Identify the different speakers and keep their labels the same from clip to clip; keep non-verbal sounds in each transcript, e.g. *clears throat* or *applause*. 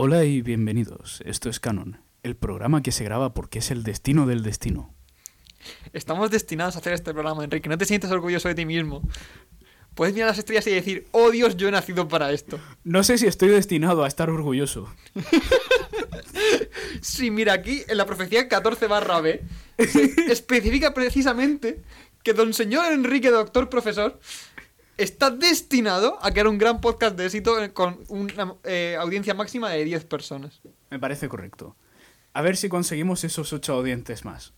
Speaker 1: Hola y bienvenidos. Esto es Canon, el programa que se graba porque es el destino del destino.
Speaker 2: Estamos destinados a hacer este programa, Enrique. No te sientas orgulloso de ti mismo. Puedes mirar las estrellas y decir, oh Dios, yo he nacido para esto.
Speaker 1: No sé si estoy destinado a estar orgulloso. *laughs*
Speaker 2: Sí, mira, aquí en la profecía 14 barra B se *laughs* especifica precisamente que don señor Enrique, doctor profesor, está destinado a crear un gran podcast de éxito con una eh, audiencia máxima de 10 personas.
Speaker 1: Me parece correcto. A ver si conseguimos esos ocho audientes más.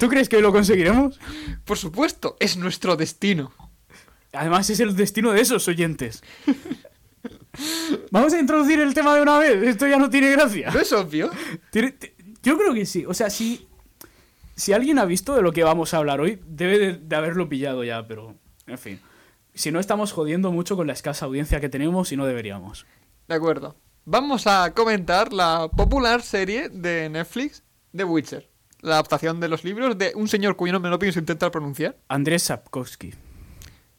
Speaker 1: ¿Tú crees que lo conseguiremos?
Speaker 2: Por supuesto, es nuestro destino.
Speaker 1: Además es el destino de esos oyentes. Vamos a introducir el tema de una vez. Esto ya no tiene gracia.
Speaker 2: ¿No es obvio?
Speaker 1: Yo creo que sí. O sea, si, si alguien ha visto de lo que vamos a hablar hoy, debe de, de haberlo pillado ya, pero en fin. Si no, estamos jodiendo mucho con la escasa audiencia que tenemos y no deberíamos.
Speaker 2: De acuerdo. Vamos a comentar la popular serie de Netflix, The Witcher. La adaptación de los libros de un señor cuyo nombre no pienso intentar pronunciar.
Speaker 1: Andrés Sapkowski.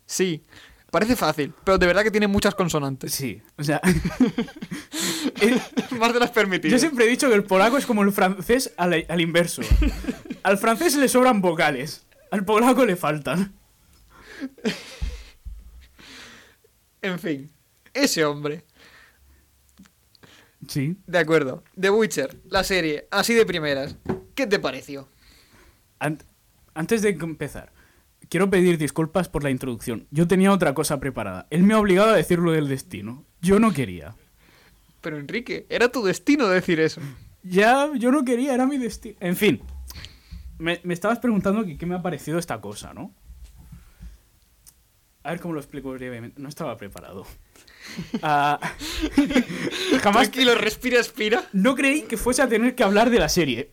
Speaker 2: Sí, parece fácil, pero de verdad que tiene muchas consonantes.
Speaker 1: Sí, o sea. *laughs* eh,
Speaker 2: Más de las permitidas.
Speaker 1: yo siempre he dicho que el polaco es como el francés al, al inverso. Al francés le sobran vocales, al polaco le faltan.
Speaker 2: En fin, ese hombre.
Speaker 1: Sí.
Speaker 2: De acuerdo. The Witcher, la serie, así de primeras. ¿Qué te pareció?
Speaker 1: Ant- antes de empezar, quiero pedir disculpas por la introducción. Yo tenía otra cosa preparada. Él me ha obligado a decir lo del destino. Yo no quería.
Speaker 2: Pero Enrique, era tu destino decir eso.
Speaker 1: Ya, yo no quería, era mi destino. En fin, me, me estabas preguntando que qué me ha parecido esta cosa, ¿no? A ver cómo lo explico brevemente. No estaba preparado. *laughs* Ah, *laughs* jamás
Speaker 2: Tranquilo, respira, expira.
Speaker 1: no creí que fuese a tener que hablar de la serie.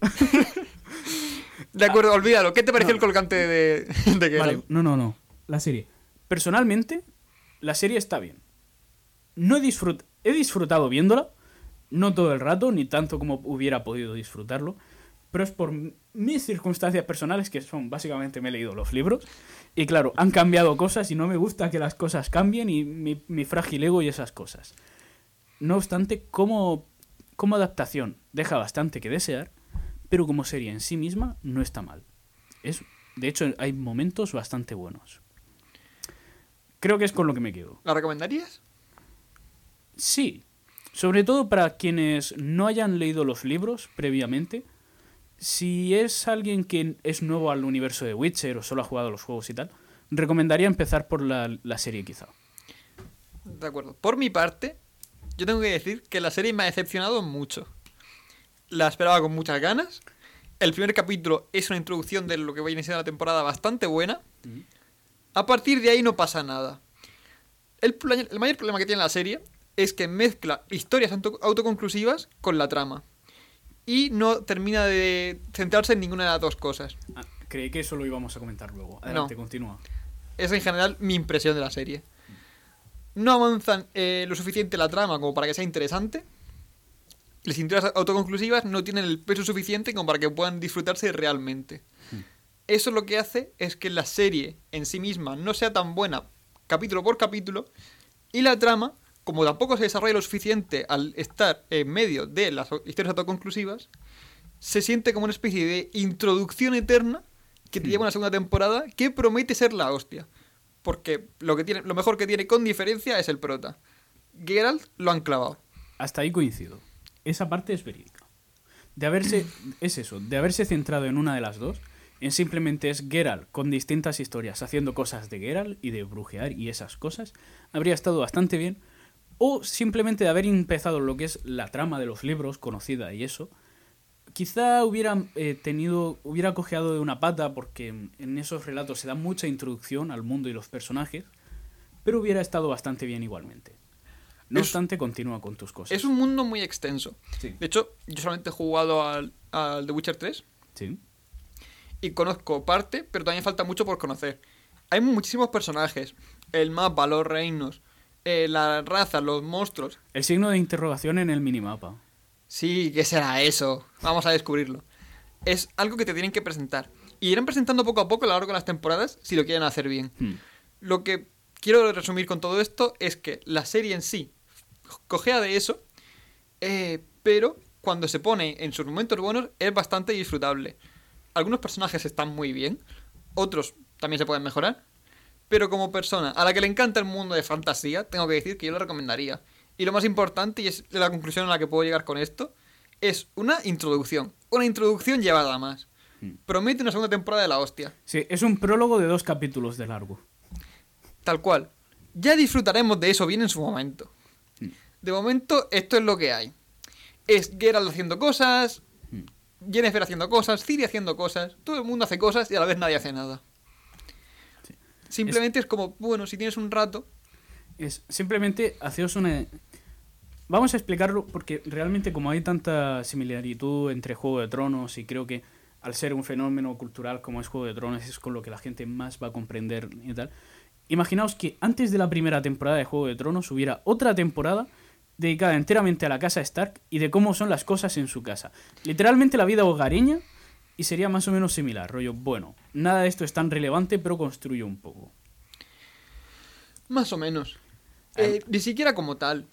Speaker 2: De acuerdo, olvídalo. ¿Qué te pareció el colgante de, de?
Speaker 1: Vale, no, no, no. La serie. Personalmente, la serie está bien. No he, disfrut- he disfrutado viéndola, no todo el rato, ni tanto como hubiera podido disfrutarlo, pero es por mis circunstancias personales, que son básicamente me he leído los libros, y claro, han cambiado cosas y no me gusta que las cosas cambien y mi, mi frágil ego y esas cosas. No obstante, como, como adaptación deja bastante que desear, pero como serie en sí misma no está mal. Es, de hecho, hay momentos bastante buenos. Creo que es con lo que me quedo.
Speaker 2: ¿La recomendarías?
Speaker 1: Sí, sobre todo para quienes no hayan leído los libros previamente. Si es alguien que es nuevo al universo de Witcher o solo ha jugado los juegos y tal, recomendaría empezar por la, la serie quizá.
Speaker 2: De acuerdo. Por mi parte, yo tengo que decir que la serie me ha decepcionado mucho. La esperaba con muchas ganas. El primer capítulo es una introducción de lo que viene siendo la temporada bastante buena. A partir de ahí no pasa nada. El, el mayor problema que tiene la serie es que mezcla historias auto- autoconclusivas con la trama. Y no termina de centrarse en ninguna de las dos cosas.
Speaker 1: Ah, creí que eso lo íbamos a comentar luego. Adelante, continúa.
Speaker 2: Es en general mi impresión de la serie. No avanzan eh, lo suficiente la trama como para que sea interesante. Las historias autoconclusivas no tienen el peso suficiente como para que puedan disfrutarse realmente. Eso lo que hace es que la serie en sí misma no sea tan buena capítulo por capítulo y la trama, como tampoco se desarrolla lo suficiente al estar en medio de las historias autoconclusivas, se siente como una especie de introducción eterna que te lleva a una segunda temporada que promete ser la hostia. Porque lo, que tiene, lo mejor que tiene con diferencia es el prota. Geralt lo han clavado.
Speaker 1: Hasta ahí coincido. Esa parte es verídica. De haberse. *clears throat* Es eso, de haberse centrado en una de las dos, en simplemente es Geralt con distintas historias haciendo cosas de Geralt y de brujear y esas cosas, habría estado bastante bien. O simplemente de haber empezado lo que es la trama de los libros, conocida y eso, quizá hubiera eh, tenido. hubiera cojeado de una pata, porque en- esos relatos se da mucha introducción al mundo y los personajes, pero hubiera estado bastante bien igualmente. No
Speaker 2: Es-
Speaker 1: obstante, continúa con tus cosas.
Speaker 2: Es un mundo muy extenso.
Speaker 1: Sí.
Speaker 2: De hecho, yo solamente he jugado al, al The Witcher 3
Speaker 1: Sí.
Speaker 2: y conozco parte, pero también falta mucho por conocer. Hay muchísimos personajes. El mapa, los reinos, eh, la raza, los monstruos.
Speaker 1: El signo de interrogación en el minimapa.
Speaker 2: Sí, ¿qué será eso? Vamos a descubrirlo. Es algo que te tienen que presentar. Y irán presentando poco a poco a lo largo de las temporadas si lo quieren hacer bien.
Speaker 1: Hmm.
Speaker 2: Lo que quiero resumir con todo esto es que la serie en sí cojea de eso Eh, pero cuando se pone en sus momentos buenos es bastante disfrutable. Algunos personajes están muy bien, otros también se pueden mejorar, pero como persona a la que le encanta el mundo de fantasía, tengo que decir que yo lo recomendaría. Y lo más importante, y es la conclusión a la que puedo llegar con esto, es una introducción. Una introducción llevada a más. Promete una segunda temporada de la hostia.
Speaker 1: Sí, es un prólogo de dos capítulos de largo.
Speaker 2: Tal cual. Ya disfrutaremos de eso bien en su momento. De momento, esto es lo que hay. Es Geralt haciendo cosas, Jennifer haciendo cosas, Ciri haciendo cosas, todo el mundo hace cosas y a la vez nadie hace nada. Simplemente es... como, bueno, si tienes un rato,
Speaker 1: Es simplemente haceos una. Vamos a explicarlo porque realmente, como hay tanta similitud entre Juego de Tronos y creo que al ser un fenómeno cultural como es Juego de Tronos es con lo que la gente más va a comprender y tal. Imaginaos que antes de la primera temporada de Juego de Tronos hubiera otra temporada dedicada enteramente a la casa Stark y de cómo son las cosas en su casa. Literalmente la vida hogareña y sería más o menos similar, rollo, bueno, nada de esto es tan relevante, pero construye un poco.
Speaker 2: más o menos. Eh, ni siquiera como tal.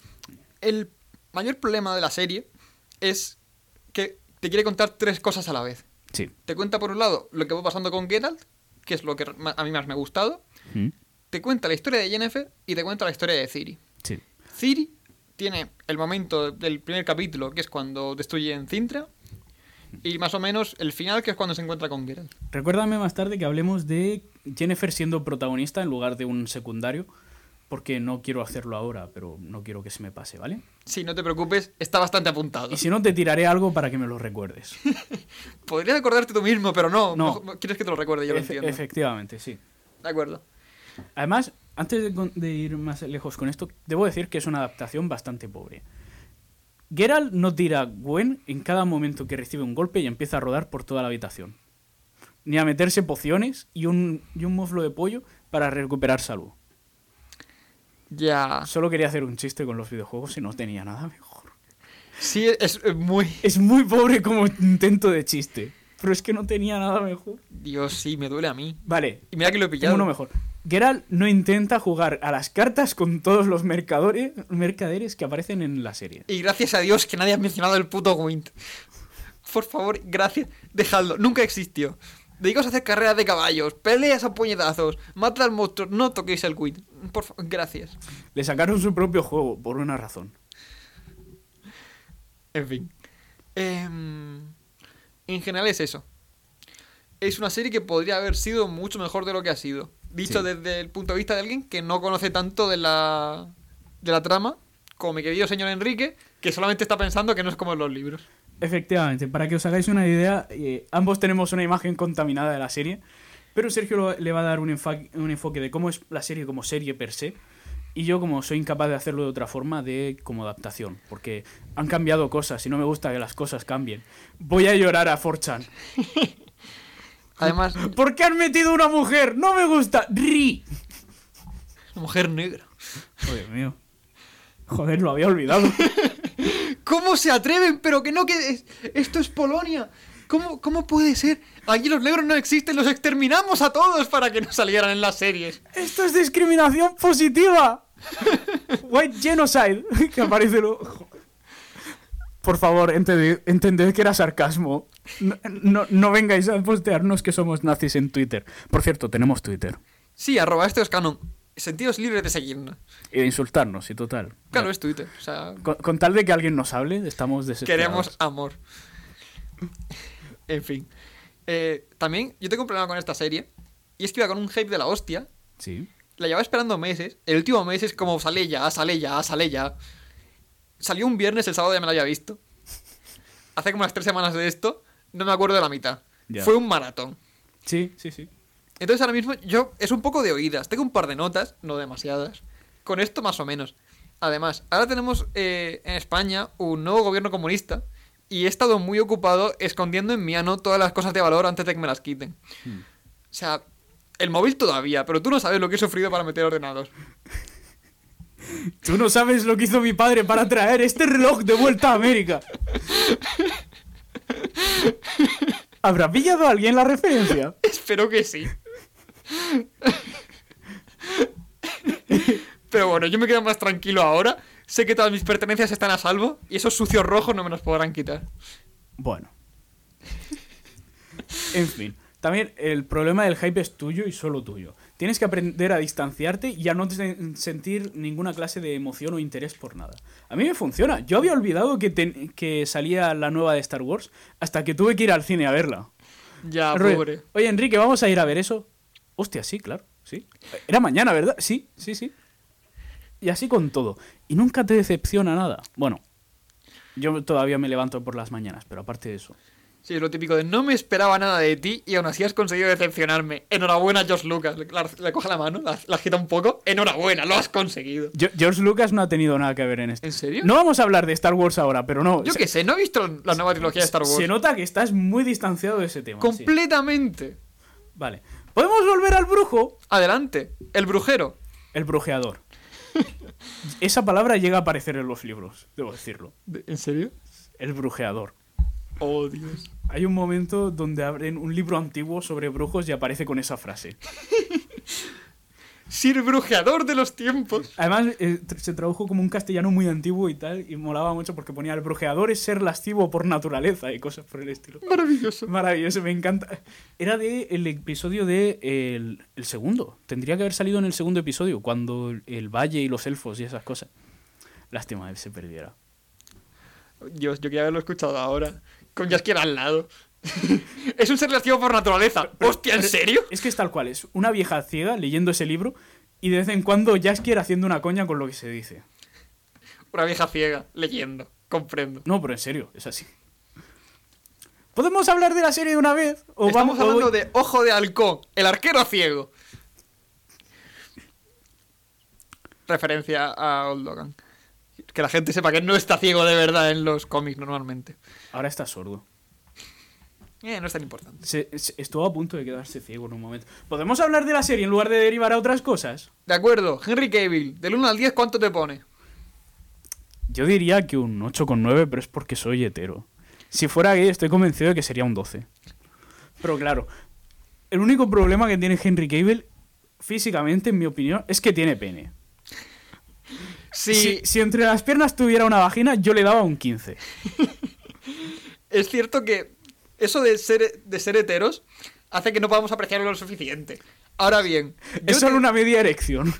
Speaker 2: El mayor problema de la serie es que te quiere contar tres cosas a la vez.
Speaker 1: Sí.
Speaker 2: Te cuenta por un lado lo que va pasando con Geralt, que es lo que a mí más me ha gustado. Te cuenta la historia de Yennefer y te cuenta la historia de Ciri.
Speaker 1: Sí.
Speaker 2: Ciri tiene el momento del primer capítulo, que es cuando destruyen Cintra, y más o menos el final, que es cuando se encuentra con Geralt.
Speaker 1: Recuérdame más tarde que hablemos de Jennifer siendo protagonista en lugar de un secundario, porque no quiero hacerlo ahora, pero no quiero que se me pase, ¿vale?
Speaker 2: Sí, no te preocupes, está bastante apuntado.
Speaker 1: Y si no, te tiraré algo para que me lo recuerdes. *laughs*
Speaker 2: Podrías acordarte tú mismo, pero no.
Speaker 1: No.
Speaker 2: no quieres que te lo recuerde, yo lo
Speaker 1: Efe-
Speaker 2: entiendo.
Speaker 1: efectivamente, sí.
Speaker 2: De acuerdo.
Speaker 1: Además, antes de, de ir más lejos con esto, debo decir que es una adaptación bastante pobre. Geralt no tira a Gwen en cada momento que recibe un golpe y empieza a rodar por toda la habitación. Ni a meterse pociones y un, y un muslo de pollo para recuperar salud.
Speaker 2: Ya.
Speaker 1: Solo quería hacer un chiste con los videojuegos y no tenía nada mejor.
Speaker 2: Sí, es es muy.
Speaker 1: Es muy pobre como intento de chiste, pero es que no tenía nada mejor.
Speaker 2: Dios, sí, me duele a mí.
Speaker 1: Vale,
Speaker 2: Y mira que lo he pillado.
Speaker 1: uno mejor. Geralt no intenta jugar a las cartas con todos los mercadores, mercaderes que aparecen en la serie.
Speaker 2: Y gracias a Dios que nadie ha mencionado el puto Gwent. Por favor, gracias. Dejadlo. Nunca existió. Dedicaos a hacer carreras de caballos, peleas a puñetazos, matad monstruos, no toquéis el Gwent. Por favor, gracias.
Speaker 1: Le sacaron su propio juego por una razón.
Speaker 2: En fin. Em, en general es eso. Es una serie que podría haber sido mucho mejor de lo que ha sido. Dicho
Speaker 1: Sí.
Speaker 2: desde el punto de vista de alguien que no conoce tanto de la, de la trama, como mi querido señor Enrique, que solamente está pensando que no es como en los libros.
Speaker 1: Efectivamente, para que os hagáis una idea, eh, ambos tenemos una imagen contaminada de la serie, pero Sergio lo- le va a dar un, un enfoque de cómo es la serie como serie per se, y yo como soy incapaz de hacerlo de otra forma, de como adaptación, porque han cambiado cosas y no me gusta que las cosas cambien. Voy a llorar a 4chan. *laughs*
Speaker 2: Además, *laughs*
Speaker 1: ¿Por qué han metido una mujer? No me gusta. Ri.
Speaker 2: mujer negra.
Speaker 1: Oh, Dios mío. Joder, lo había olvidado. *laughs*
Speaker 2: ¿Cómo se atreven? Pero que no, que es- esto es Polonia. ¿Cómo, ¿Cómo puede ser? Allí los negros no existen, los exterminamos a todos para que no salieran en las series.
Speaker 1: Esto es discriminación positiva. *laughs* White genocide. Que aparece lo... Por favor, entended, entended que era sarcasmo. No, no, no vengáis a postearnos que somos nazis en Twitter. Por cierto, tenemos Twitter.
Speaker 2: Sí, arroba esto es canon. Sentidos libres de seguirnos.
Speaker 1: Y de insultarnos, y total.
Speaker 2: Claro, es Twitter. O sea,
Speaker 1: Con, con tal de que alguien nos hable, estamos desesperados.
Speaker 2: queremos amor. En fin. Eh, también, yo tengo un problema con esta serie. Y es que iba con un hype de la hostia.
Speaker 1: Sí.
Speaker 2: La llevaba esperando meses. El último mes es como sale ya, sale ya, sale ya. Salió un viernes, el sábado ya me lo había visto. *laughs* Hace como unas tres semanas de esto, no me acuerdo de la mitad.
Speaker 1: Ya.
Speaker 2: Fue un maratón.
Speaker 1: Sí, sí, sí.
Speaker 2: Entonces ahora mismo yo es un poco de oídas. Tengo un par de notas, no demasiadas. Con esto más o menos. Además, ahora tenemos eh, en España un nuevo gobierno comunista y he estado muy ocupado escondiendo en mi ano todas las cosas de valor antes de que me las quiten.
Speaker 1: Hmm.
Speaker 2: O sea, el móvil todavía, pero tú no sabes lo que he sufrido para meter ordenador.
Speaker 1: Tú no sabes lo que hizo mi padre para traer este reloj de vuelta a América. ¿Habrá pillado a alguien la referencia? *laughs*
Speaker 2: Espero que sí. Pero bueno, yo me quedo más tranquilo ahora sé que todas mis pertenencias están a salvo y esos sucios rojos no me los podrán quitar.
Speaker 1: Bueno. En fin. También el problema del hype es tuyo y solo tuyo. Tienes que aprender a distanciarte y a no sentir ninguna clase de emoción o interés por nada. A mí me funciona. Yo había olvidado que, que salía la nueva de Star Wars hasta que tuve que ir al cine a verla.
Speaker 2: Ya, pobre.
Speaker 1: Oye, Enrique, ¿vamos a ir a ver eso? Hostia, sí, claro, sí. Era mañana, ¿verdad? Sí, sí, sí. Y así con todo. Y nunca te decepciona nada. Bueno, yo todavía me levanto por las mañanas, pero aparte de eso.
Speaker 2: Sí, es lo típico de no me esperaba nada de ti y aún así has conseguido decepcionarme. Enhorabuena, George Lucas. Le, le coge la mano, la, la agita un poco. Enhorabuena, lo has conseguido.
Speaker 1: Yo- George Lucas no ha tenido nada que ver en esto.
Speaker 2: ¿En serio?
Speaker 1: No vamos a hablar de Star Wars ahora, pero no.
Speaker 2: Yo qué sé, no he visto la nueva trilogía de Star Wars.
Speaker 1: se nota que estás muy distanciado de ese tema. sí.
Speaker 2: Completamente.
Speaker 1: Vale. ¿Podemos volver al brujo?
Speaker 2: Adelante. El brujero.
Speaker 1: El brujeador. *laughs* Esa palabra llega a aparecer en los libros, debo decirlo.
Speaker 2: De- ¿En serio?
Speaker 1: El brujeador.
Speaker 2: Oh, Dios.
Speaker 1: Hay un momento donde abren un libro antiguo sobre brujos y aparece con esa frase. *laughs*
Speaker 2: Sir Brujeador de los tiempos.
Speaker 1: Además, eh, se tradujo como un castellano muy antiguo y tal, y molaba mucho porque ponía el brujeador es ser lascivo por naturaleza y cosas por el estilo.
Speaker 2: Maravilloso.
Speaker 1: Maravilloso, me encanta. Era de el episodio de el, el segundo. Tendría que haber salido en el segundo episodio, cuando el, el valle y los elfos y esas cosas. Lástima que se perdiera.
Speaker 2: Dios, yo quería haberlo escuchado ahora. Con Jaskier al lado. *laughs* es un ser lascivo por naturaleza. Hostia, ¿en serio?
Speaker 1: Es que es tal cual, es una vieja ciega leyendo ese libro y de vez en cuando Jaskier haciendo una coña con lo que se dice.
Speaker 2: Una vieja ciega, leyendo. Comprendo.
Speaker 1: No, pero en serio, es así. ¿Podemos hablar de la serie de una vez? ¿O
Speaker 2: Estamos
Speaker 1: vamos-
Speaker 2: hablando de Ojo de Halcón, el arquero ciego. Referencia a Old Logan. Que la gente sepa que no está ciego de verdad en los cómics normalmente.
Speaker 1: Ahora está sordo.
Speaker 2: Eh, no es tan importante.
Speaker 1: Se, se- estuvo a punto de quedarse ciego en un momento. ¿Podemos hablar de la serie en lugar de derivar a otras cosas?
Speaker 2: De acuerdo, Henry Cavill, del 1 al 10, ¿cuánto te pone?
Speaker 1: Yo diría que un 8,9, pero es porque soy hetero. Si fuera gay, estoy convencido de que sería un 12. Pero claro, el único problema que tiene Henry Cable, físicamente, en mi opinión, es que tiene pene. Si, si entre las piernas tuviera una vagina, yo le daba un 15. *laughs*
Speaker 2: es cierto que eso de ser, de ser heteros hace que no podamos apreciarlo lo suficiente. Ahora bien,
Speaker 1: Es solo
Speaker 2: te-
Speaker 1: una media erección.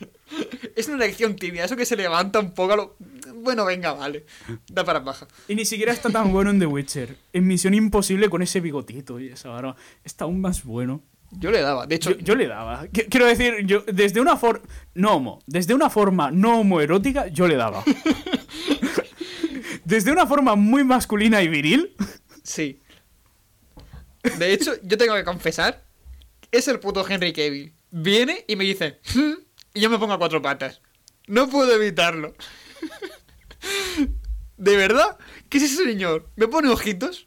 Speaker 1: *laughs*
Speaker 2: es una elección tibia, eso que se levanta un poco a lo... Bueno, venga, vale. Da para baja.
Speaker 1: Y ni siquiera está tan bueno en The Witcher. En Misión Imposible con ese bigotito y esa barba. Está aún más bueno.
Speaker 2: Yo le daba, de hecho,
Speaker 1: Yo, yo le daba. Qu- Quiero decir, yo desde una forma. No homo. Desde una forma no homoerótica, yo le daba. *laughs* desde una forma muy masculina y viril.
Speaker 2: Sí. De hecho, yo tengo que confesar, es el puto Henry Cavill. Viene y me dice, "Hmm", y yo me pongo a cuatro patas. No puedo evitarlo. ¿De verdad? ¿Qué es ese señor? ¿Me pone ojitos?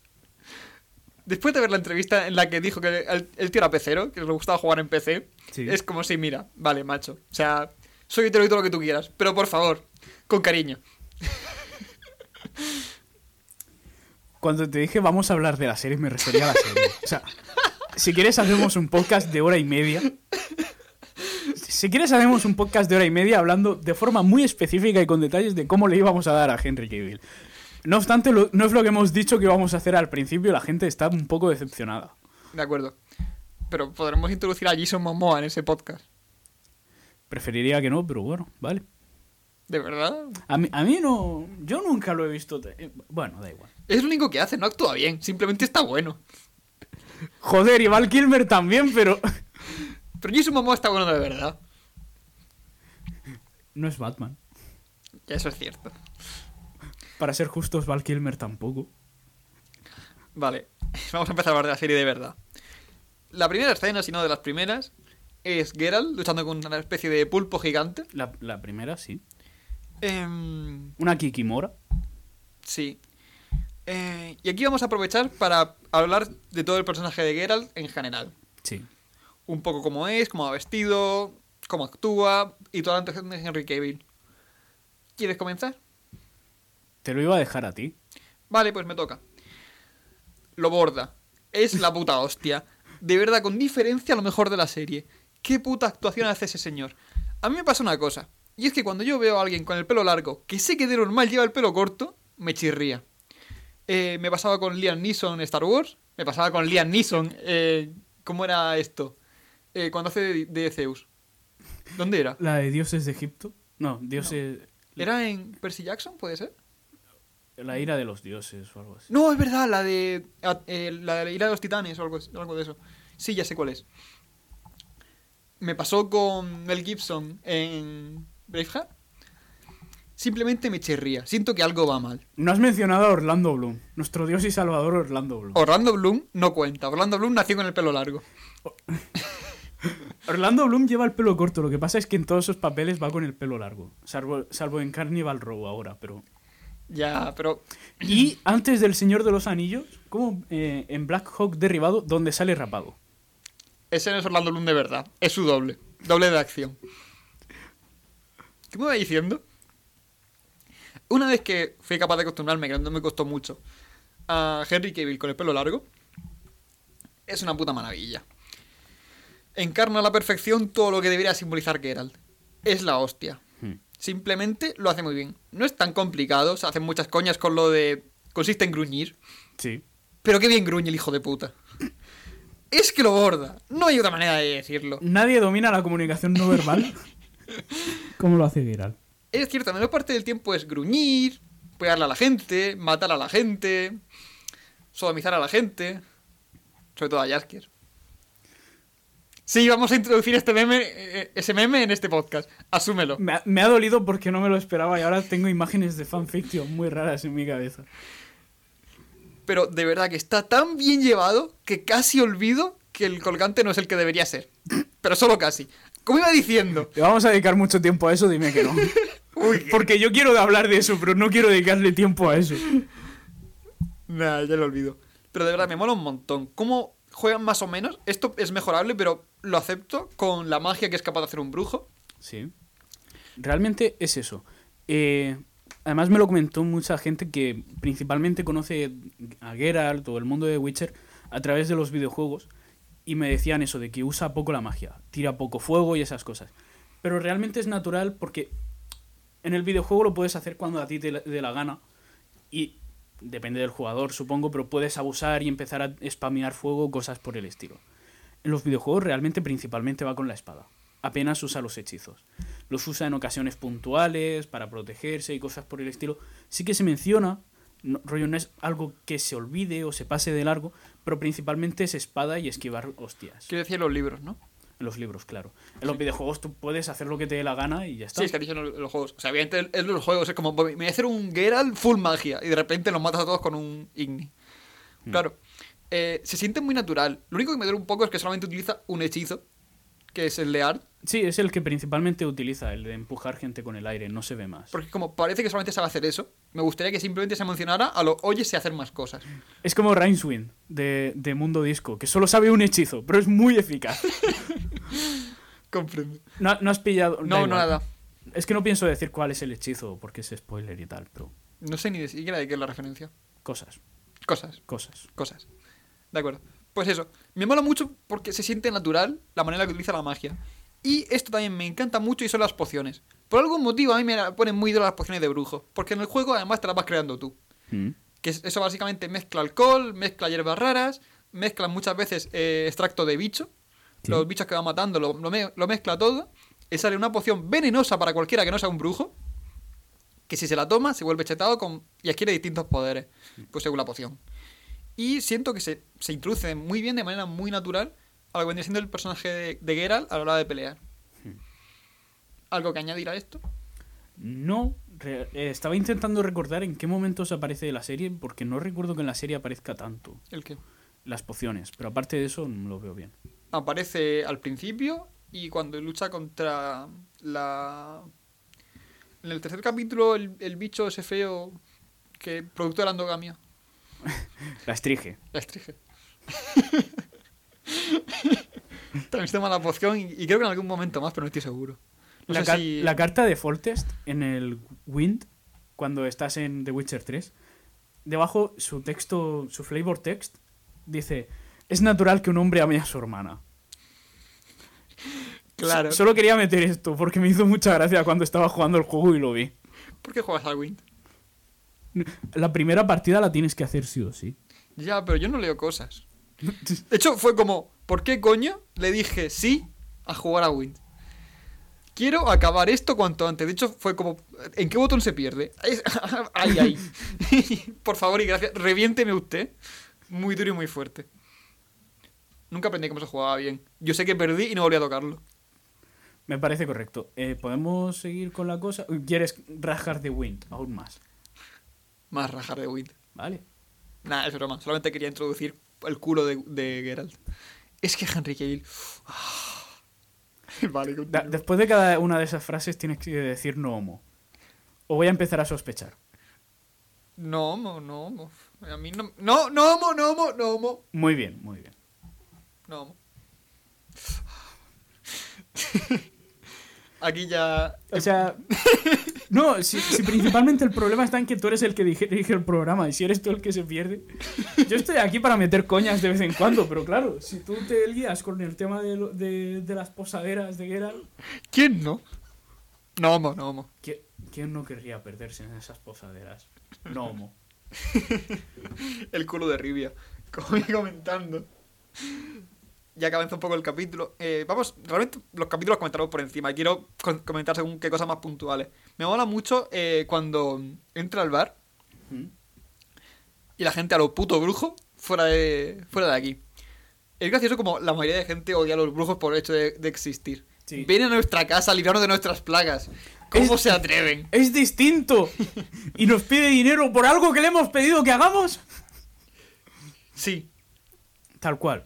Speaker 2: Después de ver la entrevista en la que dijo que el, el tío era pecero, que le gustaba jugar en PC,
Speaker 1: Sí.
Speaker 2: es como si, mira, vale, macho. O sea, soy hetero y todo lo que tú quieras, pero por favor, con cariño.
Speaker 1: Cuando te dije vamos a hablar de la serie, me refería a la serie. O sea, si quieres hacemos un podcast de hora y media. Si quieres hacemos un podcast de hora y media hablando de forma muy específica y con detalles de cómo le íbamos a dar a Henry Cavill. No obstante, lo- no es lo que hemos dicho que íbamos a hacer al principio, la gente está un poco decepcionada.
Speaker 2: De acuerdo. Pero podremos introducir a Jason Momoa en ese podcast.
Speaker 1: Preferiría que no, pero bueno, vale.
Speaker 2: ¿De verdad?
Speaker 1: A mí, a mí no. Yo nunca lo he visto. eh, Bueno, da igual.
Speaker 2: Es lo único que hace, no actúa bien, simplemente está bueno.
Speaker 1: Joder, y Val Kilmer también, pero. *laughs*
Speaker 2: Pero Jason Momoa está bueno de verdad.
Speaker 1: No es Batman.
Speaker 2: Eso es cierto.
Speaker 1: Para ser justos, Val Kilmer tampoco.
Speaker 2: Vale, *laughs* vamos a empezar a hablar de la serie de verdad. La primera escena, si no de las primeras, es Geralt luchando con una especie de pulpo gigante.
Speaker 1: La, la primera, sí.
Speaker 2: Em,
Speaker 1: Una Kikimora.
Speaker 2: sí. Eh, y aquí vamos a aprovechar para hablar de todo el personaje de Geralt en general.
Speaker 1: Sí.
Speaker 2: Un poco cómo es, cómo va vestido, cómo actúa y toda la actuación de Henry Cavill. ¿Quieres comenzar?
Speaker 1: Te lo iba a dejar a ti.
Speaker 2: Vale, pues me toca. Lo borda. Es la puta hostia. De verdad, con diferencia lo mejor de la serie. ¿Qué puta actuación hace ese señor? A mí me pasa una cosa. Y es que cuando yo veo a alguien con el pelo largo, que sé que de normal lleva el pelo corto, me chirría. Eh, me pasaba con Liam Neeson en Star Wars. Me pasaba con Liam Neeson. Eh, ¿Cómo era esto? Eh, cuando hace de, de Zeus. ¿Dónde era?
Speaker 1: La de dioses de Egipto. No, dioses...
Speaker 2: ¿Era en Percy Jackson? ¿Puede ser?
Speaker 1: La ira de los dioses o algo así.
Speaker 2: No, es verdad, la de. eh, la de la ira de los titanes o algo, algo de eso. Sí, ya sé cuál es. Me pasó con Mel Gibson en Braveheart. Simplemente me chirría. Siento que algo va mal.
Speaker 1: No has mencionado a Orlando Bloom, nuestro dios y salvador Orlando Bloom.
Speaker 2: Orlando Bloom no cuenta. Orlando Bloom nació con el pelo largo. *laughs*
Speaker 1: Orlando Bloom lleva el pelo corto, lo que pasa es que en todos sus papeles va con el pelo largo. Salvo, salvo en Carnival Row ahora, pero...
Speaker 2: Ya, pero.
Speaker 1: Y antes del Señor de los Anillos, como eh, en Black Hawk Derribado, donde sale rapado.
Speaker 2: Ese no es Orlando Bloom de verdad. Es su doble. Doble de acción. ¿Qué me va diciendo? Una vez que fui capaz de acostumbrarme, que no me costó mucho, a Henry Cavill con el pelo largo, es una puta maravilla. Encarna a la perfección todo lo que debería simbolizar Geralt. Es la hostia.
Speaker 1: Hmm.
Speaker 2: Simplemente lo hace muy bien. No es tan complicado, se hacen muchas coñas con lo de... Consiste en gruñir.
Speaker 1: Sí.
Speaker 2: Pero qué bien gruñe el hijo de puta. Es que lo borda. No hay otra manera de decirlo.
Speaker 1: Nadie domina la comunicación no verbal *laughs* como lo hace Geralt.
Speaker 2: Es cierto, la mayor parte del tiempo es gruñir, pegarle a la gente, matar a la gente, sodomizar a la gente. Sobre todo a Jaskier. Sí, vamos a introducir este meme, eh, ese meme en este podcast. Asúmelo.
Speaker 1: Me ha, me ha dolido porque no me lo esperaba y ahora tengo imágenes de fanfiction muy raras en mi cabeza.
Speaker 2: Pero de verdad que está tan bien llevado que casi olvido que el colgante no es el que debería ser. Pero solo casi. Como iba diciendo,
Speaker 1: ¿Le vamos a dedicar mucho tiempo a eso? Dime que no. *laughs* Porque yo quiero hablar de eso, pero no quiero dedicarle tiempo a eso.
Speaker 2: Nah, ya lo olvido. Pero de verdad, me mola un montón. ¿Cómo juegan más o menos? Esto es mejorable, pero lo acepto con la magia que es capaz de hacer un brujo.
Speaker 1: Sí. Realmente es eso. Eh, además me lo comentó mucha gente que principalmente conoce a Geralt o el mundo de Witcher a través de los videojuegos y me decían eso de que usa poco la magia, tira poco fuego y esas cosas. Pero realmente es natural porque en el videojuego lo puedes hacer cuando a ti te dé la gana y depende del jugador, supongo, pero puedes abusar y empezar a spamear fuego, cosas por el estilo. En los videojuegos realmente principalmente va con la espada. Apenas usa los hechizos. Los usa en ocasiones puntuales, para protegerse y cosas por el estilo. Sí que se menciona, no, rollo no es algo que se olvide o se pase de largo, pero principalmente es espada y esquivar hostias.
Speaker 2: Quiero decir los libros, ¿no?
Speaker 1: En los libros, claro. En los videojuegos tú puedes hacer lo que te dé la gana y ya está.
Speaker 2: Sí, es que han dicho en los, los juegos. O sea, obviamente en los juegos es como, me voy a hacer un Geralt full magia y de repente los matas a todos con un Igni. Claro. Eh, se siente muy natural. Lo único que me duele un poco es que solamente utiliza un hechizo, que es el de Art.
Speaker 1: Sí, es el que principalmente utiliza, el de empujar gente con el aire, no se ve más.
Speaker 2: Porque como parece que solamente sabe hacer eso, me gustaría que simplemente se mencionara a lo, oye, sé hacer más cosas.
Speaker 1: Es como Rainswind de, de Mundo Disco, que solo sabe un hechizo, pero es muy eficaz. *laughs*
Speaker 2: Comprendo.
Speaker 1: No, no has pillado.
Speaker 2: No, no, nada.
Speaker 1: Es que no pienso decir cuál es el hechizo, porque es spoiler y tal, pero
Speaker 2: No sé ni de siquiera de qué es la referencia.
Speaker 1: cosas,
Speaker 2: Cosas,
Speaker 1: cosas.
Speaker 2: cosas. De acuerdo. Pues eso. Me mola mucho porque se siente natural la manera que utiliza la magia. Y esto también me encanta mucho y son las pociones. Por algún motivo a mí me ponen muy de las pociones de brujo. Porque en el juego además te las vas creando tú.
Speaker 1: Mm.
Speaker 2: Que es- eso básicamente mezcla alcohol, mezcla hierbas raras, mezcla muchas veces eh, extracto de bicho.
Speaker 1: Sí.
Speaker 2: Los bichos que va matando lo, lo me- lo mezcla todo. Y sale una poción venenosa para cualquiera que no sea un brujo. Que si se la toma, se vuelve chetado con, y adquiere distintos poderes. Pues según la poción. Y siento que se, se introduce muy bien, de manera muy natural, a lo que viene siendo el personaje de, de Geralt a la hora de pelear. ¿Algo que añadir a esto?
Speaker 1: No, eh, estaba intentando recordar en qué momentos aparece de la serie, porque no recuerdo que en la serie aparezca tanto
Speaker 2: El que
Speaker 1: las pociones, pero aparte de eso no lo veo bien.
Speaker 2: aparece al principio y cuando lucha contra la... En el tercer capítulo, el, el bicho ese feo que producto de la endogamia. *laughs*
Speaker 1: La estrige.
Speaker 2: La estrige. *laughs* También se toma la poción y, y creo que en algún momento más, pero no estoy seguro. No
Speaker 1: la,
Speaker 2: sé
Speaker 1: ca-
Speaker 2: si-
Speaker 1: la carta de Foltest en el Wind, cuando estás en The Witcher 3, debajo su texto, su flavor text, dice: Es natural que un hombre ame a su hermana.
Speaker 2: Claro.
Speaker 1: Solo quería meter esto porque me hizo mucha gracia cuando estaba jugando el juego y lo vi.
Speaker 2: ¿Por qué juegas al Wind?
Speaker 1: La primera partida la tienes que hacer sí o sí.
Speaker 2: Ya, pero yo no leo cosas. *laughs* De hecho, fue como, ¿por qué coño le dije sí a jugar a Wind? Quiero acabar esto cuanto antes. De hecho, fue como, ¿en qué botón se pierde? Ay, *laughs* ay. *laughs* Por favor y gracias, reviénteme usted. Muy duro y muy fuerte. Nunca aprendí cómo se jugaba bien. Yo sé que perdí y no volví a tocarlo.
Speaker 1: Me parece correcto. Eh, ¿Podemos seguir con la cosa? ¿Quieres rajar de Wind aún más?
Speaker 2: Más rajar de Wind.
Speaker 1: Vale.
Speaker 2: Nah, es broma. Solamente quería introducir el culo de, de Geralt. Es que Henry Cavill... *sighs* vale,
Speaker 1: Da- después de cada una de esas frases tienes que decir no homo. O voy a empezar a sospechar.
Speaker 2: No, mo, no, mo. A mí no... No, no, mo, no, mo, no, mo.
Speaker 1: Muy bien, muy bien.
Speaker 2: No, mo. *sighs* Aquí ya...
Speaker 1: O sea, *laughs* no, si, si principalmente el problema está en que tú eres el que dirige el programa y si eres tú el que se pierde. Yo estoy aquí para meter coñas de vez en cuando, pero claro, si tú te guías con el tema de, lo- de- de las posaderas de Geralt,
Speaker 2: ¿Quién no? No, mo, no, mo.
Speaker 1: ¿qui- ¿quién no querría perderse en esas posaderas? No homo. *laughs*
Speaker 2: El culo de Rivia. Como comentando. Ya que avanza un poco el capítulo. eh, vamos, realmente los capítulos los comentaremos por encima. Quiero comentar según qué cosas más puntuales. Me mola mucho eh, cuando entra al bar
Speaker 1: ¿Mm?
Speaker 2: y la gente a lo puto brujo fuera de, fuera de aquí. Es gracioso como la mayoría de gente odia a los brujos por el hecho de, de existir.
Speaker 1: Sí.
Speaker 2: Vienen a nuestra casa a librarnos de nuestras plagas. ¿Cómo
Speaker 1: Es-
Speaker 2: se atreven? *laughs*
Speaker 1: Es distinto. Y nos pide dinero por algo que le hemos pedido que hagamos.
Speaker 2: Sí.
Speaker 1: Tal cual.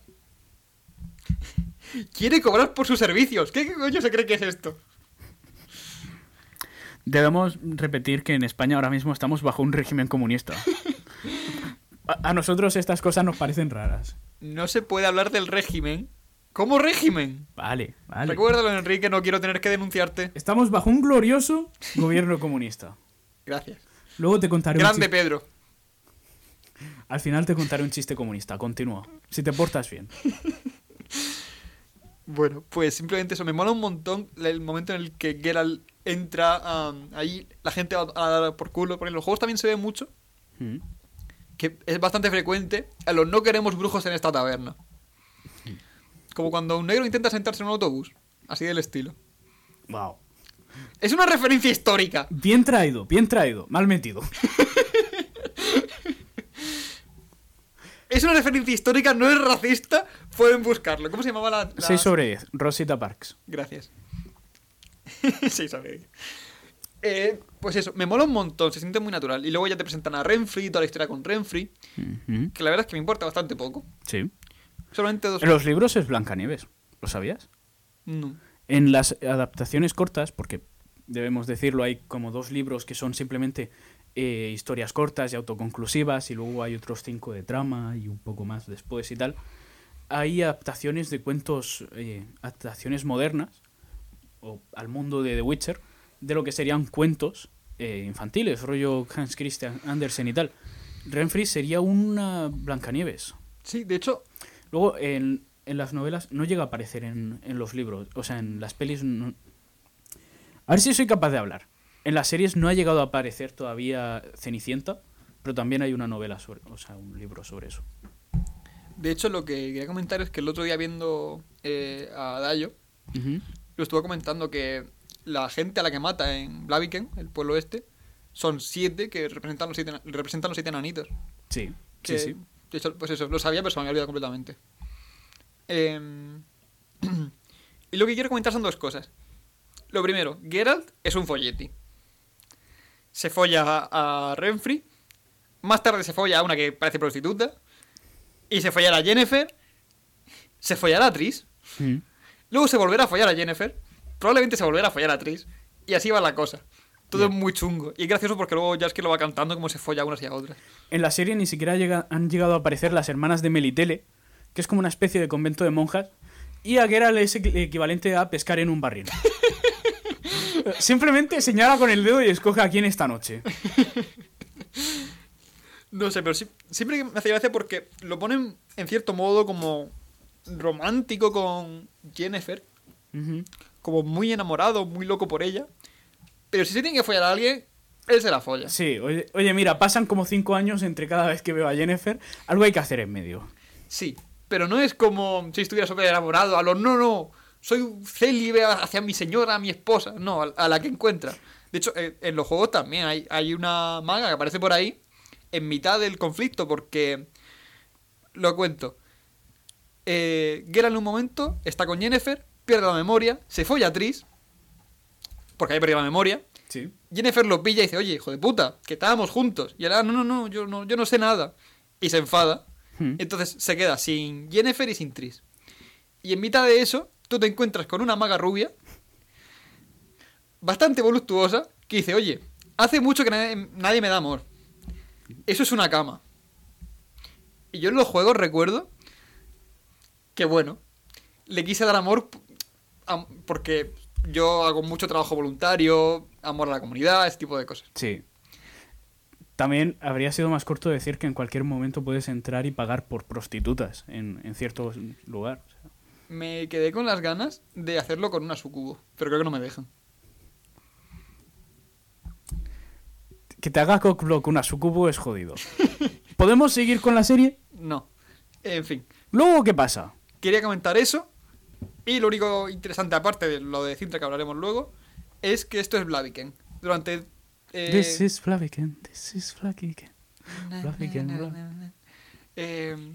Speaker 2: Quiere cobrar por sus servicios. ¿Qué coño se cree que es esto?
Speaker 1: Debemos repetir que en España ahora mismo estamos bajo un régimen comunista. A, a nosotros estas cosas nos parecen raras.
Speaker 2: No se puede hablar del régimen. ¿Cómo régimen?
Speaker 1: Vale, vale.
Speaker 2: Recuérdalo, Enrique, no quiero tener que denunciarte.
Speaker 1: Estamos bajo un glorioso gobierno comunista.
Speaker 2: Gracias.
Speaker 1: Luego te contaré un
Speaker 2: Grande. Pedro.
Speaker 1: Al final te contaré un chiste comunista. Continúa. Si te portas bien. *laughs*
Speaker 2: Bueno, pues simplemente eso. Me mola un montón el momento en el que Geralt entra um, ahí. La gente va a dar por culo. Porque en los juegos también se ve mucho.
Speaker 1: Mm.
Speaker 2: Que es bastante frecuente. A los no queremos brujos en esta taberna. Como cuando un negro intenta sentarse en un autobús. Así del estilo.
Speaker 1: Wow.
Speaker 2: Es una referencia histórica.
Speaker 1: Bien traído, bien traído. Mal metido. *laughs*
Speaker 2: Es una referencia histórica, no es racista. Pueden buscarlo. ¿Cómo se llamaba la...? la-
Speaker 1: 6 sobre 10. Rosita Parks.
Speaker 2: Gracias. *laughs* sí, sabe. Eh, pues eso, me mola un montón, se siente muy natural. Y luego ya te presentan a Renfrey, toda la historia con Renfrey, que la verdad es que me importa bastante poco.
Speaker 1: Sí.
Speaker 2: Solamente dos...
Speaker 1: En los libros es Blancanieves. ¿Lo sabías?
Speaker 2: No.
Speaker 1: En las adaptaciones cortas, porque debemos decirlo, hay como dos libros que son simplemente eh, historias cortas y autoconclusivas, y luego hay otros cinco de trama y un poco más después y tal. Hay adaptaciones de cuentos, eh, adaptaciones modernas, o al mundo de The Witcher, de lo que serían cuentos eh, infantiles, rollo Hans Christian Andersen y tal. Renfrey sería una Blancanieves.
Speaker 2: Sí, de hecho,
Speaker 1: Luego, en, en las novelas no llega a aparecer en, en los libros. O sea, en las pelis. no- A ver si soy capaz de hablar. En las series no ha llegado a aparecer todavía Cenicienta, pero también hay una novela sobre. O sea, un libro sobre eso.
Speaker 2: De hecho lo que quería comentar es que el otro día viendo eh, a Dayo,
Speaker 1: Ujú.
Speaker 2: lo estuvo comentando que la gente a la que mata en Blaviken, el pueblo este, son siete que representan los siete, representan los siete enanitos.
Speaker 1: Sí,
Speaker 2: Que,
Speaker 1: sí, sí.
Speaker 2: de hecho, pues eso, lo sabía, pero se me había olvidado completamente. Em, *clears throat* y lo que quiero comentar son dos cosas. Lo primero, Geralt es un folleti. Se folla a, a Renfrey. Más tarde se folla a una que parece prostituta. Y se follará a Jennifer. Se follará a Tris.
Speaker 1: Mm.
Speaker 2: Luego se volverá a follar a Jennifer. Probablemente se volverá a follar a Tris. Y así va la cosa. Todo
Speaker 1: Bien.
Speaker 2: es muy chungo. Y es gracioso porque luego ya es que lo va cantando como se folla unas y a otras.
Speaker 1: En la serie ni siquiera llega- han llegado a aparecer las hermanas de Melitele, que es como una especie de convento de monjas, y a Geralt es equi- equivalente a pescar en un barril. *laughs* Simplemente señala con el dedo y escoge a quién esta noche.
Speaker 2: No sé, pero sí- siempre me hace gracia porque lo ponen en cierto modo como romántico con Jennifer. Como muy enamorado, muy loco por ella. Pero si se tiene que follar a alguien, él se la folla.
Speaker 1: Sí, oye, oye, mira, pasan como cinco años entre cada vez que veo a Jennifer. Algo hay que hacer en medio.
Speaker 2: Sí, pero no es como si estuviera súper enamorado, a lo no, no, soy célibe hacia mi señora, mi esposa, no, a, a la que encuentra. De hecho, eh, en los juegos también hay, hay una maga que aparece por ahí en mitad del conflicto porque, lo cuento, eh, en un momento está con Yennefer, pierde la memoria, se folla a Tris, porque ahí perdió la memoria,
Speaker 1: Sí.
Speaker 2: Jennifer lo pilla y dice, oye, hijo de puta, que estábamos juntos. Y él, ah, no, no, no, yo no, yo no sé nada. Y se enfada.
Speaker 1: Hmm.
Speaker 2: Entonces se queda sin Jennifer y sin Tris. Y en mitad de eso, tú te encuentras con una maga rubia, bastante voluptuosa, que dice, oye, hace mucho que nadie, nadie me da amor. Eso es una cama. Y yo en los juegos recuerdo que, bueno, le quise dar amor porque yo hago mucho trabajo voluntario, amor a la comunidad, ese tipo de cosas.
Speaker 1: Sí. También habría sido más corto decir que en cualquier momento puedes entrar y pagar por prostitutas en, en cierto lugar.
Speaker 2: Me quedé con las ganas de hacerlo con una sucubo, pero creo que no me dejan.
Speaker 1: Que te haga cockblock una sucubo es jodido. *laughs* ¿Podemos seguir con la serie?
Speaker 2: No. En fin,
Speaker 1: Luego, ¿qué pasa?
Speaker 2: quería comentar eso. Y lo único interesante, aparte de lo de Cintra que hablaremos luego, es que esto es Blaviken. Durante. eh,
Speaker 1: This is Flaviken, this is Flaviken. Blaviken, Bla-
Speaker 2: eh,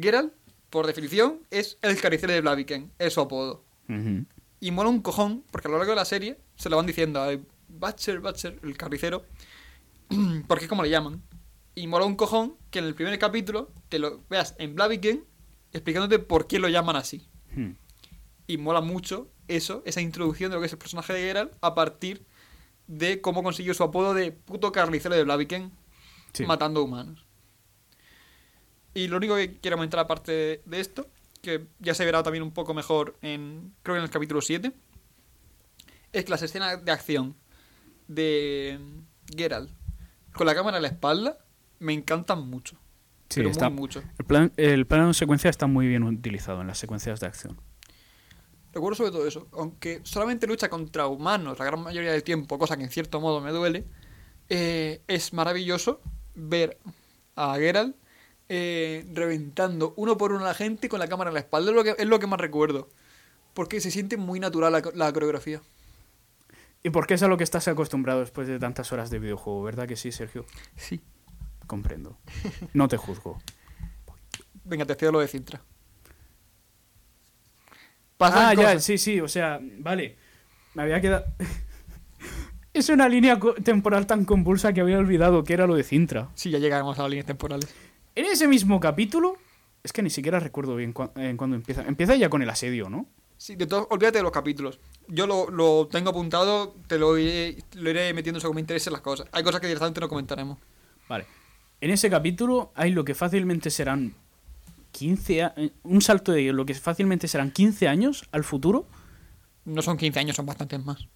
Speaker 2: Geralt, por definición, es el carnicero de Blaviken, es su apodo. Y mola un cojón, porque a lo largo de la serie se lo van diciendo a Butcher, Butcher, el carnicero, *clears throat* porque es como le llaman. Y mola un cojón que en el primer capítulo te lo veas en Blaviken explicándote por qué lo llaman así.
Speaker 1: Hmm.
Speaker 2: Y mola mucho eso, esa introducción de lo que es el personaje de Geralt a partir de cómo consiguió su apodo de puto carnicero de Blaviken
Speaker 1: Sí.
Speaker 2: matando humanos. Y lo único que quiero comentar aparte de, de esto, que ya se verá también un poco mejor en creo que en el capítulo 7, es que las escenas de acción de Geralt con la cámara a la espalda me encantan mucho.
Speaker 1: Sí,
Speaker 2: pero
Speaker 1: está-
Speaker 2: muy mucho.
Speaker 1: El, plan, el plano de secuencia está muy bien utilizado en las secuencias de acción.
Speaker 2: Recuerdo sobre todo eso. Aunque solamente lucha contra humanos la gran mayoría del tiempo, cosa que en cierto modo me duele, eh, es maravilloso ver a Geralt eh, reventando uno por uno a la gente con la cámara en la espalda. Es lo que, es lo que más recuerdo. Porque se siente muy natural la, la coreografía.
Speaker 1: ¿Y por qué es a lo que estás acostumbrado después de tantas horas de videojuego? ¿Verdad que sí, Sergio?
Speaker 2: Sí.
Speaker 1: Comprendo. No te juzgo.
Speaker 2: Venga, te cedo lo de Cintra. Pasan
Speaker 1: ah, ya, sí, sí, o sea, vale. Me había quedado... *laughs* es una línea temporal tan convulsa que había olvidado que era lo de Cintra.
Speaker 2: Sí, ya llegamos a las líneas temporales.
Speaker 1: En ese mismo capítulo, es que ni siquiera recuerdo bien cua- en cuándo empieza. Empieza ya con el asedio, ¿no?
Speaker 2: Sí, de todo, olvídate de los capítulos. Yo lo, lo tengo apuntado, te lo iré, lo iré metiendo según me interesen las cosas. Hay cosas que directamente no comentaremos.
Speaker 1: Vale. En ese capítulo hay lo que fácilmente serán 15 a- eh, un salto de lo que fácilmente serán 15 años al futuro.
Speaker 2: No son 15 años, son bastantes más.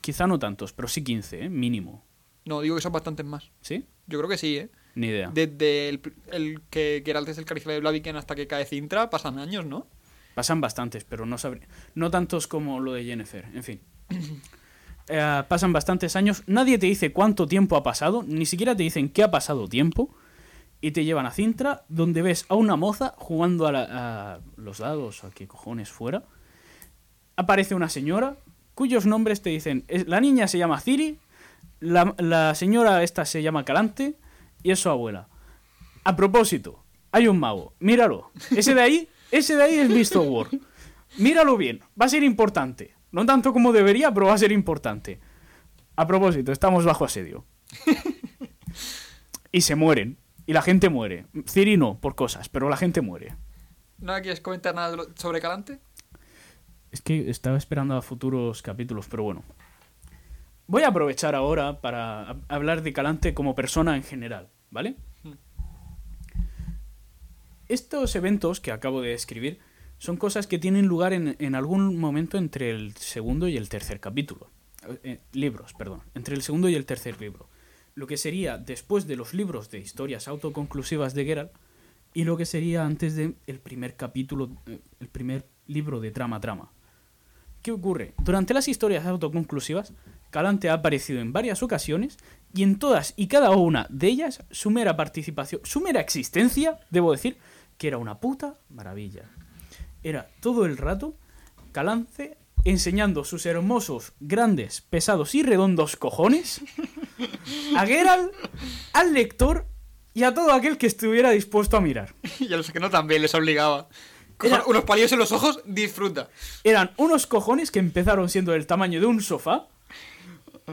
Speaker 1: Quizá no tantos, pero sí 15, ¿eh? mínimo.
Speaker 2: No, digo que son bastantes más.
Speaker 1: ¿Sí?
Speaker 2: Yo creo que sí, ¿eh?
Speaker 1: Ni idea.
Speaker 2: Desde el, el que Geralt es el carnicero de Blaviken hasta que cae Cintra, pasan años, ¿no?
Speaker 1: Pasan bastantes, pero no sabría. No tantos como lo de Jennifer, en fin. *clears throat* Eh, pasan bastantes años. Nadie te dice cuánto tiempo ha pasado, ni siquiera te dicen qué ha pasado tiempo. Y te llevan a Cintra, donde ves a una moza jugando a, la- a los dados, a qué cojones fuera. Aparece una señora, cuyos nombres te dicen: la niña se llama Ciri, la, la señora esta se llama Calante, y es su abuela. A propósito, hay un mago, míralo. Ese de ahí, ese de ahí es Mr. War. Míralo bien, va a ser importante. No tanto como debería, pero va a ser importante. A propósito, estamos bajo asedio. *laughs* Y se mueren. Y la gente muere. Ciri no, por cosas, pero la gente muere.
Speaker 2: ¿No quieres comentar nada sobre Calante?
Speaker 1: Es que estaba esperando a futuros capítulos, pero bueno. Voy a aprovechar ahora para hab- hablar de Calante como persona en general, ¿vale? Estos eventos que acabo de describir son cosas que tienen lugar en, en algún momento entre el segundo y el tercer capítulo. Eh, libros, perdón. Entre el segundo y el tercer libro. Lo que sería después de los libros de historias autoconclusivas de Geralt y lo que sería antes del el primer capítulo, eh, el primer libro de trama trama. ¿Qué ocurre? Durante las historias autoconclusivas, Calante ha aparecido en varias ocasiones y en todas y cada una de ellas su mera participación, su mera existencia, debo decir, que era una puta maravilla. Era todo el rato Calance enseñando sus hermosos, grandes, pesados y redondos cojones a Geralt, al lector y a todo aquel que estuviera dispuesto a mirar. *laughs*
Speaker 2: Y a los que no también les obligaba.
Speaker 1: Era-
Speaker 2: unos palillos en los ojos, disfruta.
Speaker 1: Eran unos cojones que empezaron siendo del tamaño de un sofá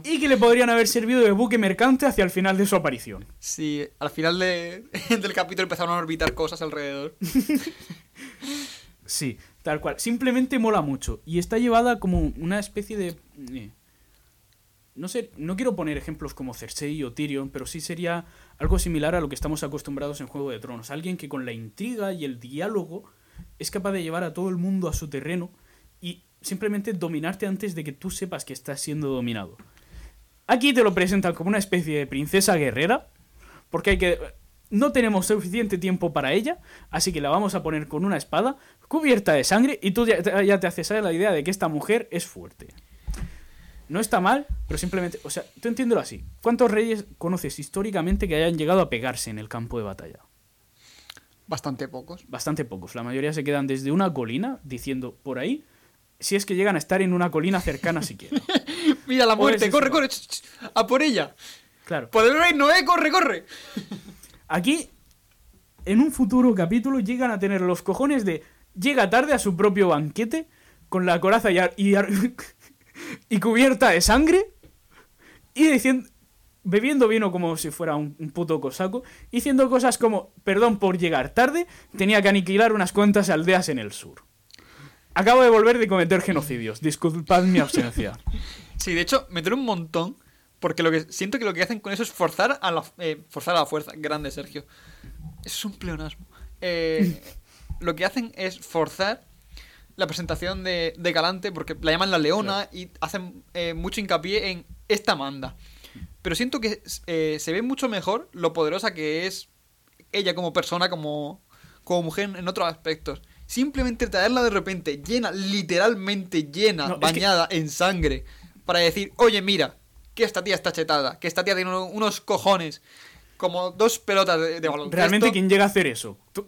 Speaker 1: y que le podrían haber servido de buque mercante hacia el final de su aparición.
Speaker 2: Sí, al final de- *laughs* del capítulo empezaron a orbitar cosas alrededor.
Speaker 1: Sí, tal cual. Simplemente mola mucho. Y está llevada como una especie de... eh, No sé, no quiero poner ejemplos como Cersei o Tyrion, pero sí sería algo similar a lo que estamos acostumbrados en Juego de Tronos. Alguien que con la intriga y el diálogo es capaz de llevar a todo el mundo a su terreno y simplemente dominarte antes de que tú sepas que estás siendo dominado. Aquí te lo presentan como una especie de princesa guerrera, porque hay que... No tenemos suficiente tiempo para ella, así que la vamos a poner con una espada cubierta de sangre y tú ya, ya te haces la idea de que esta mujer es fuerte. No está mal, pero simplemente, o sea, tú entiéndelo así. ¿Cuántos reyes conoces históricamente que hayan llegado a pegarse en el campo de batalla?
Speaker 2: Bastante pocos.
Speaker 1: Bastante pocos. La mayoría se quedan desde una colina diciendo por ahí, si es que llegan a estar en una colina cercana siquiera. *laughs*
Speaker 2: Mira la muerte, corre, corre. ch, ch, A por ella.
Speaker 1: Claro.
Speaker 2: Por el rey Noé, corre, corre.
Speaker 1: Aquí, en un futuro capítulo, llegan a tener los cojones de. Llega tarde a su propio banquete, con la coraza y, ar- y, ar- *laughs* y cubierta de sangre, y diciendo. Bebiendo vino como si fuera un, un puto cosaco, y diciendo cosas como: Perdón por llegar tarde, tenía que aniquilar unas cuantas aldeas en el sur. Acabo de volver de cometer genocidios, disculpad mi ausencia. *laughs*
Speaker 2: Sí, de hecho, me duele un montón. Porque lo que siento que lo que hacen con eso es forzar a la, eh, forzar a la fuerza. Grande, Sergio. Eso es un pleonasmo. Eh, *laughs* lo que hacen es forzar la presentación de, de Galante porque la llaman la leona y hacen eh, mucho hincapié en esta manda. Pero siento que eh, se ve mucho mejor lo poderosa que es ella como persona, como, como mujer en otros aspectos. Simplemente traerla de repente llena, literalmente llena,
Speaker 1: No, es que-
Speaker 2: bañada en sangre, para decir, oye, mira, que esta tía está chetada, que esta tía tiene uno- unos cojones, como dos pelotas de, de baloncesto.
Speaker 1: Realmente, ¿quién llega a hacer eso? ¿Tú-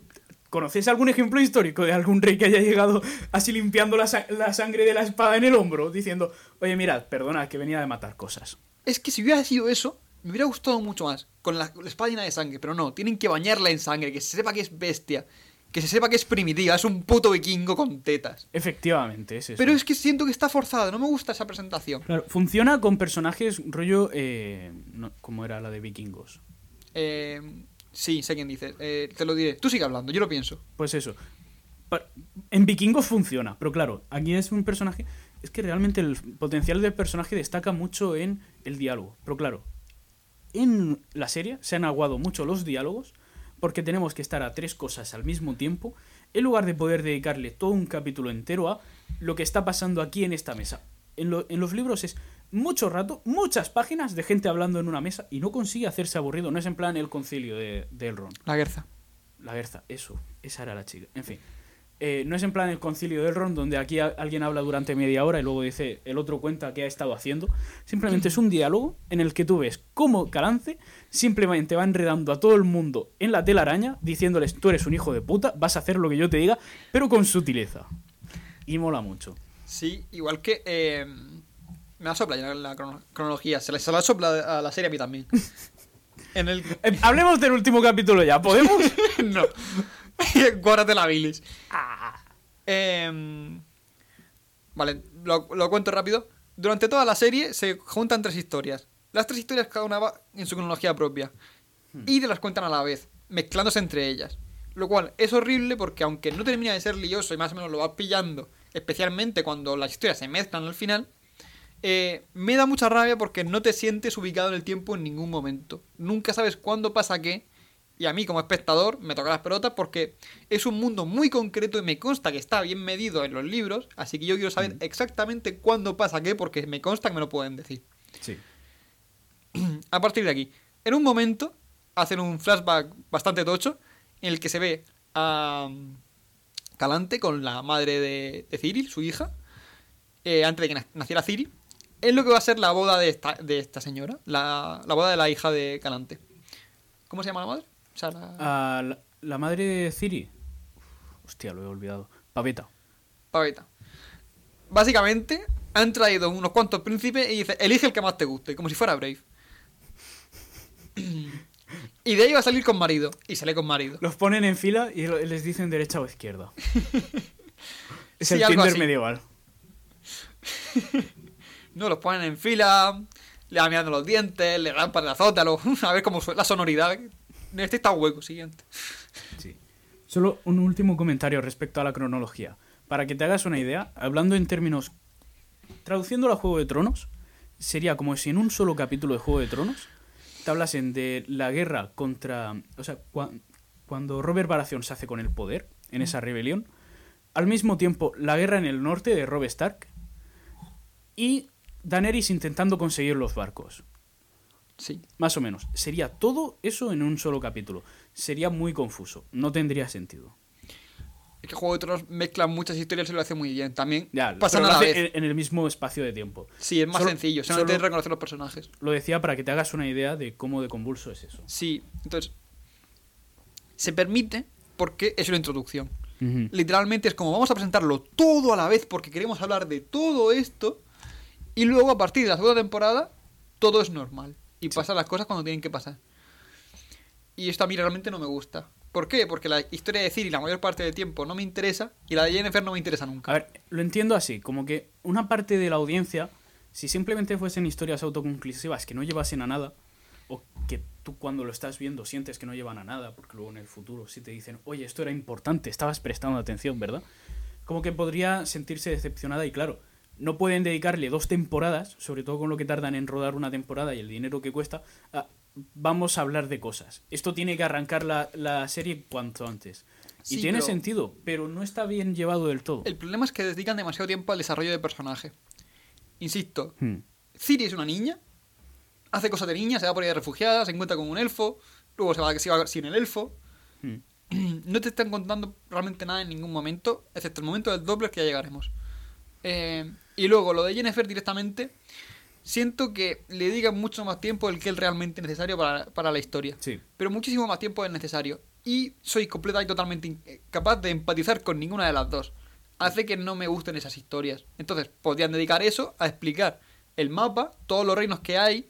Speaker 1: ¿Conocéis algún ejemplo histórico de algún rey que haya llegado así limpiando la, sa- la sangre de la espada en el hombro? Diciendo, oye, mirad, perdonad, que venía de matar cosas.
Speaker 2: Es que si hubiera sido eso, me hubiera gustado mucho más, con la, la espada llena de sangre, pero no, tienen que bañarla en sangre, que se sepa que es bestia, que se sepa que es primitiva, es un puto vikingo con tetas.
Speaker 1: Efectivamente, es eso.
Speaker 2: Pero es que siento que está forzada, no me gusta esa presentación.
Speaker 1: Claro, funciona con personajes rollo... Eh, no, como era la de vikingos.
Speaker 2: Eh, sí, sé quién dice, eh, te lo diré. Tú sigue hablando, yo lo pienso.
Speaker 1: Pues eso. En vikingos funciona, pero claro, aquí es un personaje... Es que realmente el potencial del personaje destaca mucho en el diálogo. Pero claro, en la serie se han aguado mucho los diálogos porque tenemos que estar a tres cosas al mismo tiempo en lugar de poder dedicarle todo un capítulo entero a lo que está pasando aquí en esta mesa. En, lo- en los libros es mucho rato, muchas páginas de gente hablando en una mesa y no consigue hacerse aburrido. No es en plan el concilio de, de Elrond.
Speaker 2: La guerza.
Speaker 1: La Gerza, eso, esa era la chica. En fin, eh, no es en plan el concilio del Ron, donde aquí alguien habla durante media hora y luego dice el otro cuenta qué ha estado haciendo. Simplemente es un diálogo en el que tú ves cómo Calance simplemente va enredando a todo el mundo en la telaraña, diciéndoles tú eres un hijo de puta, vas a hacer lo que yo te diga, pero con sutileza. Y mola mucho.
Speaker 2: Sí, igual que... eh, me la sopla ya la crono- cronología, se la, se la sopla a la serie a mí también. *laughs* En el...
Speaker 1: Eh, hablemos del último capítulo ya, ¿podemos? *laughs*
Speaker 2: no. *laughs* Guárdate la bilis. Em, vale, lo, lo cuento rápido. Durante toda la serie se juntan tres historias. Las tres historias cada una va en su cronología propia. Y te las cuentan a la vez, mezclándose entre ellas. Lo cual es horrible porque aunque no termina de ser lioso y más o menos lo vas pillando, especialmente cuando las historias se mezclan al final, eh, me da mucha rabia porque no te sientes ubicado en el tiempo en ningún momento. Nunca sabes cuándo pasa qué. Y a mí como espectador me toca las pelotas porque es un mundo muy concreto y me consta que está bien medido en los libros. Así que yo quiero saber exactamente cuándo pasa qué porque me consta que me lo pueden decir.
Speaker 1: Sí. *clears throat*
Speaker 2: A partir de aquí, en un momento hacen un flashback bastante tocho en el que se ve a um, Calante con la madre de, de Cyril, su hija, eh, antes de que na- naciera Ciri, es lo que va a ser la boda de esta, de esta señora, la, la boda de la hija de Calante. ¿Cómo se llama la madre? Sara
Speaker 1: Ah, la, la madre de Ciri. Hostia, lo he olvidado. Paveta.
Speaker 2: Paveta. Básicamente, han traído unos cuantos príncipes y dice, elige el que más te guste, como si fuera Brave. y de ahí va a salir con marido. Y sale con marido.
Speaker 1: Los ponen en fila y les dicen derecha o izquierda. *laughs* es
Speaker 2: Sí,
Speaker 1: el Tinder
Speaker 2: así.
Speaker 1: medieval. *laughs*
Speaker 2: No, los ponen en fila, le van mirando los dientes, le dan para el azótalo, *laughs* a ver cómo suena la sonoridad. Este está hueco, siguiente.
Speaker 1: Sí. Solo un último comentario respecto a la cronología. Para que te hagas una idea, hablando en términos. Traduciéndolo a Juego de Tronos, sería como si en un solo capítulo de Juego de Tronos te hablasen de la guerra contra. O sea, cua- cuando Robert Baratheon se hace con el poder en esa rebelión, al mismo tiempo la guerra en el norte de Robb Stark y Daenerys intentando conseguir los barcos.
Speaker 2: Sí.
Speaker 1: Más o menos. Sería todo eso en un solo capítulo. Sería muy confuso. No tendría sentido.
Speaker 2: Es que Juego de Tronos mezcla muchas historias y lo hace muy bien. También
Speaker 1: Ya,
Speaker 2: pasan
Speaker 1: pero
Speaker 2: a
Speaker 1: lo
Speaker 2: la
Speaker 1: hace
Speaker 2: vez.
Speaker 1: en, en el mismo espacio de tiempo.
Speaker 2: Sí, es más
Speaker 1: solo-
Speaker 2: sencillo.
Speaker 1: solo-
Speaker 2: Solamente reconocer los personajes.
Speaker 1: Lo decía para que te hagas una idea de cómo de convulso es eso.
Speaker 2: Sí, entonces. Se permite porque es una introducción. Literalmente es como vamos a presentarlo todo a la vez porque queremos hablar de todo esto. Y luego a partir de la segunda temporada, todo es normal. Y pasan las cosas cuando tienen que pasar. Y esto a mí realmente no me gusta. ¿Por qué? Porque la historia de Ciri la mayor parte del tiempo no me interesa y la de Jennifer no me interesa nunca.
Speaker 1: A ver, lo entiendo así, como que una parte de la audiencia, si simplemente fuesen historias autoconclusivas que no llevasen a nada, o que tú cuando lo estás viendo sientes que no llevan a nada, porque luego en el futuro si te dicen, oye, esto era importante, estabas prestando atención, ¿verdad? Como que podría sentirse decepcionada y claro, no pueden dedicarle dos temporadas, sobre todo con lo que tardan en rodar una temporada y el dinero que cuesta, a, vamos a hablar de cosas. Esto tiene que arrancar la, la serie cuanto antes. Y
Speaker 2: Sí,
Speaker 1: tiene
Speaker 2: pero-
Speaker 1: sentido, pero no está bien llevado del todo.
Speaker 2: El problema es que dedican demasiado tiempo al desarrollo de personaje. Insisto,
Speaker 1: Hmm.
Speaker 2: Ciri es una niña, hace cosas de niña, se va por ahí de refugiada, se encuentra con un elfo, luego se va, se va sin el elfo.
Speaker 1: Hmm. *clears throat*
Speaker 2: No te están contando realmente nada en ningún momento, excepto el momento del doble que ya llegaremos. Eh, y luego lo de Jennifer directamente, siento que le dedican mucho más tiempo del que es realmente necesario para, para la historia.
Speaker 1: Sí.
Speaker 2: Pero muchísimo más tiempo es necesario. Y soy completa y totalmente incapaz de empatizar con ninguna de las dos. Hace que no me gusten esas historias. Entonces, podrían dedicar eso a explicar el mapa, todos los reinos que hay,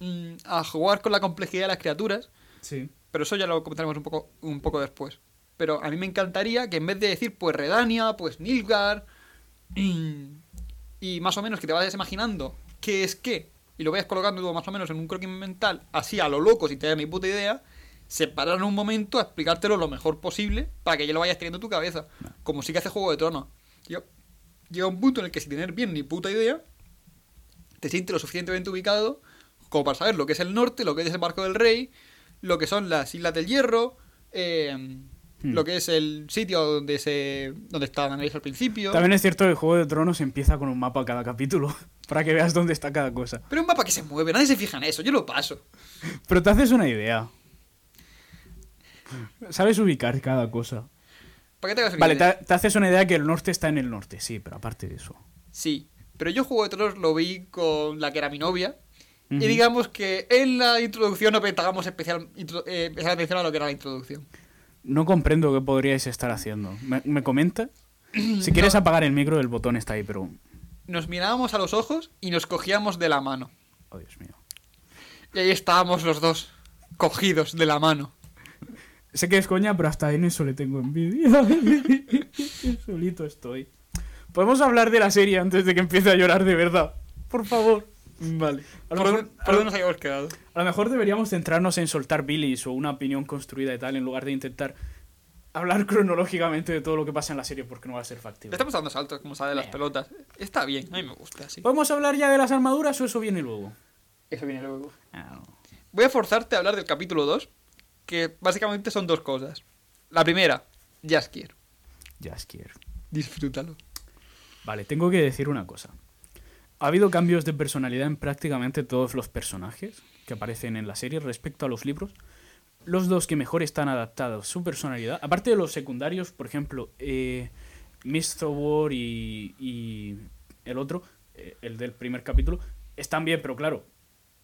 Speaker 2: mm, a jugar con la complejidad de las criaturas.
Speaker 1: Sí.
Speaker 2: Pero eso ya lo comentaremos un poco, un poco después. Pero a mí me encantaría que en vez de decir, pues Redania, pues Nilgar, *clears throat* y más o menos que te vayas imaginando qué es qué, y lo vayas colocando más o menos en un croquis mental, así a lo loco, sin tener ni puta idea, separar un momento a explicártelo lo mejor posible para que ya lo vayas teniendo en tu cabeza. Como sí que hace Juego de Tronos. Llega un punto en el que sin tener bien ni puta idea, te sientes lo suficientemente ubicado como para saber lo que es el norte, lo que es el barco del rey, lo que son las Islas del Hierro, eh,
Speaker 1: Hmm.
Speaker 2: lo que es el sitio donde se donde está Daenerys al principio.
Speaker 1: También es cierto que el Juego de Tronos empieza con un mapa cada capítulo, *laughs* para que veas dónde está cada cosa.
Speaker 2: Pero un mapa que se mueve, nadie se fija en eso, yo lo paso.
Speaker 1: Pero te haces una idea. Sabes ubicar cada cosa.
Speaker 2: ¿Para qué te hagas una
Speaker 1: Vale,
Speaker 2: idea?
Speaker 1: te, te haces una idea que el norte está en el norte, sí, pero aparte de eso.
Speaker 2: Sí, pero yo Juego de Tronos lo vi con la que era mi novia. Y digamos que en la introducción no especial, intro- eh, especial atención a lo que era la introducción.
Speaker 1: No comprendo qué podríais estar haciendo. ¿Me, me comenta? Si quieres apagar el micro, el botón está ahí, pero...
Speaker 2: Nos mirábamos a los ojos y nos cogíamos de la mano.
Speaker 1: Oh, Dios mío.
Speaker 2: Y ahí estábamos los dos, cogidos de la mano.
Speaker 1: Sé que es coña, pero hasta en eso le tengo envidia. *laughs* Solito estoy. Podemos hablar de la serie antes de que empiece a llorar de verdad. Por favor. Vale. A lo,
Speaker 2: ¿Por
Speaker 1: mejor,
Speaker 2: dónde,
Speaker 1: a
Speaker 2: por
Speaker 1: lo-
Speaker 2: dónde nos habíamos quedado?
Speaker 1: a lo mejor deberíamos centrarnos en soltar bilis o una opinión construida y tal, en lugar de intentar hablar *laughs* cronológicamente de todo lo que pasa en la serie, porque no va a ser
Speaker 2: Le
Speaker 1: factible.
Speaker 2: estamos dando saltos, como sale de las pelotas. Está bien, a mí me gusta así.
Speaker 1: ¿Podemos hablar ya de las armaduras o eso viene luego?
Speaker 2: Eso viene luego.
Speaker 1: Ah, no.
Speaker 2: Voy a forzarte a hablar del capítulo 2, que básicamente son dos cosas. La primera, Jaskier.
Speaker 1: Jaskier.
Speaker 2: Disfrútalo.
Speaker 1: Vale, tengo que decir una cosa. Ha habido cambios de personalidad en prácticamente todos los personajes que aparecen en la serie respecto a los libros. Los dos que mejor están adaptados su personalidad, aparte de los secundarios, por ejemplo, eh, Mist War y, y el otro, eh, el del primer capítulo, están bien, pero claro,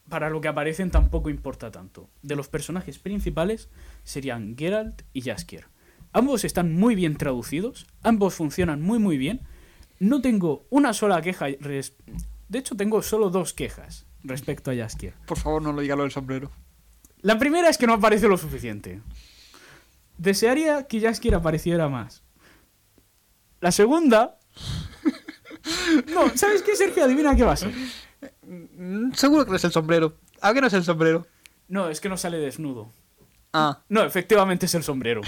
Speaker 1: para lo que aparecen tampoco importa tanto. De los personajes principales serían Geralt y Jaskier. Ambos están muy bien traducidos, ambos funcionan muy muy bien. No tengo una sola queja, res- de hecho tengo solo dos quejas respecto a Jaskier.
Speaker 2: Por favor, no lo diga lo del sombrero.
Speaker 1: La primera es que no aparece lo suficiente. Desearía que Jaskier apareciera más. La segunda... *laughs* No, ¿sabes qué, Sergio? Adivina qué va a ser.
Speaker 2: Seguro que no es el sombrero. ¿A qué no es el sombrero?
Speaker 1: No, es que no sale desnudo.
Speaker 2: Ah,
Speaker 1: No, efectivamente es el sombrero.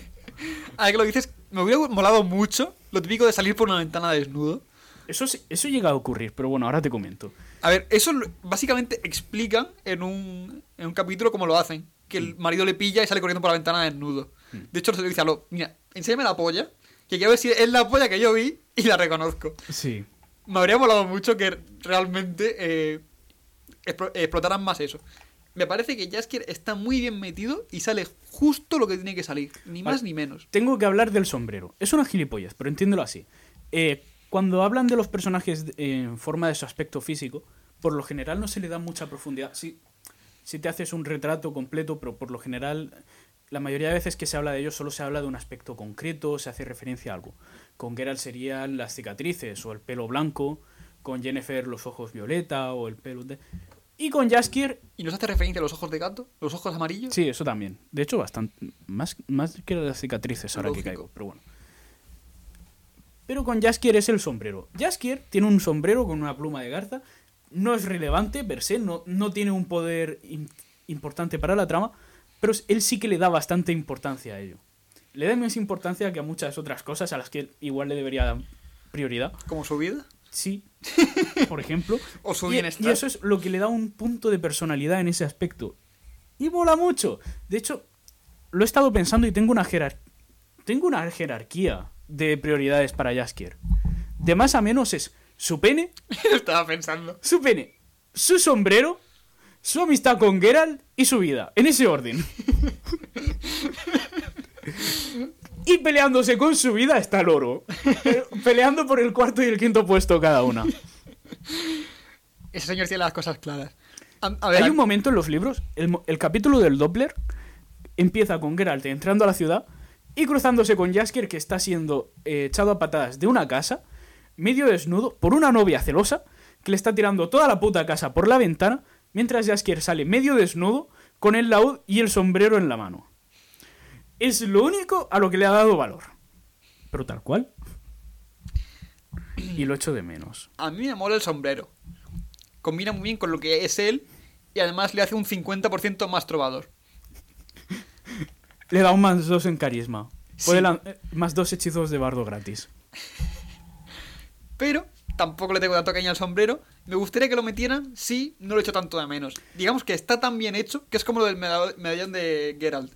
Speaker 1: *laughs*
Speaker 2: a que lo dices, me hubiera molado mucho lo típico de salir por una ventana desnudo.
Speaker 1: Eso, eso llega a ocurrir, pero bueno, ahora te comento.
Speaker 2: A ver, eso básicamente explican en un, en un capítulo cómo lo hacen. Que el marido le pilla y sale corriendo por la ventana desnudo. De hecho, se le dice a lo, mira, enséñame la polla, que quiero ver si es la polla que yo vi y la reconozco.
Speaker 1: Sí.
Speaker 2: Me habría molado mucho que realmente eh, explo- explotaran más eso. Me parece que Jaskier está muy bien metido y sale justo lo que tiene que salir. Ni más ni menos.
Speaker 1: Tengo que hablar del sombrero. Es una gilipollas, pero entiéndelo así. Eh, cuando hablan de los personajes en forma de su aspecto físico, por lo general no se le da mucha profundidad. Sí, si te haces un retrato completo, pero por lo general, la mayoría de veces que se habla de ellos solo se habla de un aspecto concreto, se hace referencia a algo. Con Geralt serían las cicatrices o el pelo blanco, con Jennifer los ojos violeta o el pelo de... Y con Jaskier
Speaker 2: ¿Y nos hace referencia a los ojos de gato? ¿Los ojos amarillos?
Speaker 1: Sí, eso también. De hecho, bastante. Más, más que las cicatrices ahora
Speaker 2: Lógico.
Speaker 1: que caigo, pero bueno. Pero con Jaskier es el sombrero. Jaskier tiene un sombrero con una pluma de garza. No es relevante per se, no, no tiene un poder im- importante para la trama, pero él sí que le da bastante importancia a ello. Le da más importancia que a muchas otras cosas a las que igual le debería dar prioridad.
Speaker 2: ¿Como su vida?
Speaker 1: Sí, *laughs* por ejemplo.
Speaker 2: O su
Speaker 1: Y- eso es lo que le da un punto de personalidad en ese aspecto. Y mola mucho. De hecho, lo he estado pensando y tengo una jerar- tengo una jerarquía de prioridades para Jaskier. De más a menos es su pene, *laughs*
Speaker 2: Estaba pensando.
Speaker 1: su pene, su sombrero, su amistad con Geralt y su vida. En ese orden. *laughs* Y peleándose con su vida está el oro. Peleando por el cuarto y el quinto puesto cada una.
Speaker 2: Ese señor tiene las cosas claras. A, a ver,
Speaker 1: Hay un momento en los libros, el capítulo del Doppler empieza con Geralt entrando a la ciudad y cruzándose con Jaskier que está siendo eh, echado a patadas de una casa, medio desnudo, por una novia celosa que le está tirando toda la puta casa por la ventana, mientras Jaskier sale medio desnudo con el laúd y el sombrero en la mano. Es lo único a lo que le ha dado valor. Pero tal cual. Y lo echo de menos.
Speaker 2: a mí me mola el sombrero. Combina muy bien con lo que es él y además le hace un 50% más trovador.
Speaker 1: Le da un más dos en carisma.
Speaker 2: Sí.
Speaker 1: Eh, más dos hechizos de bardo gratis.
Speaker 2: Pero tampoco le tengo tanto cariño al sombrero. Me gustaría que lo metieran si no lo he hecho tanto de menos. Digamos que está tan bien hecho que es como lo del meda- medallón de Geralt.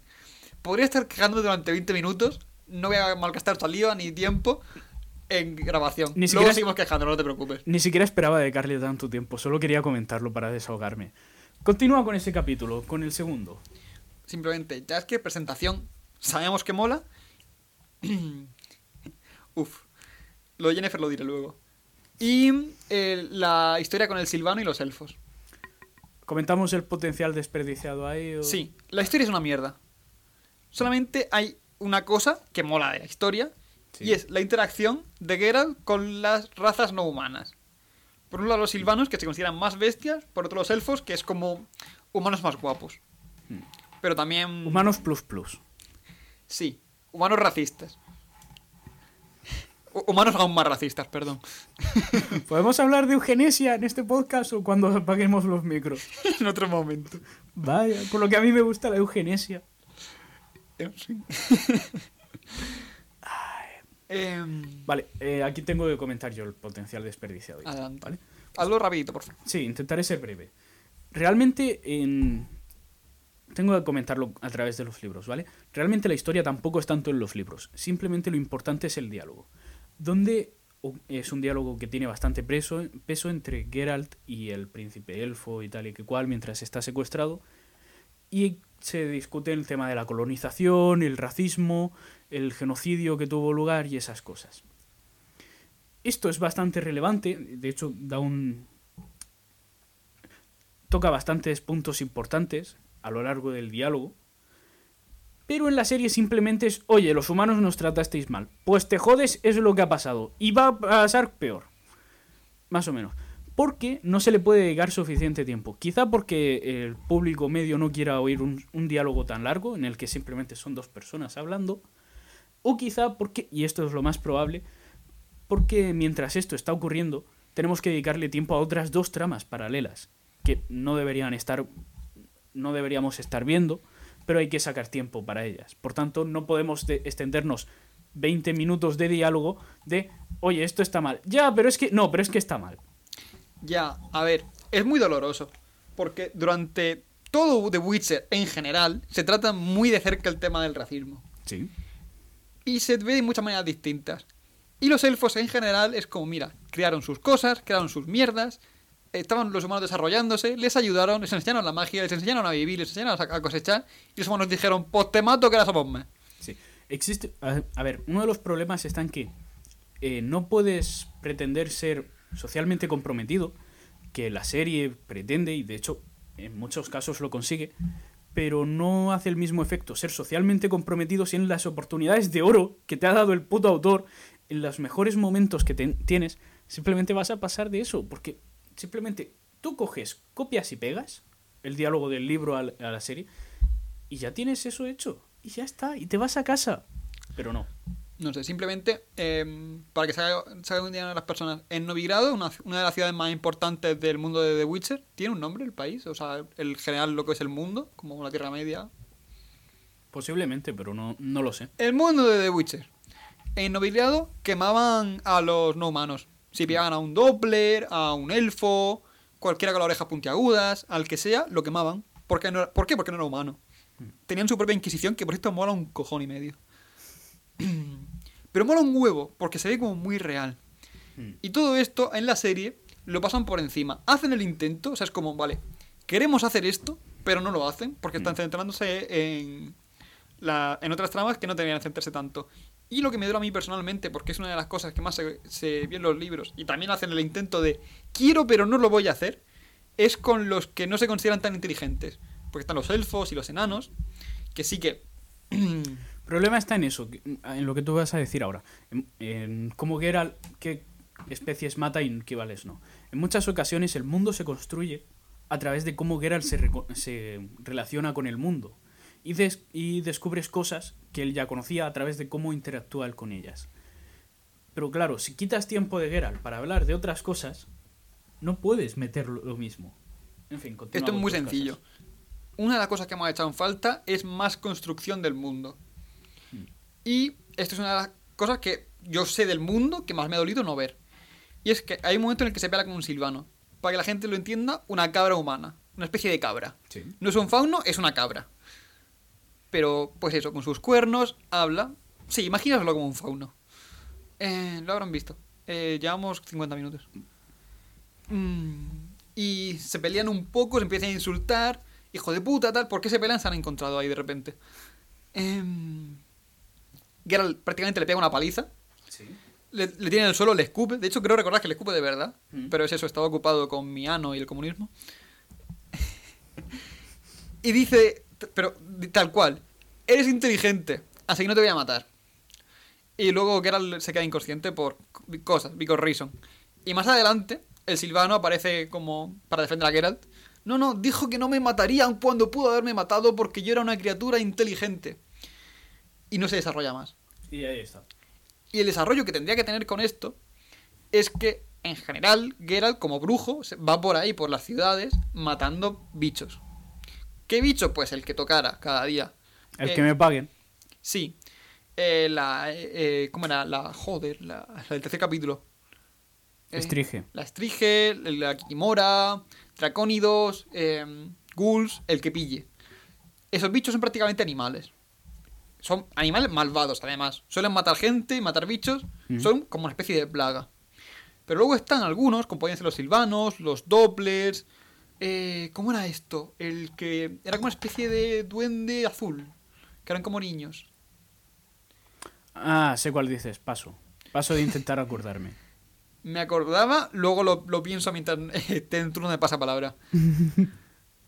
Speaker 2: Podría estar quejándome durante 20 minutos. No voy a malgastar saliva ni tiempo en grabación.
Speaker 1: Ni
Speaker 2: Luego
Speaker 1: siquiera-
Speaker 2: seguimos quejando, no te preocupes.
Speaker 1: Ni siquiera esperaba dedicarle tanto tiempo, solo quería comentarlo para desahogarme. Continúa con ese capítulo, con el segundo.
Speaker 2: Simplemente, ya es que presentación, sabemos que mola. *clears throat* Uf, lo de Jennifer lo diré luego. Y eh, la historia con el Silvano y los elfos.
Speaker 1: ¿Comentamos el potencial desperdiciado ahí? o-
Speaker 2: Sí, la historia es una mierda. Solamente hay una cosa que mola de la historia
Speaker 1: Sí.
Speaker 2: y es la interacción de Geralt con las razas no humanas. Por un lado los silvanos, que se consideran más bestias, por otro los elfos, que es como humanos más guapos. Pero también...
Speaker 1: Humanos plus plus.
Speaker 2: Sí, humanos racistas. Hu- Humanos aún más racistas, perdón. *laughs*
Speaker 1: ¿Podemos hablar de eugenesia en este podcast o cuando apaguemos los micros? *laughs*
Speaker 2: en otro momento.
Speaker 1: Vaya, por lo que a mí me gusta la eugenesia.
Speaker 2: En fin. *laughs* Em,
Speaker 1: Vale, eh, aquí tengo que comentar yo el potencial desperdiciado.
Speaker 2: adelante.
Speaker 1: ¿vale?
Speaker 2: Hazlo rapidito, por favor.
Speaker 1: Sí, intentaré ser breve. Realmente, en... tengo que comentarlo a través de los libros, ¿vale? Realmente la historia tampoco es tanto en los libros. Simplemente lo importante es el diálogo. Donde es un diálogo que tiene bastante peso, peso entre Geralt y el príncipe elfo y tal y que cual mientras está secuestrado. Y se discute el tema de la colonización, el racismo, el genocidio que tuvo lugar y esas cosas. esto es bastante relevante, de hecho da un... toca bastantes puntos importantes a lo largo del diálogo, pero en la serie simplemente es, oye, los humanos nos tratasteis mal, pues te jodes, es lo que ha pasado, y va a pasar peor, más o menos. Porque no se le puede dedicar suficiente tiempo. Quizá porque el público medio no quiera oír un, un diálogo tan largo, en el que simplemente son dos personas hablando, o quizá porque, y esto es lo más probable, porque mientras esto está ocurriendo, tenemos que dedicarle tiempo a otras dos tramas paralelas que no deberían estar no deberíamos estar viendo, pero hay que sacar tiempo para ellas. Por tanto, no podemos de- extendernos 20 minutos de diálogo de, "Oye, esto está mal." Ya, pero es que no, pero es que está mal.
Speaker 2: Ya, a ver, es muy doloroso. Porque durante todo The Witcher en general se trata muy de cerca el tema del racismo.
Speaker 1: Sí.
Speaker 2: Y se ve de muchas maneras distintas. Y los elfos en general es como, mira, crearon sus cosas, crearon sus mierdas, estaban los humanos desarrollándose, les ayudaron, les enseñaron la magia, les enseñaron a vivir, les enseñaron a, cosechar, y los humanos dijeron, pues te mato que eras somos más.
Speaker 1: Sí. Existe. A, a ver, uno de los problemas está en que eh, no puedes pretender ser socialmente comprometido, que la serie pretende, y de hecho en muchos casos lo consigue, pero no hace el mismo efecto ser socialmente comprometido si en las oportunidades de oro que te ha dado el puto autor, en los mejores momentos que te- tienes, simplemente vas a pasar de eso, porque simplemente tú coges, copias y pegas el diálogo del libro a la serie y ya tienes eso hecho. Y ya está. Y te vas a casa. Pero no.
Speaker 2: No sé, simplemente eh, para que se haga, se haga una idea de las personas. En Novigrado, una, una de las ciudades más importantes del mundo de The Witcher, ¿tiene un nombre el país? O sea, el general lo que es el mundo, como la Tierra Media.
Speaker 1: Posiblemente, pero no, no lo sé.
Speaker 2: El mundo de The Witcher. En Novigrado quemaban a los no humanos. Si pillaban a un Doppler, a un elfo, cualquiera con las orejas puntiagudas, al que sea, lo quemaban. ¿Por qué? No era- ¿Por qué? Porque no era humano. Tenían su propia inquisición, que por esto mola un cojón y medio. *clears throat* Pero mola un huevo, porque se ve como muy real.
Speaker 1: Mm.
Speaker 2: Y todo esto en la serie lo pasan por encima. Hacen el intento, o sea, es como, vale, queremos hacer esto, pero no lo hacen, porque están centrándose en, la, en otras tramas que no deberían centrarse tanto. Y lo que me duele a mí personalmente, porque es una de las cosas que más se, se ve en los libros, y también hacen el intento de quiero pero no lo voy a hacer, es con los que no se consideran tan inteligentes. Porque están los elfos y los enanos, que sí que... *clears throat*
Speaker 1: El problema está en eso, que- en lo que tú vas a decir ahora. En, en cómo Geralt, qué especies mata y qué vales no. En muchas ocasiones el mundo se construye a través de cómo Geralt se, relaciona con el mundo. Y, des- y descubres cosas que él ya conocía a través de cómo interactúa él con ellas. Pero claro, si quitas tiempo de Geralt para hablar de otras cosas, no puedes meter lo mismo. En fin,
Speaker 2: Esto es muy sencillo.
Speaker 1: cosas.
Speaker 2: Una de las cosas que hemos echado en falta es más construcción del mundo. Y esto es una de las cosas que yo sé del mundo que más me ha dolido no ver. Y es que hay un momento en el que se pela con un silvano. Para que la gente lo entienda, una cabra humana. Una especie de cabra.
Speaker 1: Sí.
Speaker 2: No es un fauno, es una cabra. Pero, pues eso, con sus cuernos, habla. Sí, imagínaselo como un fauno. Eh, lo habrán visto. Eh, llevamos 50 minutos. Mm, y se pelean un poco, se empiezan a insultar. Hijo de puta, tal. ¿Por qué se pelean? Se han encontrado ahí de repente. Em, Geralt prácticamente le pega una paliza.
Speaker 1: Sí.
Speaker 2: Le, le tiene en el suelo, le escupe. De hecho, creo recordar que le escupe de verdad.
Speaker 1: Mm.
Speaker 2: Pero es eso, estaba ocupado con mi ano y el comunismo. *laughs* y dice, pero tal cual, eres inteligente, así que no te voy a matar. Y luego Geralt se queda inconsciente por cosas, because reason. Y más adelante, el Silvano aparece como para defender a Geralt. No, no, dijo que no me matarían cuando pudo haberme matado porque yo era una criatura inteligente. Y no se desarrolla más.
Speaker 1: Y ahí está.
Speaker 2: Y el desarrollo que tendría que tener con esto es que, en general, Geralt, como brujo, se- va por ahí, por las ciudades, matando bichos. ¿Qué bicho? Pues el que tocara cada día.
Speaker 1: El
Speaker 2: Eh,
Speaker 1: que me paguen.
Speaker 2: Sí. Eh, la. eh, eh, ¿Cómo era? La. Joder, la, la del tercer capítulo. Eh,
Speaker 1: Estrige.
Speaker 2: La Estrige, la Kimora, Dracónidos, Ghouls, el que pille. Esos bichos son prácticamente animales. Son animales malvados, además. Suelen matar gente, matar bichos. Son como una especie de plaga. Pero luego están algunos, como pueden ser los silvanos, los dopplers. Eh, ¿Cómo era esto? El que era como una especie de duende azul. Que eran como niños.
Speaker 1: Ah, sé cuál dices. Paso. Paso de intentar *laughs* acordarme.
Speaker 2: me acordaba, luego lo, lo pienso mientras esté en turno de pasapalabra. *laughs*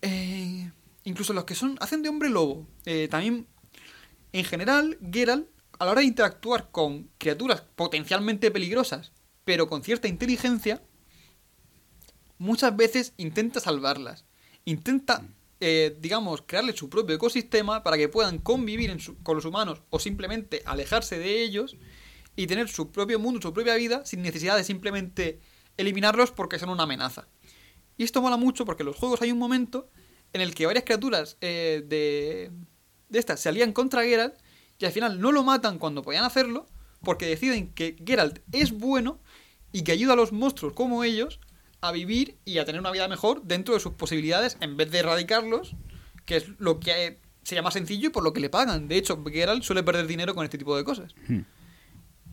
Speaker 2: Eh, incluso los que son hacen de hombre lobo. Eh, también, en general, Geralt, a la hora de interactuar con criaturas potencialmente peligrosas, pero con cierta inteligencia, muchas veces intenta salvarlas. Intenta, eh, digamos, crearle su propio ecosistema para que puedan convivir con los humanos o simplemente alejarse de ellos y tener su propio mundo, su propia vida, sin necesidad de simplemente eliminarlos porque son una amenaza. Y esto mola mucho porque en los juegos hay un momento en el que varias criaturas eh, de, de estas se alían contra Geralt y al final no lo matan cuando podían hacerlo porque deciden que Geralt es bueno y que ayuda a los monstruos como ellos a vivir y a tener una vida mejor dentro de sus posibilidades en vez de erradicarlos, que es lo que sería más sencillo y por lo que le pagan. De hecho, Geralt suele perder dinero con este tipo de cosas.
Speaker 1: Hmm.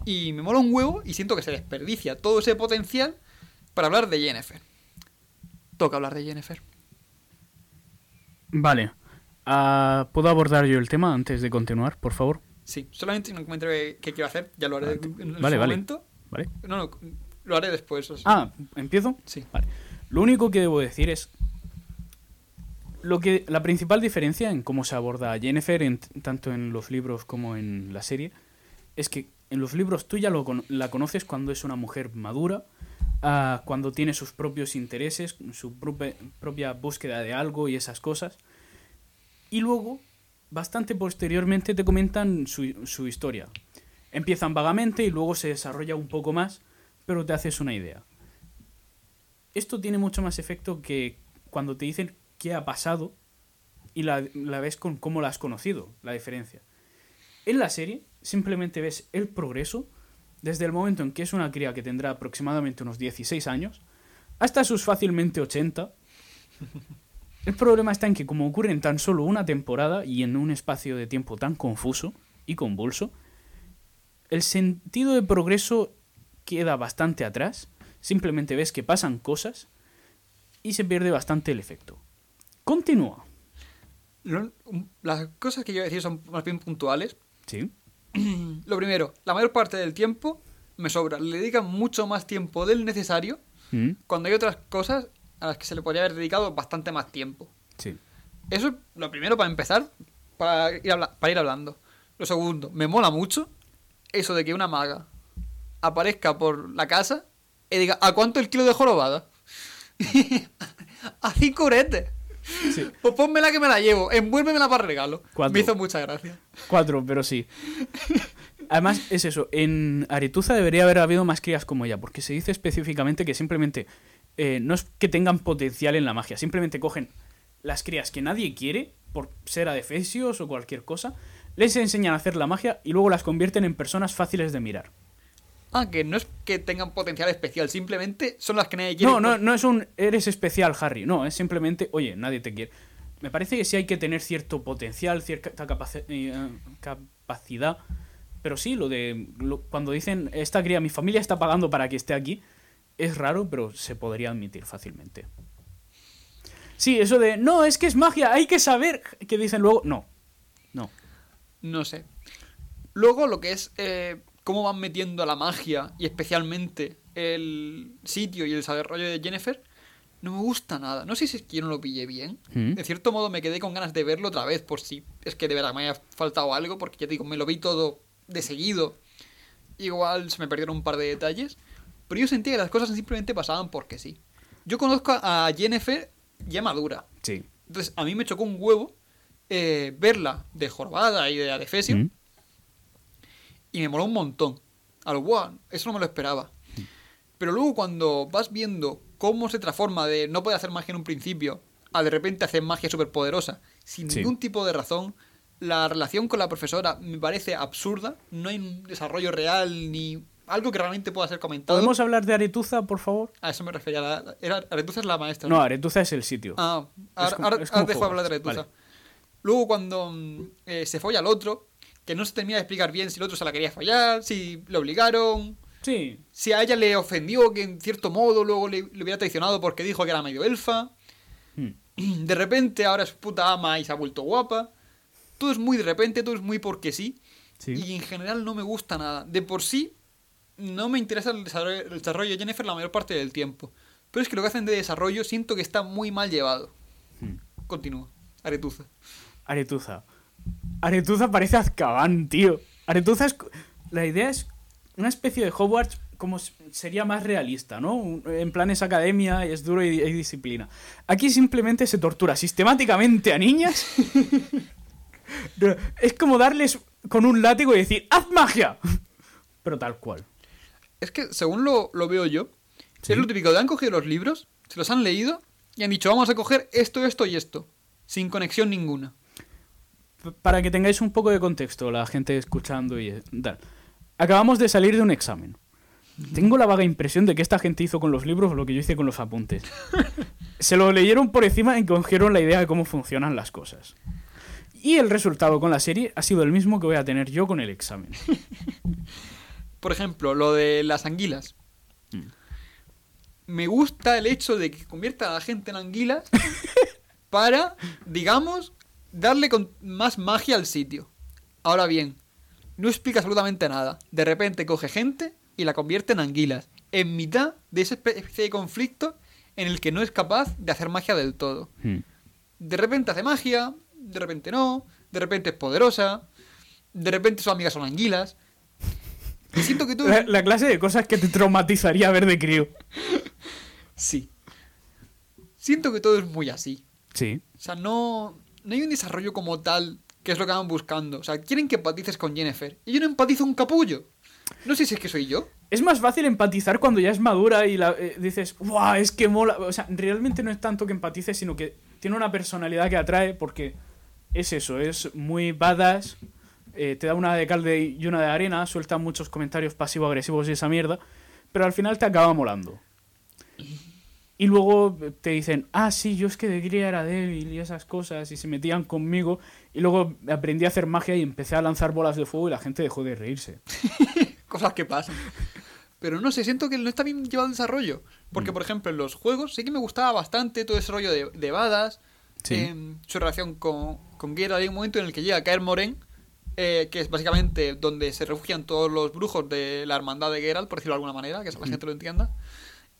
Speaker 2: Y me mola un huevo y siento que se desperdicia todo ese potencial para hablar de Yennefer. Toca hablar de Yennefer.
Speaker 1: Vale. Ah, ¿Puedo abordar yo el tema antes de continuar, por favor?
Speaker 2: Sí, solamente un comentario que, que quiero hacer, ya lo haré
Speaker 1: Vale.
Speaker 2: en, en
Speaker 1: Vale,
Speaker 2: su
Speaker 1: vale.
Speaker 2: momento.
Speaker 1: ¿Vale?
Speaker 2: No, no, lo haré después.
Speaker 1: Ah, ¿empiezo?
Speaker 2: Sí.
Speaker 1: Vale. Lo único que debo decir es. Lo que, la principal diferencia en cómo se aborda a Jennifer, en- tanto en los libros como en la serie, es que en los libros tú ya lo la conoces cuando es una mujer madura, ah, cuando tiene sus propios intereses, su propia búsqueda de algo y esas cosas. Y luego, bastante posteriormente, te comentan su, su historia. Empiezan vagamente y luego se desarrolla un poco más, pero te haces una idea. Esto tiene mucho más efecto que cuando te dicen qué ha pasado y la, la ves con cómo la has conocido, la diferencia. En la serie simplemente ves el progreso desde el momento en que es una cría que tendrá aproximadamente unos 16 años hasta sus fácilmente 80. *laughs* El problema está en que como ocurre en tan solo una temporada y en un espacio de tiempo tan confuso y convulso, el sentido de progreso queda bastante atrás. Simplemente ves que pasan cosas y se pierde bastante el efecto. Continúa.
Speaker 2: Las cosas que yo voy a decir son más bien puntuales.
Speaker 1: Sí. *clears throat*
Speaker 2: Lo primero, la mayor parte del tiempo me sobra. Le dedican mucho más tiempo del necesario
Speaker 1: Mm,
Speaker 2: cuando hay otras cosas a las que se le podría haber dedicado bastante más tiempo.
Speaker 1: Sí.
Speaker 2: Eso es lo primero para empezar, para ir, para ir hablando. Lo segundo, me mola mucho eso de que una maga aparezca por la casa y diga, ¿a cuánto el kilo de jorobada? *laughs* a cinco uretes.
Speaker 1: Sí.
Speaker 2: Pues pónmela que me la llevo, envuélvemela para regalo.
Speaker 1: ¿Cuánto?
Speaker 2: Me hizo mucha gracia.
Speaker 1: Cuatro, pero sí. Además, es eso. En Aretuza debería haber habido más crías como ella, porque se dice específicamente que simplemente eh, no es que tengan potencial en la magia, simplemente cogen las crías que nadie quiere, por ser adefesios o cualquier cosa, les enseñan a hacer la magia y luego las convierten en personas fáciles de mirar.
Speaker 2: Ah, que no es que tengan potencial especial, simplemente son las que nadie quiere.
Speaker 1: No, no, no es un eres especial, Harry. No, es simplemente, oye, nadie te quiere. Me parece que sí hay que tener cierto potencial, cierta capaci- eh, capacidad. Pero sí, lo de lo- cuando dicen esta cría, mi familia está pagando para que esté aquí, es raro, pero se podría admitir fácilmente. Sí, eso de no, es que es magia, hay que saber que dicen luego, no. No.
Speaker 2: No sé. Luego lo que es eh, cómo van metiendo a la magia y especialmente el sitio y el desarrollo de Jennifer, no me gusta nada. No sé si es que yo no lo pillé bien.
Speaker 1: ¿Mm?
Speaker 2: De cierto modo me quedé con ganas de verlo otra vez por si es que de verdad me haya faltado algo, porque ya te digo, me lo vi todo de seguido. Igual se me perdieron un par de detalles. Pero yo sentía que las cosas simplemente pasaban porque sí. Yo conozco a Jennifer ya madura.
Speaker 1: Sí.
Speaker 2: Entonces, a mí me chocó un huevo eh, verla de jorobada y de adefesio.
Speaker 1: ¿Mm?
Speaker 2: Y me moló un montón. Al wow, eso no me lo esperaba. Pero luego cuando vas viendo cómo se transforma de no puede hacer magia en un principio a de repente hacer magia superpoderosa sin
Speaker 1: Sí.
Speaker 2: ningún tipo de razón, la relación con la profesora me parece absurda. No hay un desarrollo real ni algo que realmente pueda ser comentado.
Speaker 1: ¿Podemos hablar de Aretuza, por favor?
Speaker 2: A eso me refería. La, era, Aretuza es la maestra.
Speaker 1: No, Aretuza es el sitio.
Speaker 2: Ah, ahora, dejo de hablar de Aretuza.
Speaker 1: vale.
Speaker 2: Luego cuando mm, eh, se folla al otro, que no se termina de explicar bien si el otro se la quería follar, si le obligaron,
Speaker 1: Sí.
Speaker 2: si a ella le ofendió que en cierto modo luego le, le hubiera traicionado porque dijo que era medio elfa.
Speaker 1: Mm. *clears throat*
Speaker 2: De repente ahora es puta ama y se ha vuelto guapa. Todo es muy de repente, todo es muy porque sí.
Speaker 1: Sí.
Speaker 2: Y en general no me gusta nada. De por sí, no me interesa el desarrollo, el desarrollo de Jennifer la mayor parte del tiempo. Pero es que lo que hacen de desarrollo siento que está muy mal llevado.
Speaker 1: Hmm.
Speaker 2: Continúa. Aretuza.
Speaker 1: Aretuza. Aretuza parece Azkaban, tío. Aretuza es... La idea es una especie de Hogwarts como sería más realista, ¿no? En plan es academia, es duro y hay disciplina. Aquí simplemente se tortura sistemáticamente a niñas. *laughs* Es como darles con un látigo y decir, ¡haz magia! Pero tal cual.
Speaker 2: Es que, según lo, lo veo yo,
Speaker 1: Sí.
Speaker 2: es lo típico de han cogido los libros, se los han leído y han dicho, vamos a coger esto, esto y esto. Sin conexión ninguna.
Speaker 1: Para que tengáis un poco de contexto, la gente escuchando y eh, tal. Acabamos de salir de un examen. Tengo la vaga impresión de que esta gente hizo con los libros lo que yo hice con los apuntes. *laughs* Se lo leyeron por encima y cogieron la idea de cómo funcionan las cosas. Y el resultado con la serie ha sido el mismo que voy a tener yo con el examen. *laughs*
Speaker 2: Por ejemplo, lo de las anguilas.
Speaker 1: Mm.
Speaker 2: Me gusta el hecho de que convierta a la gente en anguilas *laughs* para, digamos, darle con más magia al sitio. Ahora bien, no explica absolutamente nada. De repente coge gente y la convierte en anguilas. En mitad de esa especie de conflicto en el que no es capaz de hacer magia del todo. De repente hace magia, de repente no, de repente es poderosa, de repente sus amigas son anguilas. Siento que tú...
Speaker 1: La, la clase de cosas que te traumatizaría ver de crío.
Speaker 2: Sí. Siento que todo es muy así.
Speaker 1: Sí.
Speaker 2: O sea, no, no hay un desarrollo como tal que es lo que van buscando. O sea, quieren que empatices con Jennifer. Y yo no empatizo un capullo. No sé si es que soy yo.
Speaker 1: Es más fácil empatizar cuando ya es madura y la, eh, dices, ¡guau! Es que mola. O sea, realmente no es tanto que empatices, sino que tiene una personalidad que atrae porque es eso, es muy badass. Eh, te da una de calde y una de arena, suelta muchos comentarios pasivo-agresivos y esa mierda, pero al final te acaba molando. Y luego te dicen, ah, sí, yo es que de cría era débil y esas cosas, y se metían conmigo, y luego aprendí a hacer magia y empecé a lanzar bolas de fuego y la gente dejó de reírse. *laughs*
Speaker 2: Cosas que pasan. Pero no sé, siento que no está bien llevado el desarrollo. Porque,
Speaker 1: Mm.
Speaker 2: por ejemplo, en los juegos sí que me gustaba bastante todo ese rollo de, de Badas.
Speaker 1: Sí.
Speaker 2: em, su relación con, con. Hay un momento en el que llega a caer Moren, eh, que es básicamente donde se refugian todos los brujos de la hermandad de Geralt, por decirlo de alguna manera, que la
Speaker 1: Mm.
Speaker 2: gente lo entienda.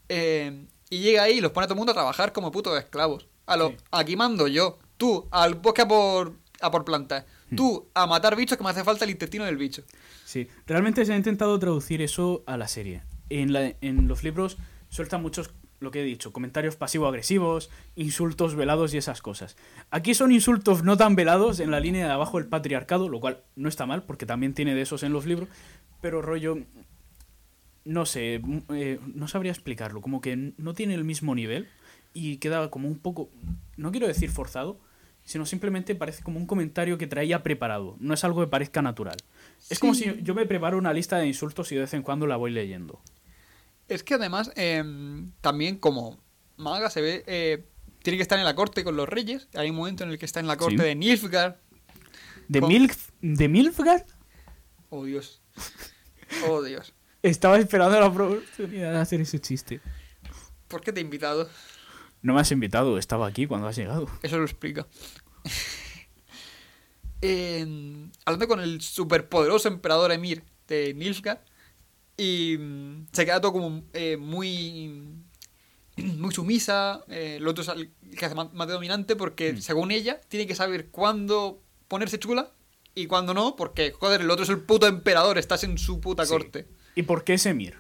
Speaker 2: Em, y llega ahí y los pone a todo el mundo a trabajar como putos esclavos. A lo,
Speaker 1: Sí.
Speaker 2: Aquí mando yo, tú al bosque a por, a por plantas,
Speaker 1: Mm.
Speaker 2: tú a matar bichos que me hace falta el intestino del bicho.
Speaker 1: Sí, realmente se ha intentado traducir eso a la serie. En, la- en los libros sueltan muchos, lo que he dicho, comentarios pasivo-agresivos, insultos velados y esas cosas. Aquí son insultos no tan velados en la línea de abajo el patriarcado, lo cual no está mal, porque también tiene de esos en los libros, pero rollo, no sé, m- eh, no sabría explicarlo, como que no tiene el mismo nivel y queda como un poco, no quiero decir forzado, sino simplemente parece como un comentario que traía preparado, no es algo que parezca natural. Es como si yo me preparo una lista de insultos y de vez en cuando la voy leyendo.
Speaker 2: Es que además, em, también como maga se ve, eh, tiene que estar en la corte con los reyes. Hay un momento en el que está en la corte
Speaker 1: Sí.
Speaker 2: de Nilfgaard.
Speaker 1: ¿De,
Speaker 2: Con-
Speaker 1: Milf ¿De Milfgard?
Speaker 2: Oh Dios. Oh Dios.
Speaker 1: Estaba esperando la oportunidad de hacer ese chiste.
Speaker 2: ¿Por qué te he invitado?
Speaker 1: No me has invitado, estaba aquí cuando has llegado.
Speaker 2: Eso lo explica. *laughs* Em, hablando con el superpoderoso emperador Emir de Nilfgaard. Y mm, se queda todo como eh, muy *clears throat* muy sumisa. eh, el otro es el que hace más, más de dominante porque,
Speaker 1: Mm.
Speaker 2: según ella, tiene que saber cuándo ponerse chula y cuándo no, porque, joder, el otro es el puto emperador, estás en su puta
Speaker 1: Sí.
Speaker 2: corte.
Speaker 1: ¿Y por qué es Emir?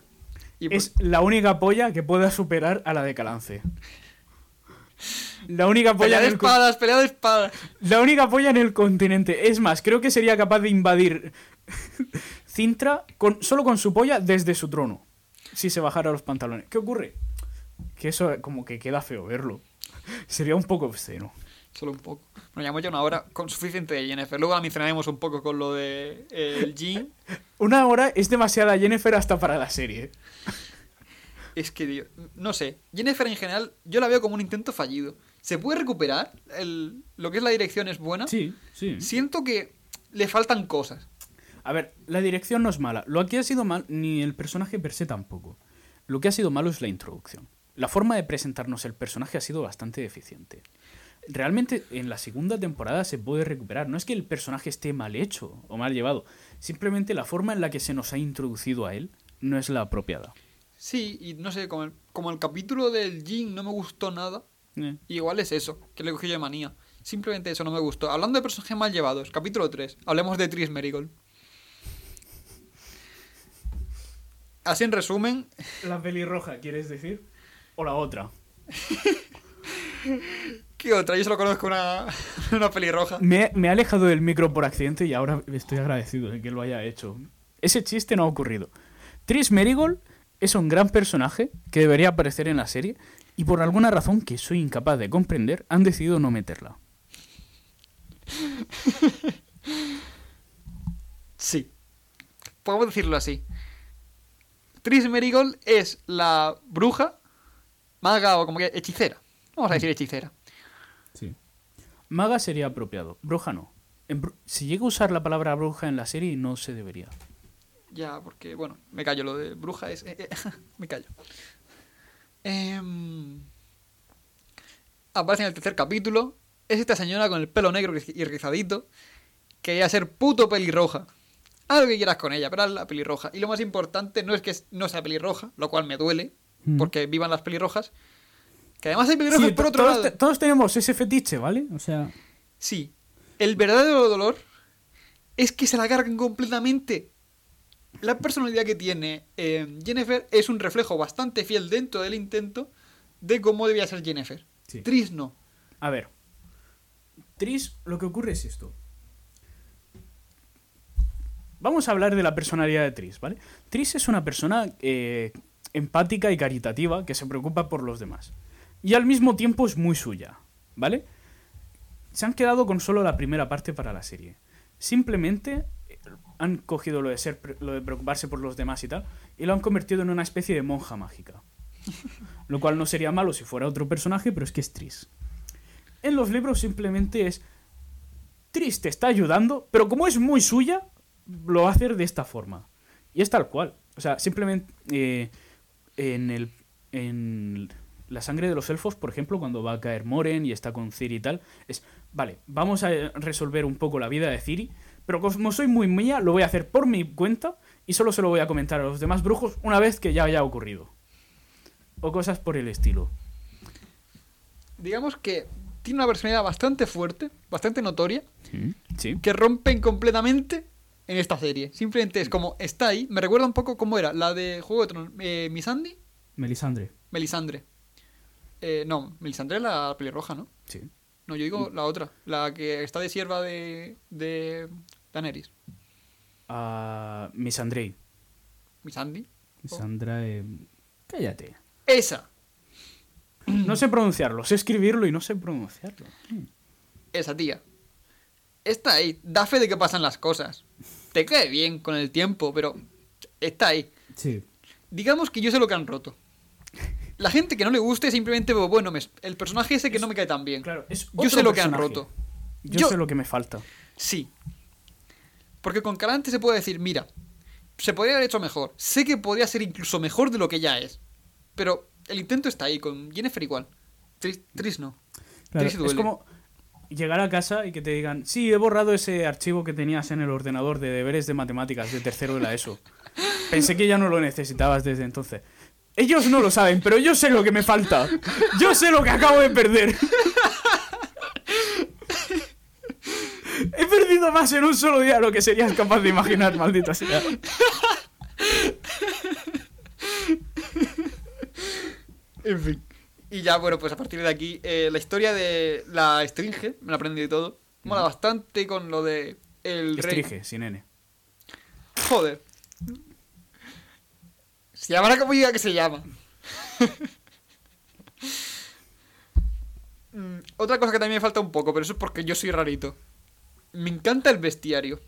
Speaker 2: Y
Speaker 1: Es la única polla que pueda superar a la de Calance. La única polla
Speaker 2: pelea de
Speaker 1: en el con-
Speaker 2: espadas, pelea de espadas.
Speaker 1: La única polla en el continente. Es más, creo que sería capaz de invadir Cintra con, solo con su polla desde su trono. Si se bajara los pantalones. ¿Qué ocurre? Que eso como que queda feo verlo. *laughs* Sería un poco obsceno.
Speaker 2: Solo un poco. Nos llevamos ya una hora con suficiente de Jennifer. Luego la mencionaremos un poco con lo de eh, el Jean. *laughs*
Speaker 1: Una hora es demasiada Jennifer hasta para la serie. *laughs*
Speaker 2: Es que, no sé. Jennifer en general, yo la veo como un intento fallido. ¿Se puede recuperar? El, lo que es la dirección es buena.
Speaker 1: Sí, sí.
Speaker 2: Siento que le faltan cosas.
Speaker 1: A ver, la dirección no es mala. Lo que ha sido mal, ni el personaje per se tampoco. Lo que ha sido malo es la introducción. La forma de presentarnos el personaje ha sido bastante deficiente. Realmente en la segunda temporada se puede recuperar. No es que el personaje esté mal hecho o mal llevado. Simplemente la forma en la que se nos ha introducido a él no es la apropiada.
Speaker 2: Sí, y no sé, como el, como el capítulo del Jin no me gustó nada,
Speaker 1: Eh,
Speaker 2: igual es eso, que le cogí yo de manía. Simplemente eso no me gustó. Hablando de personajes mal llevados, capítulo 3, hablemos de Tris Merigold. Así en resumen,
Speaker 1: La pelirroja, ¿quieres decir? O la otra. *laughs*
Speaker 2: ¿qué otra? Yo solo conozco una, *laughs* una pelirroja.
Speaker 1: Me, me he alejado del micro por accidente y ahora estoy agradecido de que lo haya hecho. Ese chiste no ha ocurrido. Tris Merigold es un gran personaje que debería aparecer en la serie y por alguna razón que soy incapaz de comprender han decidido no meterla. *laughs*
Speaker 2: Sí. Podemos decirlo así. Tris Merigold es la bruja, maga o como que hechicera. Vamos a decir hechicera.
Speaker 1: Sí. Maga sería apropiado, bruja no. En si llega a usar la palabra bruja en la serie no se debería.
Speaker 2: Ya, porque, bueno, me callo. Lo de bruja es... eh, eh, *laughs* me callo. Em, aparece en el tercer capítulo. Es esta señora con el pelo negro y rizadito. Que iba a ser puto pelirroja. Haz lo que quieras con ella, pero haz la pelirroja. Y lo más importante no es que no sea pelirroja, lo cual me duele,
Speaker 1: Mm.
Speaker 2: porque vivan las pelirrojas. Que además hay pelirrojas
Speaker 1: Sí,
Speaker 2: por otro
Speaker 1: todos,
Speaker 2: lado.
Speaker 1: te- todos tenemos ese fetiche, ¿vale? O sea,
Speaker 2: Sí. El verdadero dolor es que se la cargan completamente. La personalidad que tiene eh, Jennifer es un reflejo bastante fiel dentro del intento de cómo debía ser Jennifer.
Speaker 1: Sí.
Speaker 2: Tris no.
Speaker 1: A ver. Tris, lo que ocurre es esto. Vamos a hablar de la personalidad de Tris, ¿vale? Tris es una persona eh, empática y caritativa que se preocupa por los demás. Y al mismo tiempo es muy suya, ¿vale? Se han quedado con solo la primera parte para la serie. Simplemente eh, han cogido lo de ser lo de preocuparse por los demás y tal y lo han convertido en una especie de monja mágica. *laughs* Lo cual no sería malo si fuera otro personaje, pero es que es Tris. En los libros simplemente es Tris te está ayudando, pero como es muy suya, lo va a hacer de esta forma. Y es tal cual. O sea, simplemente eh, en el en la sangre de los elfos, por ejemplo, cuando va a caer Moren y está con Ciri y tal, es, vale, vamos a resolver un poco la vida de Ciri, pero como soy muy mía, lo voy a hacer por mi cuenta y solo se lo voy a comentar a los demás brujos una vez que ya haya ocurrido. O cosas por el estilo.
Speaker 2: Digamos que tiene una personalidad bastante fuerte, bastante notoria,
Speaker 1: Sí.
Speaker 2: que rompen completamente en esta serie. Simplemente es como está ahí. Me recuerda un poco cómo era la de Juego de Tronos. Eh, Missandei,
Speaker 1: Melisandre.
Speaker 2: Melisandre. Eh, no, Melisandre es la pelirroja, ¿no?
Speaker 1: Sí.
Speaker 2: No, yo digo la otra, la que está de sierva de, de Daenerys.
Speaker 1: a Misandrei.
Speaker 2: Missandei.
Speaker 1: Misandra. eh, Cállate.
Speaker 2: Esa, *clears throat*
Speaker 1: No sé pronunciarlo, sé escribirlo y no sé pronunciarlo.
Speaker 2: esa tía. Está ahí, da fe de que pasan las cosas. *laughs* Te cae bien con el tiempo, pero está ahí.
Speaker 1: Sí.
Speaker 2: Digamos que yo sé lo que han roto. La gente que no le guste simplemente, bueno, me- el personaje ese que no me cae tan bien.
Speaker 1: Claro, es
Speaker 2: yo sé lo que han roto.
Speaker 1: Yo,
Speaker 2: Yo-
Speaker 1: sé lo que me falta.
Speaker 2: Sí. Porque con Calante se puede decir, mira, se podría haber hecho mejor. Sé que podría ser incluso mejor de lo que ya es. Pero el intento está ahí, con Jennifer igual. Tris, Tris no.
Speaker 1: Claro,
Speaker 2: Tris
Speaker 1: es
Speaker 2: duele.
Speaker 1: como llegar a casa y que te digan, sí, he borrado ese archivo que tenías en el ordenador de deberes de matemáticas de tercero de la ESO. *laughs* Pensé que ya no lo necesitabas desde entonces. Ellos no lo saben, pero yo sé lo que me falta. Yo sé lo que acabo de perder. *laughs* He perdido más en un solo día de lo que serías capaz de imaginar, maldita sea. *laughs*
Speaker 2: En fin. Y ya, bueno, pues a partir de aquí, eh, la historia de la Estringe, me la aprendí de todo. Mola bastante con lo de el rey.
Speaker 1: Estrige, sin N.
Speaker 2: Joder. Se llamará como diga que se llama. *laughs* Mm, Otra cosa que también me falta un poco, pero eso es porque yo soy rarito. Me encanta el bestiario.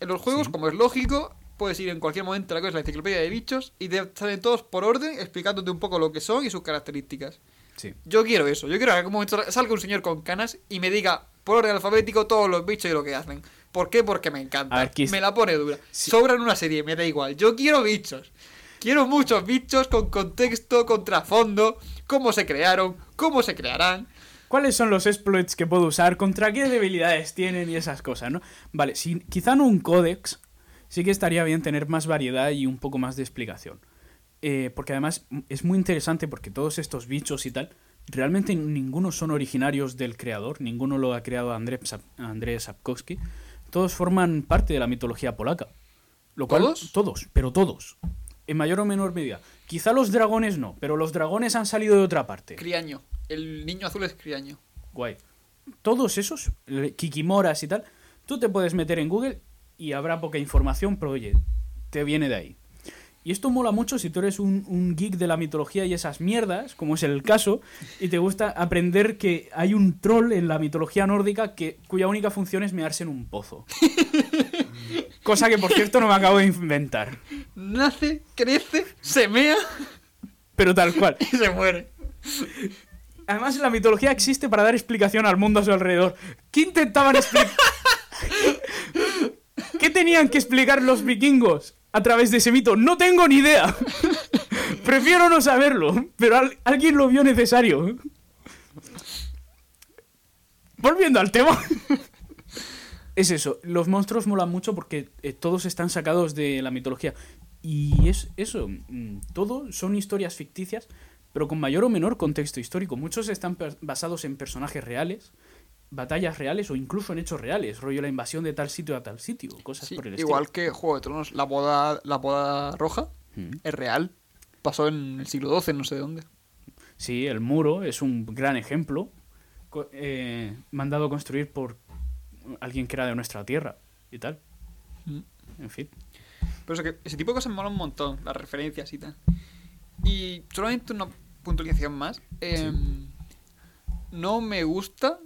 Speaker 2: En los juegos, como es lógico, puedes ir en cualquier momento a la cosa, la enciclopedia de bichos, y te salen todos por orden explicándote un poco lo que son y sus características.
Speaker 1: Sí.
Speaker 2: Yo quiero eso. Yo quiero que en algún momento salga un señor con canas y me diga por orden alfabético todos los bichos y lo que hacen. ¿Por qué? Porque me encanta.
Speaker 1: Ver,
Speaker 2: Me la pone dura.
Speaker 1: Sí.
Speaker 2: Sobra en una serie, me da igual. Yo quiero bichos. Quiero muchos bichos con contexto, con trasfondo, cómo se crearon, cómo se crearán.
Speaker 1: ¿Cuáles son los exploits que puedo usar? ¿Contra qué debilidades tienen y esas cosas, no? Vale, si, quizá no un códex, sí que estaría bien tener más variedad y un poco más de explicación. Eh, porque además es muy interesante porque todos estos bichos y tal, realmente ninguno son originarios del creador, ninguno lo ha creado Andrzej Sap- Andrzej Sapkowski, todos forman parte de la mitología polaca. Lo cual-
Speaker 2: ¿Todos?
Speaker 1: Todos, pero todos. En mayor o menor medida. Quizá los dragones no, pero los dragones han salido de otra parte.
Speaker 2: Criaño. El niño azul es criaño.
Speaker 1: Guay. Todos esos, Kikimoras y tal, tú te puedes meter en Google y habrá poca información, pero oye, te viene de ahí. Y esto mola mucho si tú eres un, un geek de la mitología y esas mierdas, como es el caso, y te gusta aprender que hay un troll en la mitología nórdica que, cuya única función es mearse en un pozo. *laughs* Cosa que, por cierto, no me acabo de inventar.
Speaker 2: Nace, crece, se mea
Speaker 1: Pero tal cual. *laughs*
Speaker 2: y se muere.
Speaker 1: Además, la mitología existe para dar explicación al mundo a su alrededor. ¿Qué intentaban explicar? *laughs* ¿Qué tenían que explicar los vikingos a través de ese mito? No tengo ni idea. *laughs* Prefiero no saberlo, pero al- alguien lo vio necesario. Volviendo al tema. *laughs* Es eso, los monstruos molan mucho porque eh, todos están sacados de la mitología. Y es eso, mm, todo son historias ficticias, pero con mayor o menor contexto histórico. Muchos están basados en personajes reales, batallas reales o incluso en hechos reales, rollo la invasión de tal sitio a tal sitio, cosas
Speaker 2: Sí,
Speaker 1: por el estilo.
Speaker 2: igual que Juego de Tronos, la boda, la boda roja
Speaker 1: Mm.
Speaker 2: es real. Pasó en el siglo XII, no sé dónde.
Speaker 1: Sí, el muro es un gran ejemplo, eh, mandado construir por alguien que era de nuestra tierra y tal.
Speaker 2: Mm.
Speaker 1: En fin.
Speaker 2: Pero eso que ese tipo de cosas mola un montón, las referencias y tal. Y solamente una puntualización más. em, No me gusta,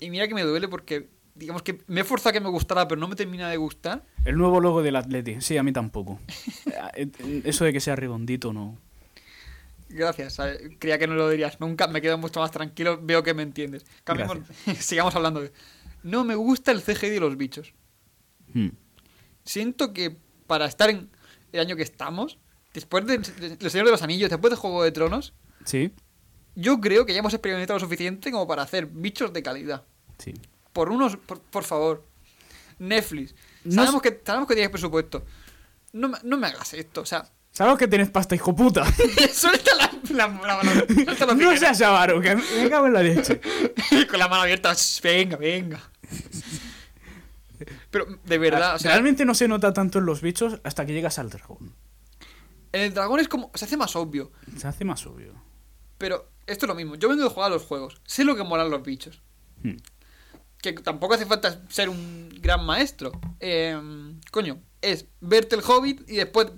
Speaker 2: y mira que me duele porque, digamos que me he forzado a que me gustara, pero no me termina de gustar.
Speaker 1: El nuevo logo del Atleti, sí, a mí tampoco. Eh, eh, Eso de que sea redondito, no.
Speaker 2: Gracias, ¿sabes? creía que no lo dirías nunca, me quedo mucho más tranquilo, veo que me entiendes. Cambiemos- *laughs* sigamos hablando de... No me gusta el CGI de los bichos.
Speaker 1: Hmm.
Speaker 2: Siento que para estar en el año que estamos, después de, de- El Señor de los Anillos, después de Juego de Tronos,
Speaker 1: Sí,
Speaker 2: yo creo que ya hemos experimentado lo suficiente como para hacer bichos de calidad.
Speaker 1: sí.
Speaker 2: Por unos, por, por favor. Netflix. Sabemos, que, sabemos que tienes presupuesto. No, me- no me hagas esto, o sea... *laughs*
Speaker 1: ¿Sabes que tienes pasta, hijo puta? *laughs*
Speaker 2: suelta la, la, la mano. Suelta la *laughs*
Speaker 1: no seas avaro, que me cago en la leche.
Speaker 2: Con la mano abierta. "Shh, Venga, venga. Pero, de verdad, o sea,
Speaker 1: Realmente no se nota tanto en los bichos hasta que llegas al dragón.
Speaker 2: en el dragón es como. Se hace más obvio.
Speaker 1: Se hace más obvio.
Speaker 2: Pero esto es lo mismo. Yo vengo de jugar a los juegos. Sé lo que molan los bichos.
Speaker 1: Hmm.
Speaker 2: Que tampoco hace falta ser un gran maestro. Eh, coño, es verte el hobbit y después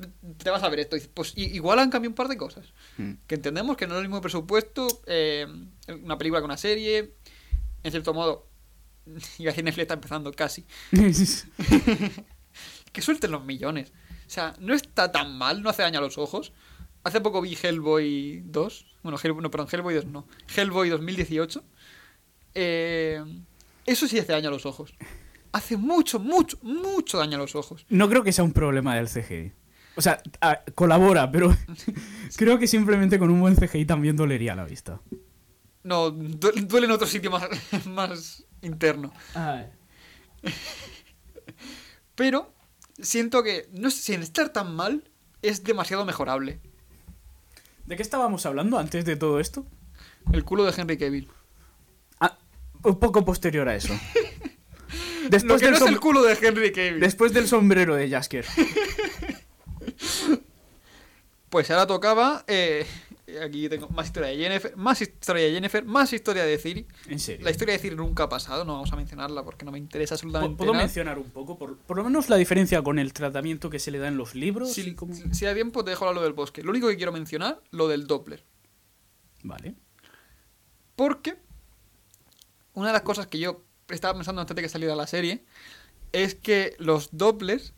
Speaker 2: te vas a ver esto. Pues igual han cambiado un par de cosas.
Speaker 1: Hmm.
Speaker 2: Que entendemos que no es el mismo presupuesto. eh, una película que una serie. En cierto modo. *laughs* Y así Netflix está empezando casi. *laughs* *laughs* Que suelten los millones. O sea, no está tan mal, no hace daño a los ojos. Hace poco vi Hellboy 2. Bueno, Hellboy, no, perdón, Hellboy 2 no. Hellboy 2018. Eh, eso sí hace daño a los ojos. Hace mucho, mucho, mucho daño a los ojos.
Speaker 1: No creo que sea un problema del CGI. O sea, a- colabora, pero *laughs* creo que simplemente con un buen CGI también dolería la vista.
Speaker 2: No, du- duele en otro sitio más, *laughs* más interno. Pero siento que, no sé, sin estar tan mal, es demasiado mejorable.
Speaker 1: ¿De qué estábamos hablando antes de todo esto?
Speaker 2: El culo de Henry Cavill.
Speaker 1: Ah, un poco posterior a eso. *laughs*
Speaker 2: Lo
Speaker 1: Después,
Speaker 2: que
Speaker 1: del,
Speaker 2: no es el culo de Henry Cavill.
Speaker 1: después del sombrero de Jasker. *laughs*
Speaker 2: Pues ahora tocaba. eh, aquí tengo más historia de Jennifer, más historia de Jennifer, más historia de Ciri.
Speaker 1: En serio.
Speaker 2: La historia de Ciri nunca ha pasado, no vamos a mencionarla porque no me interesa absolutamente
Speaker 1: ¿Puedo
Speaker 2: nada.
Speaker 1: mencionar un poco? Por, por lo menos la diferencia con el tratamiento que se le da en los libros.
Speaker 2: Si,
Speaker 1: y cómo-
Speaker 2: si- si da tiempo, te dejo hablar lo del bosque. Lo único que quiero mencionar, lo del Doppler.
Speaker 1: Vale.
Speaker 2: Porque una de las cosas que yo estaba pensando antes de que saliera la serie es que los Dopplers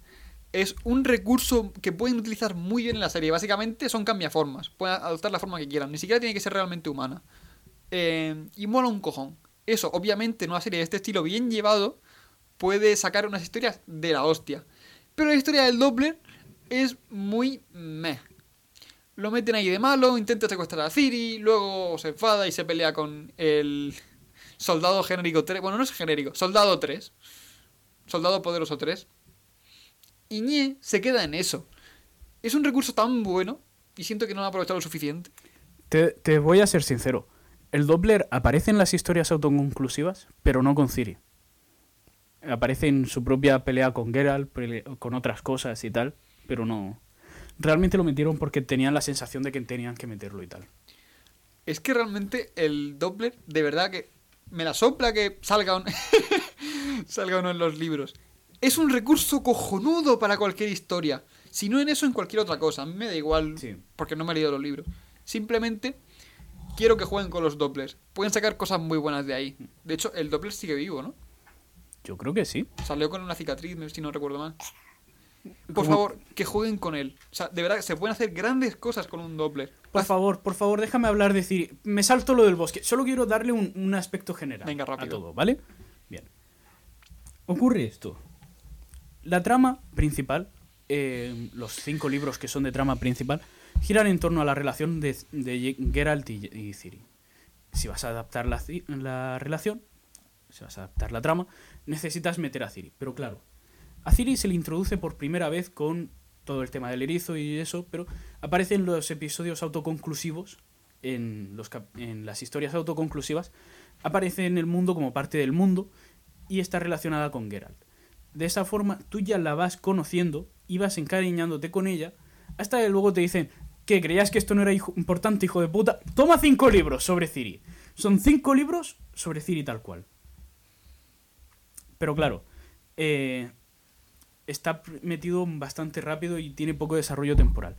Speaker 2: es un recurso que pueden utilizar muy bien en la serie. Básicamente son cambiaformas. Pueden adoptar la forma que quieran. Ni siquiera tiene que ser realmente humana. Eh, y mola un cojón. Eso, obviamente, en una serie de este estilo bien llevado, puede sacar unas historias de la hostia. Pero la historia del Doppler es muy meh. Lo meten ahí de malo, intenta secuestrar a Ciri, luego se enfada y se pelea con el soldado genérico 3. Bueno, no es genérico, soldado 3. Soldado poderoso 3. Y ñe se queda en eso. Es un recurso tan bueno y siento que no lo ha aprovechado lo suficiente.
Speaker 1: Te, te voy a ser sincero. El Doppler aparece en las historias autoconclusivas, pero no con Ciri. Aparece en su propia pelea con Geralt, con otras cosas y tal, pero no. Realmente lo metieron porque tenían la sensación de que tenían que meterlo y tal.
Speaker 2: Es que realmente el Doppler, de verdad que me la sopla que salga, un- *laughs* salga uno en los libros. Es un recurso cojonudo para cualquier historia. Si no en eso, en cualquier otra cosa. A mí me da igual,
Speaker 1: Sí.
Speaker 2: porque no me he leído los libros. Simplemente quiero que jueguen con los Dopplers. Pueden sacar cosas muy buenas de ahí. De hecho, el Doppler sigue vivo, ¿no?
Speaker 1: Yo creo que sí.
Speaker 2: Salió con una cicatriz, si no recuerdo mal. Por favor, que jueguen con él. O sea, de verdad, se pueden hacer grandes cosas con un Doppler.
Speaker 1: Por favor, por favor, déjame hablar de Ciri. Me salto lo del bosque. Solo quiero darle un, un aspecto general
Speaker 2: Venga,
Speaker 1: a
Speaker 2: rápido.
Speaker 1: todo, ¿vale? Bien. Ocurre esto. La trama principal, eh, los cinco libros que son de trama principal, giran en torno a la relación de, Geralt y, Ciri. Si vas a adaptar la, la relación, si vas a adaptar la trama, necesitas meter a Ciri. Pero claro, a Ciri se le introduce por primera vez con todo el tema del erizo y eso, pero aparece en los episodios autoconclusivos, en las historias autoconclusivas, aparece en el mundo como parte del mundo y está relacionada con Geralt. De esa forma, tú ya la vas conociendo y vas encariñándote con ella, hasta que luego te dicen que creías que esto no era hijo- importante, hijo de puta. Toma cinco libros sobre Ciri. Son cinco libros sobre Ciri tal cual. Pero claro, eh, está metido bastante rápido y tiene poco desarrollo temporal.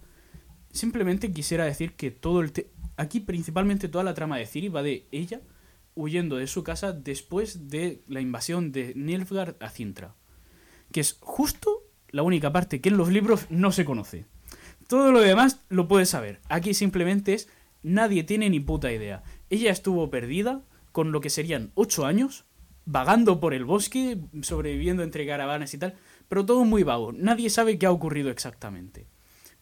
Speaker 1: Simplemente quisiera decir que todo el... Aquí principalmente toda la trama de Ciri va de ella huyendo de su casa después de la invasión de Nilfgaard a Cintra. Que es justo la única parte que en los libros no se conoce. Todo lo demás lo puedes saber. Aquí simplemente es nadie tiene ni puta idea. Ella estuvo perdida con lo que serían ocho años, vagando por el bosque, sobreviviendo entre caravanas y tal, pero todo muy vago. Nadie sabe qué ha ocurrido exactamente.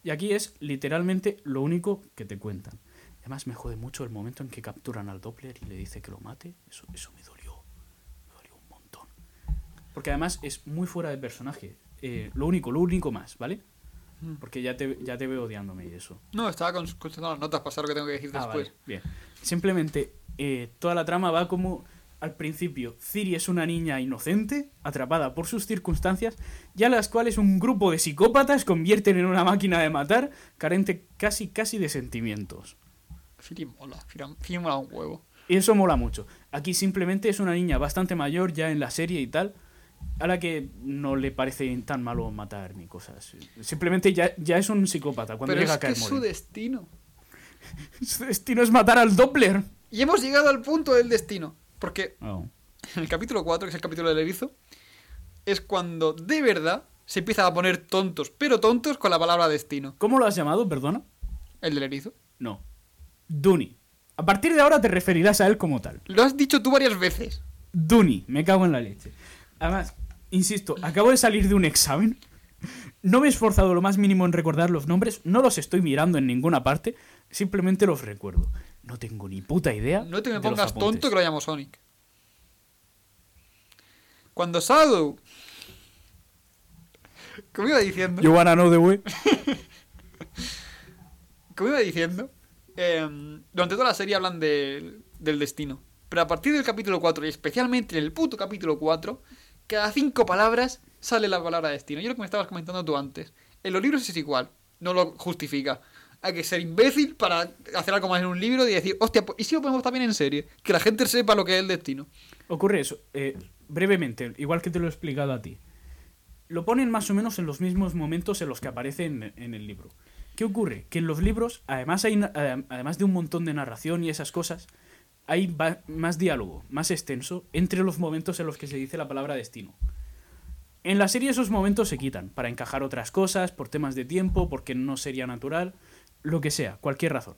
Speaker 1: Y aquí es literalmente lo único que te cuentan. Además me jode mucho el momento en que capturan al Doppler y le dice que lo mate. Eso, me dolió. Me dolió un montón. Porque además es muy fuera de personaje. Eh, lo único, lo único más, ¿vale? Porque ya te, ya te veo odiándome y eso.
Speaker 2: No, estaba con- consultando las notas para saber lo que tengo que decir
Speaker 1: Ah,
Speaker 2: después.
Speaker 1: vale, bien. Simplemente eh, toda la trama va como al principio Ciri es una niña inocente, atrapada por sus circunstancias, y a las cuales un grupo de psicópatas convierten en una máquina de matar, carente casi casi de sentimientos.
Speaker 2: Firi mola, Firi mola un huevo.
Speaker 1: Y eso mola mucho. Aquí simplemente es una niña bastante mayor ya en la serie y tal, a la que no le parece tan malo matar ni cosas. Simplemente ya, ya es un psicópata cuando
Speaker 2: Pero
Speaker 1: llega
Speaker 2: es
Speaker 1: a
Speaker 2: que
Speaker 1: caer
Speaker 2: es su destino. *laughs*
Speaker 1: Su destino es matar al Doppler.
Speaker 2: Y hemos llegado al punto del destino. Porque
Speaker 1: Oh.
Speaker 2: en el capítulo 4, que es el capítulo del erizo, es cuando de verdad se empiezan a poner tontos, pero tontos con la palabra destino.
Speaker 1: ¿Cómo lo has llamado, perdona?
Speaker 2: El del erizo.
Speaker 1: No. Duni. A partir de ahora te referirás a él como tal.
Speaker 2: Lo has dicho tú varias veces.
Speaker 1: Duni, me cago en la leche. Además, insisto, acabo de salir de un examen. No me he esforzado lo más mínimo en recordar los nombres, no los estoy mirando en ninguna parte, simplemente los recuerdo. No tengo ni puta idea.
Speaker 2: No te me pongas tonto que lo llamo Sonic. Cuando Shadow... *laughs* Como iba diciendo...
Speaker 1: You wanna know the way? *laughs*
Speaker 2: Como iba diciendo, eh, durante toda la serie hablan de- del destino. Pero a partir del capítulo 4, y especialmente en el puto capítulo 4, cada cinco palabras sale la palabra destino. Yo lo que me estabas comentando tú antes. En los libros es igual, no lo justifica. Hay que ser imbécil para hacer algo más en un libro y decir, hostia, pues, ¿y si lo ponemos también en serie? Que la gente sepa lo que es el destino.
Speaker 1: Ocurre eso, eh, brevemente, igual que te lo he explicado a ti. Lo ponen más o menos en los mismos momentos en los que aparece en, en el libro. ¿Qué ocurre? Que en los libros, además, hay, adem- además de un montón de narración y esas cosas, hay más diálogo, más extenso, entre los momentos en los que se dice la palabra destino. En la serie esos momentos se quitan, para encajar otras cosas, por temas de tiempo, porque no sería natural, lo que sea, cualquier razón.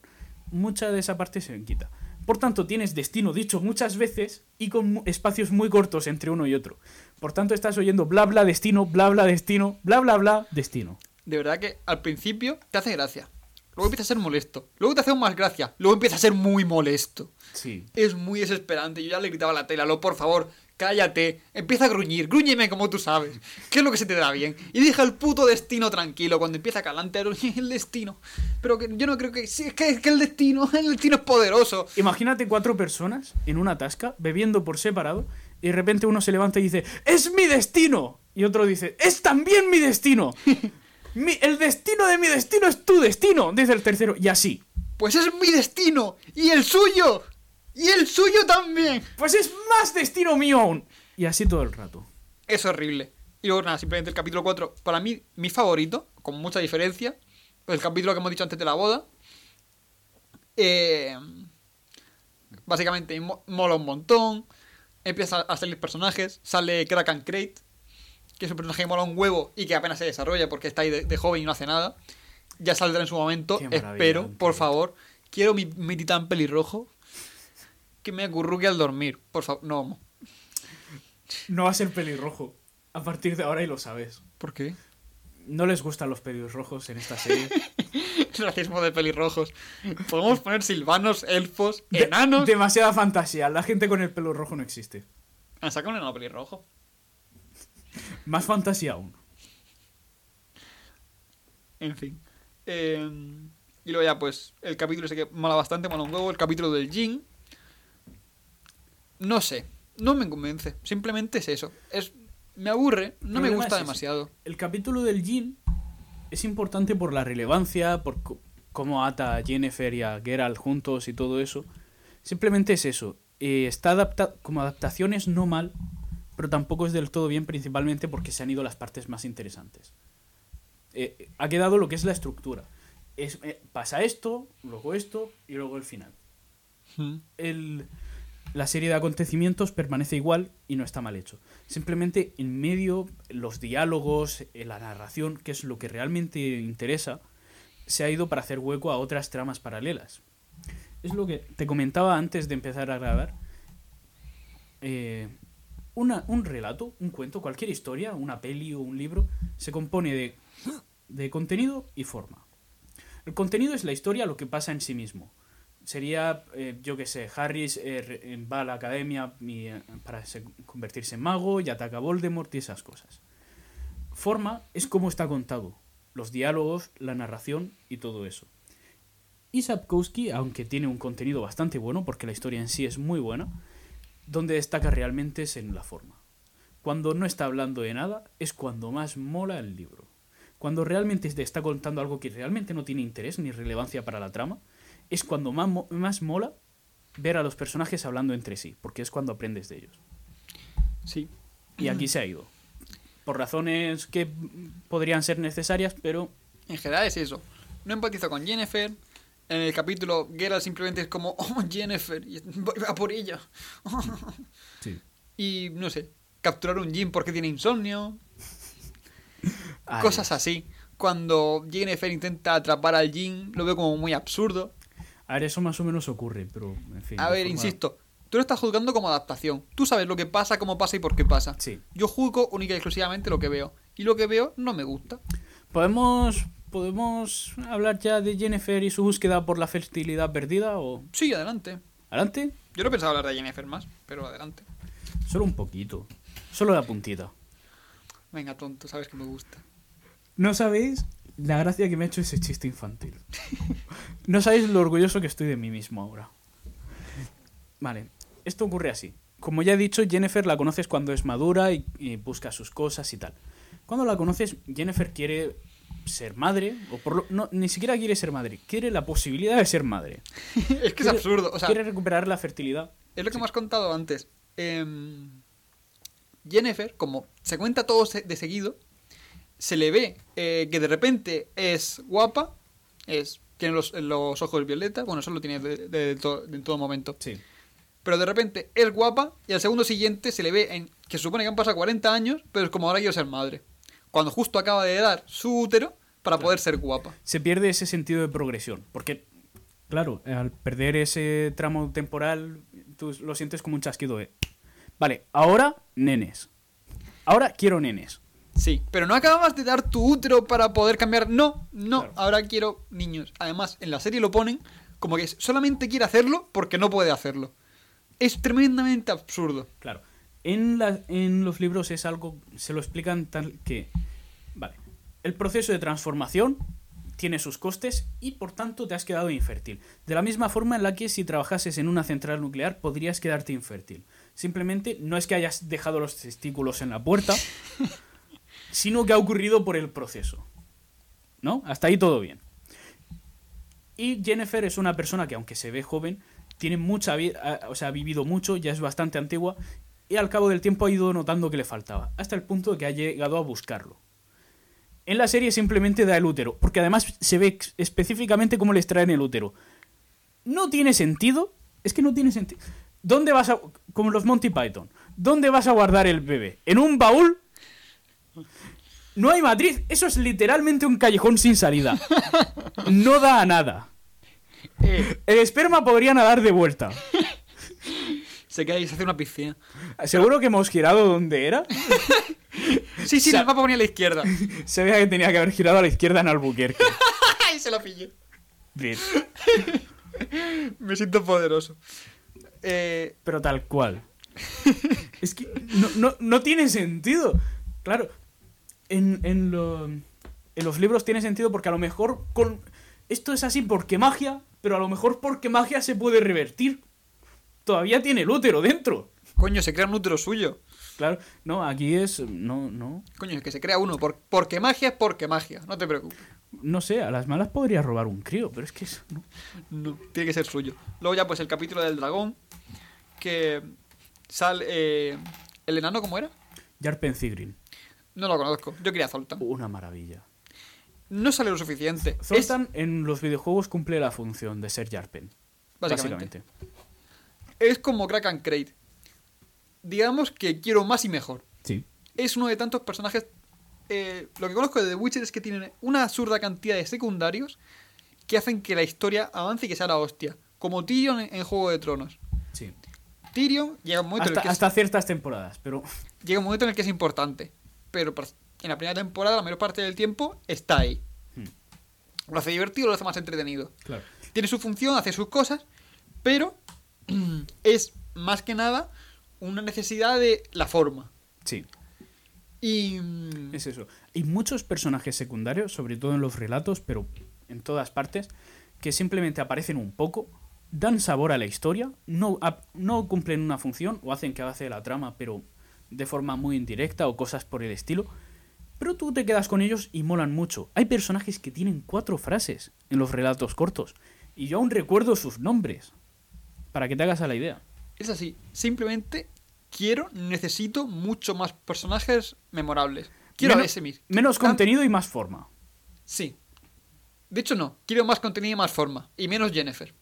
Speaker 1: Mucha de esa parte se quita. Por tanto, tienes destino dicho muchas veces y con espacios muy cortos entre uno y otro. Por tanto, estás oyendo bla bla destino, bla bla destino, bla bla bla destino.
Speaker 2: De verdad que al principio te hace gracia. Luego empieza a ser molesto. Luego te hace más gracia. Luego empieza a ser muy molesto.
Speaker 1: Sí.
Speaker 2: Es muy desesperante. Yo ya le gritaba a la tela, lo por favor, cállate, empieza a gruñir, gruñeme como tú sabes, ¿qué es lo que se te da bien? Y deja el puto destino tranquilo cuando empieza a calante el destino. Pero que yo no creo que, sí, es que, es que el destino, *laughs* el destino es poderoso.
Speaker 1: Imagínate cuatro personas en una tasca, bebiendo por separado, y de repente uno se levanta y dice, ¡Es mi destino! Y otro dice, ¡Es también mi destino! *laughs* Mi- el destino de mi destino es tu destino, dice el tercero, y así.
Speaker 2: Pues es mi destino, y el suyo, y el suyo también.
Speaker 1: Pues es más destino mío aún. Y así todo el rato.
Speaker 2: Es horrible. Y luego nada, simplemente el capítulo 4, para mí, mi favorito, con mucha diferencia, el capítulo que hemos dicho antes de la boda. Eh, básicamente mo- mola un montón. Empieza a salir personajes. Sale Kraken Crate, que es un personaje que mola un huevo y que apenas se desarrolla porque está ahí de, de joven y no hace nada. Ya saldrá en su momento, espero, por favor. Quiero mi, mi titán pelirrojo que me acurruque al dormir. Por favor, no.
Speaker 1: No va a ser pelirrojo. A partir de ahora y lo sabes.
Speaker 2: ¿Por qué?
Speaker 1: No les gustan los pelirrojos en esta serie. *laughs*
Speaker 2: Racismo de pelirrojos. Podemos poner silvanos, elfos,
Speaker 1: De-
Speaker 2: enanos.
Speaker 1: demasiada fantasía. La gente con el pelo rojo no existe.
Speaker 2: Ah, saca un enano pelirrojo. *laughs*
Speaker 1: Más fantasía aún.
Speaker 2: En fin. Eh, y luego ya, pues, el capítulo ese que mola bastante, mola un huevo. El capítulo del Jin. No sé. No me convence. Simplemente es eso. Es, me aburre. No me gusta
Speaker 1: es
Speaker 2: demasiado.
Speaker 1: El capítulo del Jin es importante por la relevancia, por cómo ata a Jennifer y a Geralt juntos y todo eso. Simplemente es eso. Eh, está adapta como adaptación es no mal, pero tampoco es del todo bien, principalmente porque se han ido las partes más interesantes. Eh, ha quedado lo que es la estructura. Es, eh, pasa esto, luego esto y luego el final.
Speaker 2: Mm.
Speaker 1: el- la serie de acontecimientos permanece igual y no está mal hecho. Simplemente en medio, los diálogos, eh, la narración, que es lo que realmente interesa, se ha ido para hacer hueco a otras tramas paralelas. Es lo que te comentaba antes de empezar a grabar. Eh, un relato, un cuento, cualquier historia, una peli o un libro, se compone de, de contenido y forma. El contenido es la historia, lo que pasa en sí mismo. Sería, eh, yo qué sé, Harris eh, re- va a la academia eh, para se- convertirse en mago y ataca a Voldemort y esas cosas. Forma es cómo está contado, los diálogos, la narración y todo eso. Y aunque tiene un contenido bastante bueno, porque la historia en sí es muy buena, donde destaca realmente es en la forma. Cuando no está hablando de nada, es cuando más mola el libro. Cuando realmente te está contando algo que realmente no tiene interés ni relevancia para la trama, es cuando más, mo- más mola ver a los personajes hablando entre sí, porque es cuando aprendes de ellos.
Speaker 2: Sí.
Speaker 1: Y aquí se ha ido. Por razones que podrían ser necesarias, pero
Speaker 2: En general es eso. No empatizo con Jennifer. En el capítulo, Geralt simplemente es como, oh, Jennifer, y *laughs* voy a por ella. *laughs* Y no sé, capturar un Jin porque tiene insomnio.
Speaker 1: Ay,
Speaker 2: Cosas así. Cuando Jennifer intenta atrapar al Jin, lo veo como muy absurdo.
Speaker 1: A ver, eso más o menos ocurre, pero en fin.
Speaker 2: A ver,
Speaker 1: forma-
Speaker 2: insisto, tú lo estás juzgando como adaptación. Tú sabes lo que pasa, cómo pasa y por qué pasa.
Speaker 1: Sí.
Speaker 2: Yo juzgo única y exclusivamente lo que veo. Y lo que veo no me gusta.
Speaker 1: ¿Podemos, ¿Podemos hablar ya de Jennifer y su búsqueda por la fertilidad perdida? o
Speaker 2: Sí, adelante.
Speaker 1: ¿Adelante?
Speaker 2: Yo no pensaba hablar de Jennifer más, pero adelante.
Speaker 1: Solo un poquito. Solo la puntita.
Speaker 2: Venga, tonto, sabes que me gusta.
Speaker 1: No sabéis la gracia que me ha hecho ese chiste infantil. *laughs* No sabéis lo orgulloso que estoy de mí mismo ahora. Vale, esto ocurre así. Como ya he dicho, Jennifer la conoces cuando es madura y, y busca sus cosas y tal. Cuando la conoces, Jennifer quiere ser madre, o por lo- no, ni siquiera quiere ser madre, quiere la posibilidad de ser madre. *laughs*
Speaker 2: es que es absurdo. O sea,
Speaker 1: quiere recuperar la fertilidad.
Speaker 2: es lo que me has contado antes. Em, Jennifer, como se cuenta todo de seguido, se le ve eh, que de repente es guapa, es tiene los, los ojos violeta, bueno, eso lo tiene de, de to- de en todo momento.
Speaker 1: Sí.
Speaker 2: Pero de repente es guapa y al segundo siguiente se le ve en que se supone que han pasado 40 años, pero es como ahora quiero ser madre. Cuando justo acaba de dar su útero para poder ser guapa.
Speaker 1: se pierde ese sentido de progresión. Porque, claro, al perder ese tramo temporal, tú lo sientes como un chasquido de... Vale, ahora nenes. Ahora quiero nenes.
Speaker 2: Sí, pero no acabas de dar tu útero para poder cambiar. No, no,
Speaker 1: Claro.
Speaker 2: ahora quiero niños. Además, en la serie lo ponen como que solamente quiere hacerlo porque no puede hacerlo. Es tremendamente absurdo.
Speaker 1: Claro. En, la- en los libros es algo, se lo explican tal que, vale, el proceso de transformación tiene sus costes y por tanto te has quedado infértil. De la misma forma en la que si trabajases en una central nuclear podrías quedarte infértil. Simplemente no es que hayas dejado los testículos en la puerta, *laughs* sino que ha ocurrido por el proceso. ¿No? Hasta ahí todo bien. Y Jennifer es una persona que aunque se ve joven, tiene mucha vida, o sea, ha vivido mucho, ya es bastante antigua y al cabo del tiempo ha ido notando que le faltaba, hasta el punto de que ha llegado a buscarlo. En la serie simplemente da el útero, porque además se ve específicamente cómo le extraen el útero. No tiene sentido, es que no tiene sentido. ¿Dónde vas a, como los Monty Python, dónde vas a guardar el bebé? ¿En un baúl? No hay matriz, eso es literalmente un callejón sin salida. No da a nada. *laughs*
Speaker 2: Eh,
Speaker 1: El esperma podría nadar de vuelta.
Speaker 2: Se queda y se hace una piscina.
Speaker 1: ¿Seguro que hemos girado donde era? *laughs*
Speaker 2: Sí, sí, el mapa ponía a la izquierda. *laughs*
Speaker 1: Se veía que tenía que haber girado a la izquierda en Albuquerque. *laughs*
Speaker 2: ¡Ay, se la pillé!
Speaker 1: Bien.
Speaker 2: Me siento poderoso. Eh,
Speaker 1: Pero tal cual. Es que no, no- no tiene sentido. Claro, en, en, lo- en los libros tiene sentido porque a lo mejor con... Esto es así porque magia, pero a lo mejor porque magia se puede revertir. Todavía tiene el útero dentro.
Speaker 2: coño, se crea un útero suyo.
Speaker 1: Claro, no, aquí es... No, no.
Speaker 2: Coño, es que se crea uno. Por, porque magia es porque magia. No te preocupes.
Speaker 1: No sé, a las malas podría robar un crío, pero es que es... no.
Speaker 2: No, tiene que ser suyo. Luego ya, pues, el capítulo del dragón. Que sale... eh, ¿El enano cómo era?
Speaker 1: Jarpen Zigrin,
Speaker 2: No lo conozco. Yo quería Zoltan.
Speaker 1: una maravilla.
Speaker 2: No sale lo suficiente. Es,
Speaker 1: Zoltan en los videojuegos cumple la función de ser Jarpen.
Speaker 2: Básicamente.
Speaker 1: Básicamente.
Speaker 2: Es como Kraken Crate. Digamos que quiero más y mejor.
Speaker 1: Sí.
Speaker 2: es uno de tantos personajes. eh, lo que conozco de The Witcher es que tienen una absurda cantidad de secundarios que hacen que la historia avance y que sea la hostia. Como Tyrion en, en Juego de Tronos.
Speaker 1: Sí.
Speaker 2: Tyrion llega un momento,
Speaker 1: Hasta,
Speaker 2: en, el que es,
Speaker 1: hasta ciertas temporadas, pero *laughs*
Speaker 2: llega un momento en el que es importante. Pero en la primera temporada, la mayor parte del tiempo, está ahí.
Speaker 1: Hmm.
Speaker 2: Lo hace divertido, lo hace más entretenido.
Speaker 1: claro.
Speaker 2: Tiene su función, hace sus cosas, pero es más que nada una necesidad de la forma.
Speaker 1: Sí,
Speaker 2: Y. mm,
Speaker 1: es eso. Hay muchos personajes secundarios, sobre todo en los relatos, pero en todas partes, que simplemente aparecen un poco, dan sabor a la historia, no, no cumplen una función o hacen que avance la trama, pero de forma muy indirecta o cosas por el estilo. Pero tú te quedas con ellos y molan mucho. Hay personajes que tienen cuatro frases en los relatos cortos. Y yo aún recuerdo sus nombres. Para que te hagas a la idea.
Speaker 2: Es así, simplemente quiero, necesito mucho más personajes memorables. Quiero
Speaker 1: Menos-
Speaker 2: a Vesemir.
Speaker 1: Menos
Speaker 2: Tan-
Speaker 1: contenido y más forma.
Speaker 2: Sí. De hecho, no. Quiero más contenido y más forma. Y menos Jennifer.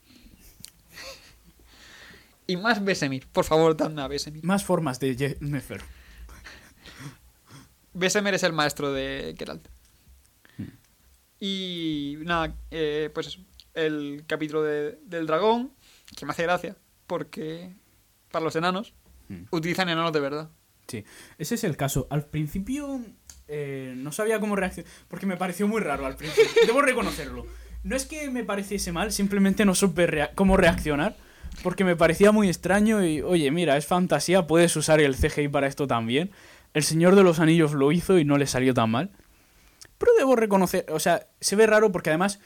Speaker 2: *laughs* y más Vesemir. Por favor, dadme a Vesemir.
Speaker 1: Más formas de Jennifer. *laughs*
Speaker 2: Vesemir es el maestro de Geralt.
Speaker 1: Hmm.
Speaker 2: Y nada, eh, pues eso. El capítulo de- del dragón, que me hace gracia, porque para los enanos
Speaker 1: Hmm.
Speaker 2: utilizan enanos de verdad.
Speaker 1: Sí, ese es el caso. Al principio eh, no sabía cómo reaccionar, porque me pareció muy raro al principio. *laughs* Debo reconocerlo. No es que me pareciese mal, simplemente no supe rea- cómo reaccionar, porque me parecía muy extraño y, oye, mira, es fantasía, puedes usar el CGI para esto también. El Señor de los Anillos lo hizo y no le salió tan mal. Pero debo reconocer, o sea, se ve raro porque además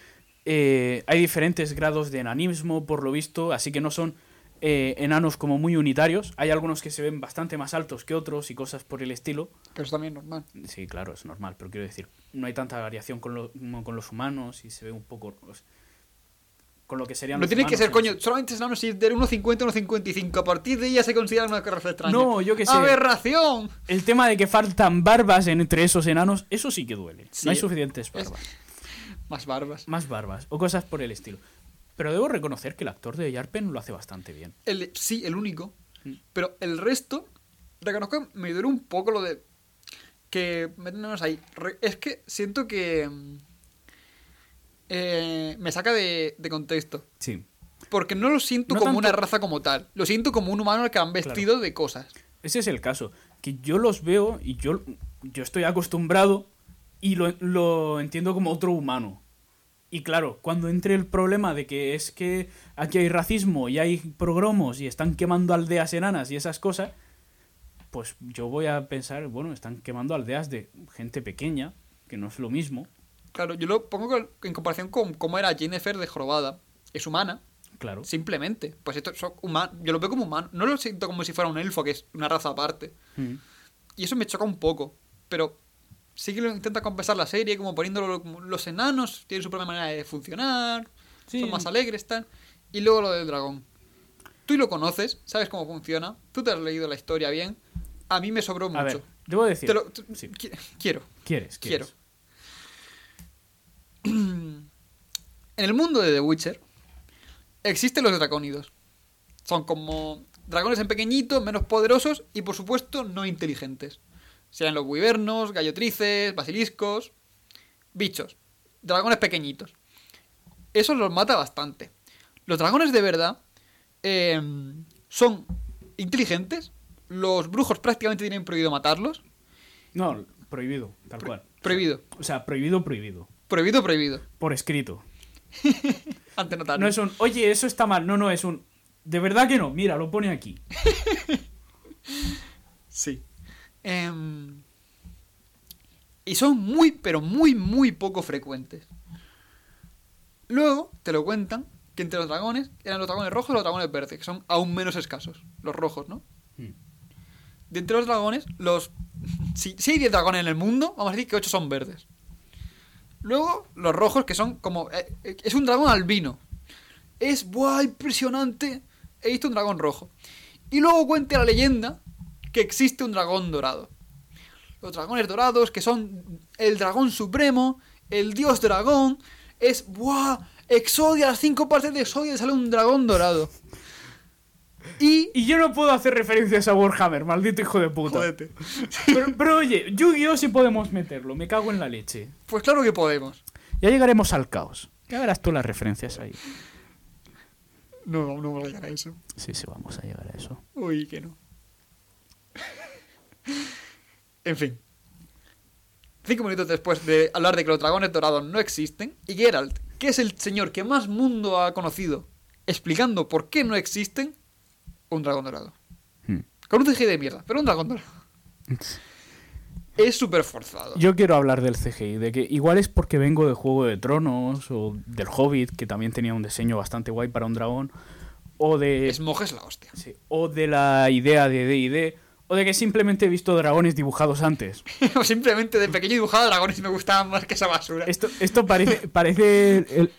Speaker 1: eh, hay diferentes grados de enanismo, por lo visto, así que no son eh, enanos como muy unitarios. Hay algunos que se ven bastante más altos que otros y cosas por el estilo.
Speaker 2: Pero eso también es normal.
Speaker 1: Sí, claro, es normal, pero quiero decir, no hay tanta variación con, lo- con los humanos y se ve un poco... con lo que serían
Speaker 2: No tiene que ser, coño, solamente es enano si es de 1,50 a 1,55. A partir de ella se considera una cosa extraña.
Speaker 1: No, yo qué sé.
Speaker 2: ¡Aberración!
Speaker 1: El tema de que faltan barbas entre esos enanos, eso sí que duele.
Speaker 2: Sí.
Speaker 1: No hay suficientes
Speaker 2: Es-
Speaker 1: barbas.
Speaker 2: Más barbas.
Speaker 1: Más barbas o cosas por el estilo. Pero debo reconocer que el actor de Yarpen lo hace bastante bien.
Speaker 2: El, sí, el único.
Speaker 1: Mm.
Speaker 2: Pero el resto, reconozco que me duele un poco lo de. Que meternos ahí. Es que siento que. mm, eh, me saca de, de contexto.
Speaker 1: Sí.
Speaker 2: Porque no lo siento
Speaker 1: No
Speaker 2: como
Speaker 1: tanto-
Speaker 2: una raza como tal. Lo siento como un humano al que han vestido de cosas.
Speaker 1: Ese es el caso. Que yo los veo y yo, yo estoy acostumbrado y lo, lo entiendo como otro humano. Y claro, cuando entre el problema de que es que aquí hay racismo y hay progromos y están quemando aldeas enanas y esas cosas, pues yo voy a pensar, bueno, están quemando aldeas de gente pequeña, que no es lo mismo,
Speaker 2: Claro, yo lo pongo en comparación con cómo era Jennifer de Jorobada. Es humana,
Speaker 1: claro.
Speaker 2: simplemente. Pues esto son. Yo lo veo como humano. No lo siento como si fuera un elfo, que es una raza aparte.
Speaker 1: Mm.
Speaker 2: Y eso me choca un poco. Pero sí que lo intenta compensar la serie, como poniéndolo como los enanos tienen su propia manera de funcionar,
Speaker 1: Sí.
Speaker 2: son más alegres, tal. Y luego lo del dragón. Tú lo conoces, sabes cómo funciona, tú te has leído la historia bien. A mí me sobró mucho.
Speaker 1: A ver, debo decir,
Speaker 2: Te lo- tú-
Speaker 1: sí.
Speaker 2: qui- quiero.
Speaker 1: ¿quieres?
Speaker 2: quiero. *clears throat* En el mundo de The Witcher existen los dracónidos. Son como dragones en pequeñito, menos poderosos y por supuesto no inteligentes. Sean los wyvernos, gallotrices, basiliscos, bichos. Dragones pequeñitos. Eso los mata bastante. Los dragones de verdad eh, son inteligentes. Los brujos prácticamente tienen prohibido matarlos.
Speaker 1: No, prohibido, tal cual.
Speaker 2: Prohibido.
Speaker 1: O sea, prohibido, prohibido.
Speaker 2: Prohibido, prohibido.
Speaker 1: Por escrito. *laughs*
Speaker 2: Ante notario.
Speaker 1: No es un, oye, eso está mal. No, no, es un, de verdad que no. Mira, lo pone aquí. *laughs*
Speaker 2: Sí. Em, y son muy, pero muy, muy poco frecuentes. Luego te lo cuentan que entre los dragones eran los dragones rojos y los dragones verdes, que son aún menos escasos. Los rojos, ¿no?
Speaker 1: Mm.
Speaker 2: De entre los dragones, los. *laughs* Si, si hay 10 dragones en el mundo, vamos a decir que 8 son verdes. Luego, los rojos, que son como. eh, eh, es un dragón albino. Es. ¡Buah! Impresionante. He visto un dragón rojo. Y luego cuenta la leyenda que existe un dragón dorado. Los dragones dorados, que son el dragón supremo, el dios dragón. Es. ¡Buah! Exodia, las cinco partes de Exodia y sale un dragón dorado. Y.
Speaker 1: Y yo no puedo hacer referencias a Warhammer, maldito hijo de puta. Pero, pero oye, Yu-Gi-Oh sí podemos meterlo, me cago en la leche.
Speaker 2: Pues claro que podemos.
Speaker 1: Ya llegaremos al caos. Ya verás tú las referencias ahí.
Speaker 2: No, no vamos a llegar a eso.
Speaker 1: Sí, sí, vamos a llegar a eso.
Speaker 2: Uy, que no. En fin. Cinco minutos después de hablar de que los dragones dorados no existen, y Geralt, que es el señor que más mundo ha conocido, explicando por qué no existen, un dragón dorado.
Speaker 1: Hmm.
Speaker 2: Con un CGI de mierda, pero un dragón dorado. *laughs* es súper forzado.
Speaker 1: Yo quiero hablar del CGI, de que igual es porque vengo de Juego de Tronos o del Hobbit, que también tenía un diseño bastante guay para un dragón, o de,
Speaker 2: es la hostia.
Speaker 1: sí, o de la idea de D&D, o de que simplemente he visto dragones dibujados antes. *laughs*
Speaker 2: o simplemente de pequeño dibujado dragones me gustaban más que esa basura.
Speaker 1: Esto, esto parece, parece, el-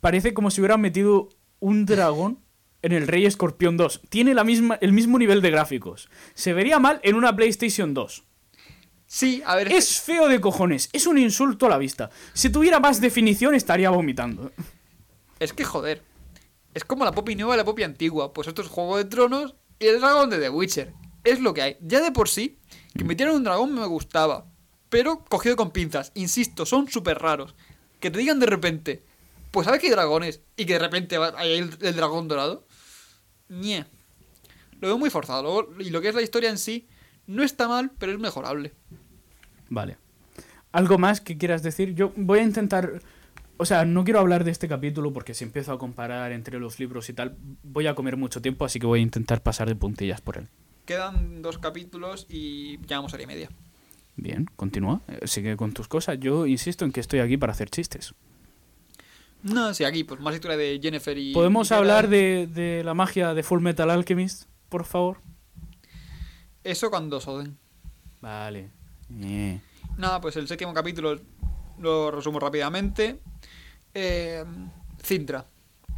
Speaker 1: parece como si hubieran metido un dragón en el Rey Escorpión 2. Tiene la misma, el mismo nivel de gráficos. Se vería mal en una PlayStation 2.
Speaker 2: Sí, a ver,
Speaker 1: Es feo de cojones, es un insulto a la vista. Si tuviera más definición estaría vomitando.
Speaker 2: Es que joder. Es como la popi nueva y la popi antigua. Pues esto es Juego de Tronos y el dragón de The Witcher. Es lo que hay. Ya de por sí, que metieran un dragón me gustaba. Pero cogido con pinzas. Insisto, son súper raros. Que te digan de repente, pues ¿sabes que hay dragones? Y que de repente va- hay el, el dragón dorado. Nie. Lo veo muy forzado. Luego- y lo que es la historia en sí, no está mal, pero es mejorable.
Speaker 1: Vale. ¿Algo más que quieras decir? Yo voy a intentar... O sea, no quiero hablar de este capítulo porque si empiezo a comparar entre los libros y tal, voy a comer mucho tiempo, así que voy a intentar pasar de puntillas por él.
Speaker 2: Quedan dos capítulos y llevamos hora y media.
Speaker 1: Bien, continúa. eh, Sigue con tus cosas. Yo insisto en que estoy aquí para hacer chistes.
Speaker 2: No, sí, aquí, pues más historia de Jennifer y.
Speaker 1: ¿Podemos
Speaker 2: y
Speaker 1: hablar de, de la magia de Full Metal Alchemist, por favor?
Speaker 2: Eso cuando Soden.
Speaker 1: Vale. Eh.
Speaker 2: Nada, pues el séptimo capítulo lo resumo rápidamente. Eh, Cintra.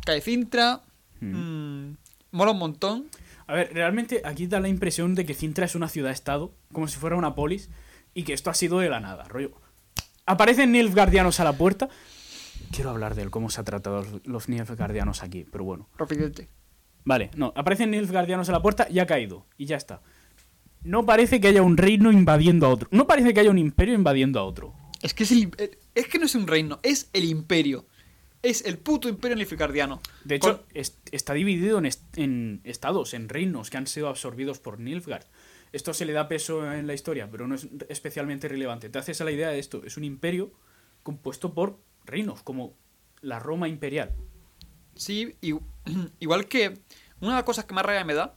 Speaker 2: Cae Cintra. mm, mola un montón.
Speaker 1: A ver, realmente aquí da la impresión de que Cintra es una ciudad-estado, como si fuera una polis, y que esto ha sido de la nada, rollo. Aparecen Nilfgaardianos a la puerta. Quiero hablar de él, cómo se ha tratado los, Nilfgaardianos aquí, pero bueno.
Speaker 2: Rapidete.
Speaker 1: Vale, no, aparecen Nilfgaardianos a la puerta y ha caído, y ya está. No parece que haya un reino invadiendo a otro. No parece que haya un imperio invadiendo a otro.
Speaker 2: Es que es el, eh, es que no es un reino, es el imperio. Es el puto imperio nilfgaardiano.
Speaker 1: De hecho,
Speaker 2: Con-
Speaker 1: está dividido en, est- en estados, en reinos que han sido absorbidos por Nilfgaard. Esto se le da peso en la historia, pero no es especialmente relevante. Te haces a la idea de esto. Es un imperio compuesto por reinos, como la Roma imperial.
Speaker 2: Sí, *clears throat* igual que una de las cosas que más rabia me da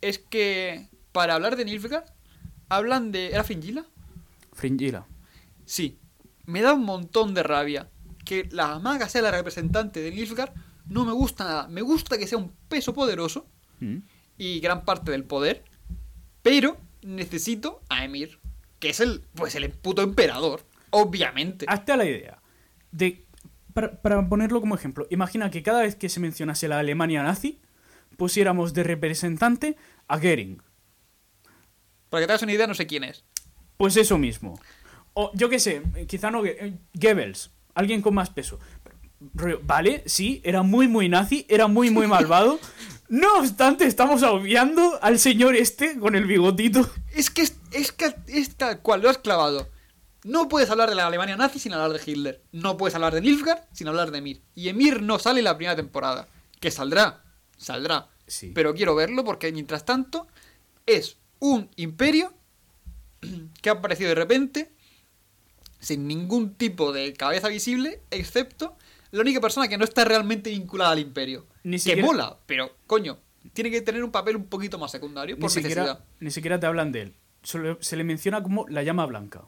Speaker 2: es que para hablar de Nilfgaard, hablan de... ¿Era Fringilla?
Speaker 1: Fringilla.
Speaker 2: Sí. Me da un montón de rabia que la maga sea la representante de Nilfgaard. No me gusta nada. Me gusta que sea un peso poderoso
Speaker 1: Mm.
Speaker 2: y gran parte del poder. Pero necesito a Emir, que es el, pues el puto emperador, obviamente.
Speaker 1: Hazte a la idea. De, para, para ponerlo como ejemplo, imagina que cada vez que se mencionase la Alemania nazi, pusiéramos de representante a Goering.
Speaker 2: Para que te hagas una idea, no sé quién es.
Speaker 1: Pues eso mismo. O yo qué sé, quizá no eh, Goebbels, alguien con más peso. Vale, sí, era muy muy nazi, era muy muy malvado. *laughs* No obstante, estamos obviando al señor este con el bigotito.
Speaker 2: Es que es, es, que es tal cual, lo has clavado. No puedes hablar de la Alemania nazi sin hablar de Hitler. No puedes hablar de Nilfgaard sin hablar de Emir. Y Emir no sale la primera temporada. Que saldrá, saldrá.
Speaker 1: Sí.
Speaker 2: Pero quiero verlo porque mientras tanto es un imperio *clears throat* que ha aparecido de repente sin ningún tipo de cabeza visible, excepto la única persona que no está realmente vinculada al imperio.
Speaker 1: Ni
Speaker 2: que mola, pero coño, tiene que tener un papel un poquito más secundario
Speaker 1: Ni
Speaker 2: por
Speaker 1: siquiera,
Speaker 2: necesidad.
Speaker 1: ni siquiera te hablan de él. Solo se le menciona como la llama blanca.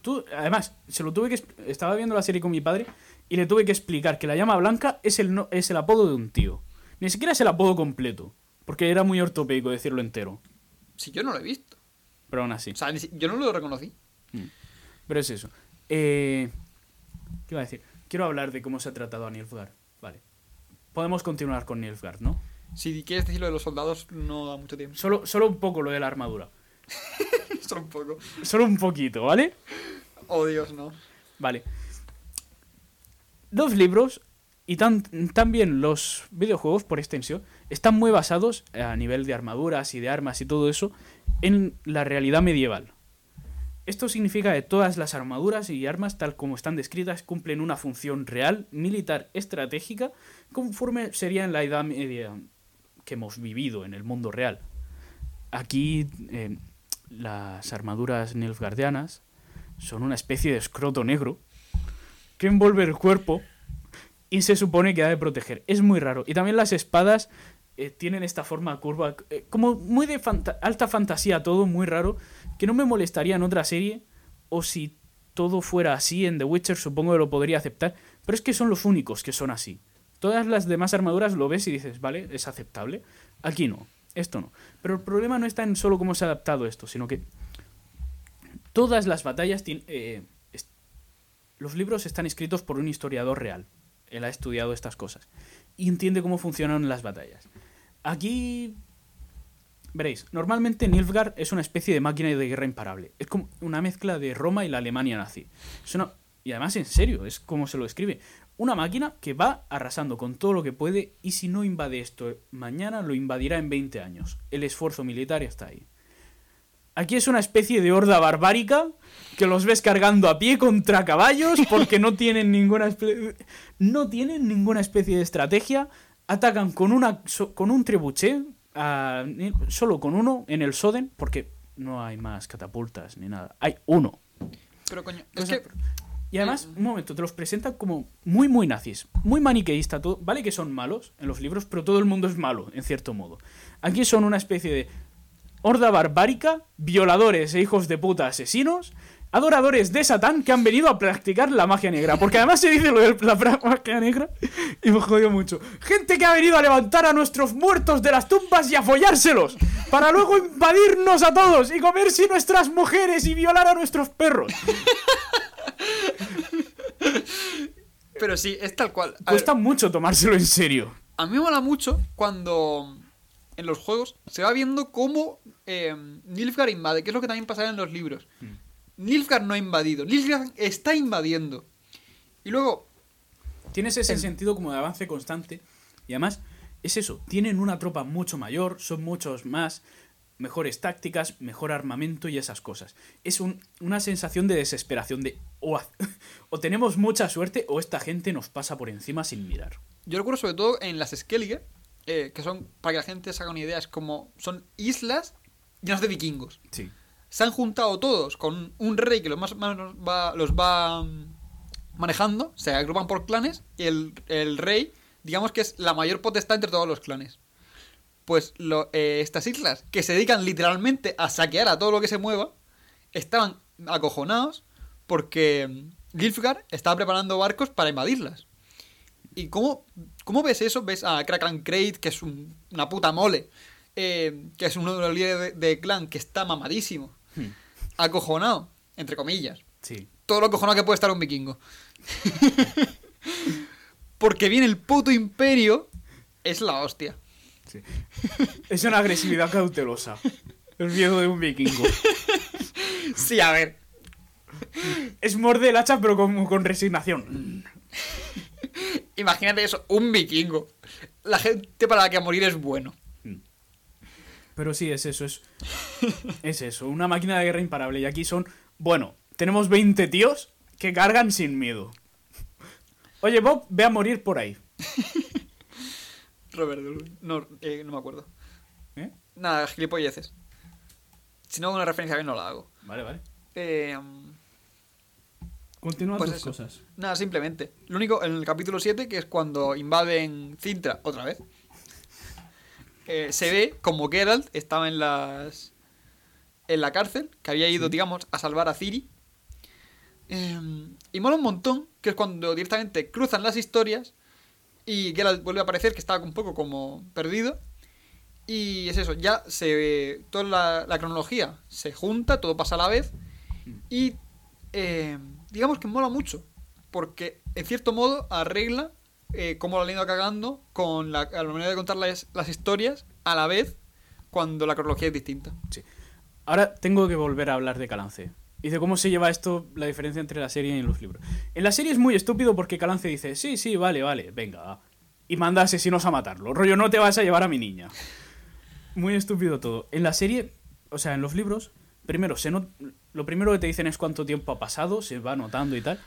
Speaker 1: Tú, además, se lo tuve que estaba viendo la serie con mi padre y le tuve que explicar que la llama blanca es el no- es el apodo de un tío. Ni siquiera es el apodo completo, porque era muy ortopédico decirlo entero.
Speaker 2: Si yo no lo he visto.
Speaker 1: Pero aún así.
Speaker 2: O sea, yo no lo reconocí.
Speaker 1: Pero es eso. Eh, ¿Qué iba a decir? Quiero hablar de cómo se ha tratado a Nilfgaard. Vale. Podemos continuar con Nilfgaard, ¿no?
Speaker 2: Si quieres decir lo de los soldados, no da mucho tiempo.
Speaker 1: Solo, solo un poco lo de la armadura. *laughs*
Speaker 2: Solo un poco.
Speaker 1: Solo un poquito, ¿vale?
Speaker 2: Oh, Dios, no.
Speaker 1: Vale. Los libros y tan- también los videojuegos, por extensión, están muy basados a nivel de armaduras y de armas y todo eso en la realidad medieval. Esto significa que todas las armaduras y armas, tal como están descritas, cumplen una función real, militar, estratégica, conforme sería en la Edad Media que hemos vivido en el mundo real. Aquí eh, las armaduras nilfgaardianas son una especie de escroto negro que envuelve el cuerpo y se supone que ha de proteger. Es muy raro. Y también las espadas eh, tienen esta forma curva, eh, como muy de alta fantasía, todo muy raro, que no me molestaría en otra serie, o si todo fuera así en The Witcher supongo que lo podría aceptar, pero es que son los únicos que son así. Todas las demás armaduras lo ves y dices, vale, es aceptable. Aquí no, esto no. Pero el problema no está en solo cómo se ha adaptado esto, sino que todas las batallas tienen... eh, los libros están escritos por un historiador real. Él ha estudiado estas cosas. Y entiende cómo funcionan las batallas. Aquí... Veréis, normalmente Nilfgaard es una especie de máquina de guerra imparable. Es como una mezcla de Roma y la Alemania nazi. Y además, en serio, es como se lo escribe. Una máquina que va arrasando con todo lo que puede y si no invade esto mañana, lo invadirá en 20 años. El esfuerzo militar está ahí. Aquí es una especie de horda barbárica que los ves cargando a pie contra caballos porque no tienen ninguna no tienen ninguna especie de estrategia. Atacan con una con un trebuchet, a- solo con uno en el Soden porque no hay más catapultas ni nada. Hay uno.
Speaker 2: Pero coño, es que.
Speaker 1: Y además, un momento, te los presentan como muy, muy nazis, muy maniqueísta. Todo. Vale que son malos en los libros, pero todo el mundo es malo, en cierto modo. Aquí son una especie de horda barbárica, violadores e hijos de puta asesinos, adoradores de Satán que han venido a practicar la magia negra. Porque además se dice lo de la magia negra *laughs* y me jodió mucho. Gente que ha venido a levantar a nuestros muertos de las tumbas y a follárselos, para luego invadirnos a todos y comerse nuestras mujeres y violar a nuestros perros.
Speaker 2: Pero sí, es tal cual. A, ver,
Speaker 1: Cuesta mucho tomárselo en serio.
Speaker 2: a mí me mola mucho cuando en los juegos se va viendo cómo eh, Nilfgaard invade, que es lo que también pasará en los libros. Nilfgaard no ha invadido, Nilfgaard está invadiendo. Y luego,
Speaker 1: Tienes ese
Speaker 2: El-
Speaker 1: sentido como de avance constante. Y además, es eso. Tienen una tropa mucho mayor, son muchos más, mejores tácticas, mejor armamento y esas cosas. Es un- una sensación de desesperación de o, *laughs* o tenemos mucha suerte o esta gente nos pasa por encima sin mirar.
Speaker 2: yo recuerdo sobre todo en las Skellige, eh, que son, para que la gente se haga una idea, es como, son islas llenas de vikingos.
Speaker 1: Sí.
Speaker 2: Se han juntado todos con un rey que los más va, los va mm, manejando, se agrupan por clanes, y el, el rey, digamos que es la mayor potestad entre todos los clanes. Pues eh, estas islas, que se dedican literalmente a saquear a todo lo que se mueva, estaban acojonados porque mm, Gilfgar estaba preparando barcos para invadirlas. ¿Y cómo, cómo ves eso? Ves a Kraken Crate, que es un- una puta mole, eh, que es uno de los líderes de, de clan, que está mamadísimo. Acojonado, entre comillas.
Speaker 1: Sí.
Speaker 2: Todo lo acojonado que puede estar un vikingo. *laughs* Porque viene el puto imperio, es la hostia.
Speaker 1: sí. Es una agresividad cautelosa. El miedo de un vikingo. *laughs*
Speaker 2: Sí, a ver.
Speaker 1: Es morde el hacha, pero con, con resignación. *laughs*
Speaker 2: Imagínate eso, un vikingo. La gente para la que a morir es bueno.
Speaker 1: Pero sí, es eso, es. Es eso, una máquina de guerra imparable. Y aquí son. Bueno, tenemos 20 tíos que cargan sin miedo. Oye, Bob, ve a morir por ahí. *laughs*
Speaker 2: Robert, no, eh, no me acuerdo.
Speaker 1: ¿Eh?
Speaker 2: Nada, gilipolleces. Si no hago una referencia bien, no la hago.
Speaker 1: Vale, vale.
Speaker 2: Eh,
Speaker 1: Continúa
Speaker 2: Pues
Speaker 1: tus
Speaker 2: eso.
Speaker 1: cosas.
Speaker 2: nada, simplemente. Lo único, en el capítulo 7, que es cuando invaden Cintra otra vez, eh, se ve como Geralt estaba en las. en la cárcel, que había ido, digamos, a salvar a Ciri. Eh, y mola un montón, que es cuando directamente cruzan las historias y Geralt vuelve a aparecer, que estaba un poco como perdido. Y es eso, ya se toda la, la cronología se junta, todo pasa a la vez. Y eh, digamos que mola mucho, porque en cierto modo arregla eh, cómo lo han ido cagando con la, la manera de contar las, historias a la vez cuando la cronología es distinta.
Speaker 1: Sí. Ahora tengo que volver a hablar de Calance. Y de cómo se lleva esto, la diferencia entre la serie y los libros. En la serie es muy estúpido porque Calance dice, sí, sí, vale, vale, venga. va". Y manda asesinos a matarlo. Rollo, no te vas a llevar a mi niña. Muy estúpido todo. En la serie, o sea, en los libros, primero, se not- lo primero que te dicen es cuánto tiempo ha pasado, se va anotando y tal.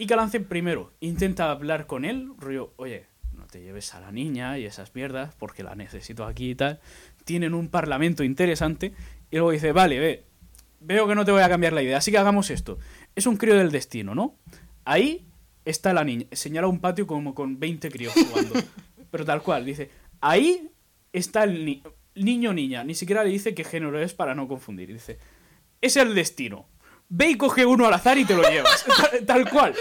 Speaker 1: Y Calance primero intenta hablar con él, rollo, oye, no te lleves a la niña y esas mierdas porque la necesito aquí y tal. Tienen un parlamento interesante y luego dice, vale, ve, veo que no te voy a cambiar la idea, así que hagamos esto. Es un crío del destino, ¿no? Ahí está la niña, señala un patio como con 20 críos jugando. *laughs* Pero tal cual, dice, ahí está el ni- niño niña, ni siquiera le dice qué género es para no confundir. Dice, es el destino. Ve y coge uno al azar y te lo llevas. *laughs* tal, tal cual.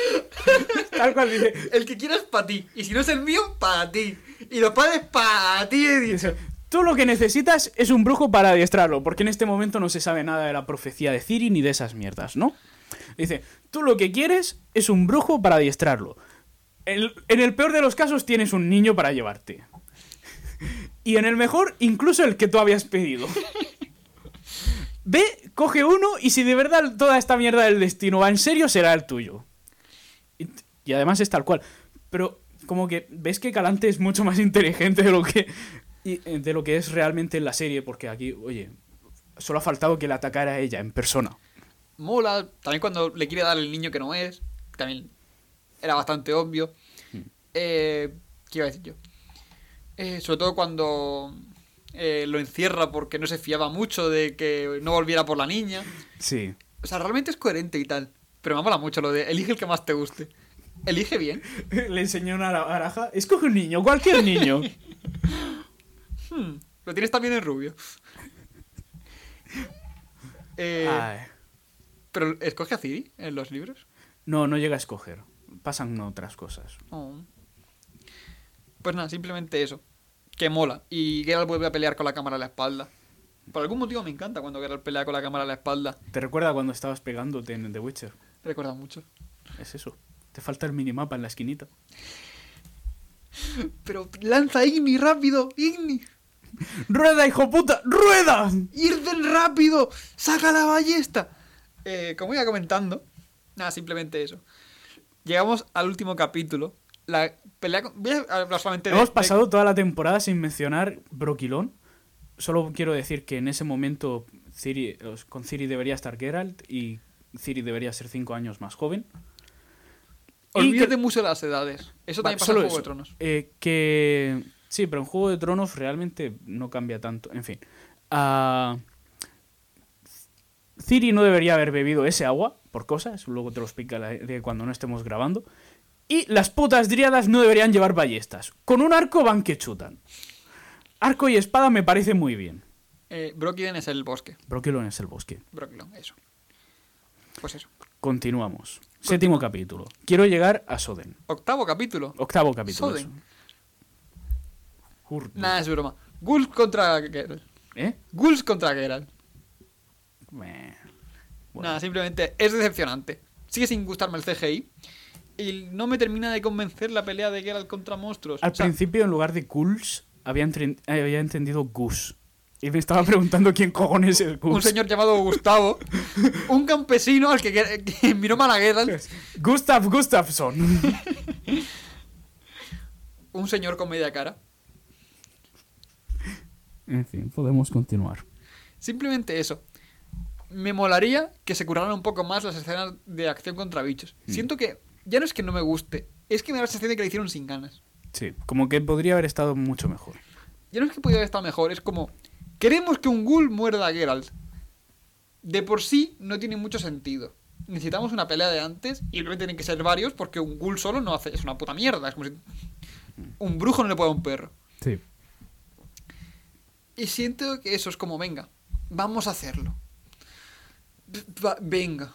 Speaker 1: Tal cual, dice,
Speaker 2: El que quieras para ti, y si no es el mío, para ti. Y los padres para ti.
Speaker 1: Dice, Tú lo que necesitas es un brujo para adiestrarlo, porque en este momento no se sabe nada de la profecía de Ciri ni de esas mierdas, ¿no? Dice, tú lo que quieres es un brujo para adiestrarlo. El- en el peor de los casos tienes un niño para llevarte. Y en el mejor, incluso el que tú habías pedido. *laughs* Ve, coge uno y si de verdad toda esta mierda del destino va en serio, será el tuyo. Y, y además es tal cual. Pero como que ves que Calante es mucho más inteligente de lo que y, eh, de lo que es realmente en la serie, porque aquí, oye, solo ha faltado que le atacara a ella en persona.
Speaker 2: Mola. También cuando le quiere dar el niño que no es. También era bastante obvio. Eh, ¿Qué iba a decir yo? Eh, sobre todo cuando eh, lo encierra porque no se fiaba mucho de que no volviera por la niña.
Speaker 1: Sí.
Speaker 2: O sea, realmente es coherente y tal. Pero me mola mucho lo de elige el que más te guste. Elige bien. *laughs*
Speaker 1: Le enseñó una baraja. Escoge un niño, cualquier niño. *laughs*
Speaker 2: Hmm, lo tienes también en rubio. *laughs* Eh, pero escoge a Ciri en los libros.
Speaker 1: No, no llega a escoger. Pasan otras cosas.
Speaker 2: Oh. Pues nada, simplemente eso. Que mola. Y Geralt vuelve a pelear con la cámara a la espalda. Por algún motivo me encanta cuando Geralt pelea con la cámara a la espalda.
Speaker 1: ¿Te recuerda cuando estabas pegándote en The Witcher?
Speaker 2: Recuerda mucho.
Speaker 1: Es eso. Te falta el minimapa en la esquinita. *laughs*
Speaker 2: Pero lanza Igni rápido, Igni.
Speaker 1: ¡Rueda, hijo puta! ¡Rueda!
Speaker 2: Irden rápido. Saca la ballesta. Eh, como iba comentando. Nada, simplemente eso. Llegamos al último capítulo. La pelea con... Voy a hablar solamente de...
Speaker 1: Hemos
Speaker 2: de-
Speaker 1: pasado toda la temporada sin mencionar Broquilón. Solo quiero decir que en ese momento Ciri, con Ciri debería estar Geralt y Ciri debería ser 5 años más joven.
Speaker 2: Olvídate
Speaker 1: que-
Speaker 2: mucho las edades. Eso también pasa
Speaker 1: solo
Speaker 2: en Juego
Speaker 1: eso.
Speaker 2: de Tronos.
Speaker 1: Eh, que sí, pero en Juego de Tronos realmente no cambia tanto. En fin. Ah, Ciri no debería haber bebido ese agua por cosas. Luego te lo explica de cuando no estemos grabando. Y las putas dríadas no deberían llevar ballestas. Con un arco van que chutan. Arco y espada me parece muy bien.
Speaker 2: Eh, Brokiden es el bosque.
Speaker 1: Brokilon es el bosque.
Speaker 2: Brokilon, eso. Pues eso.
Speaker 1: Continuamos. Séptimo capítulo. Quiero llegar a Soden.
Speaker 2: Octavo capítulo.
Speaker 1: Octavo capítulo.
Speaker 2: Soden. Nada, es broma. Ghouls contra Geralt.
Speaker 1: ¿Eh?
Speaker 2: Ghouls contra Geralt.
Speaker 1: Bueno,
Speaker 2: Nada, simplemente es decepcionante. Sigue sin gustarme el CGI. Y no me termina de convencer la pelea de Geralt contra monstruos.
Speaker 1: Al
Speaker 2: O sea,
Speaker 1: principio, en lugar de Ghouls, había, eh, había entendido Gus. Y me estaba preguntando quién cojones es Gus.
Speaker 2: un señor llamado Gustavo, *laughs* un campesino al que, miró mal a Geralt,
Speaker 1: Gustav Gustafsson. *laughs*
Speaker 2: un señor con media cara.
Speaker 1: en fin, podemos continuar.
Speaker 2: Simplemente eso. Me molaría que se curaran un poco más las escenas de acción contra bichos.
Speaker 1: Mm.
Speaker 2: Siento que ya no es que no me guste, es que me da la sensación de que lo hicieron sin ganas.
Speaker 1: Sí, como que podría haber estado mucho mejor.
Speaker 2: Ya no es que pudiera haber estado mejor, es como queremos que un ghoul muerda a Geralt. De por sí no tiene mucho sentido. Necesitamos una pelea de antes y obviamente tienen que ser varios porque un ghoul solo no hace es una puta mierda, es como si un brujo no le puede a un perro.
Speaker 1: Sí.
Speaker 2: Y siento que eso es como, venga, vamos a hacerlo. V- venga.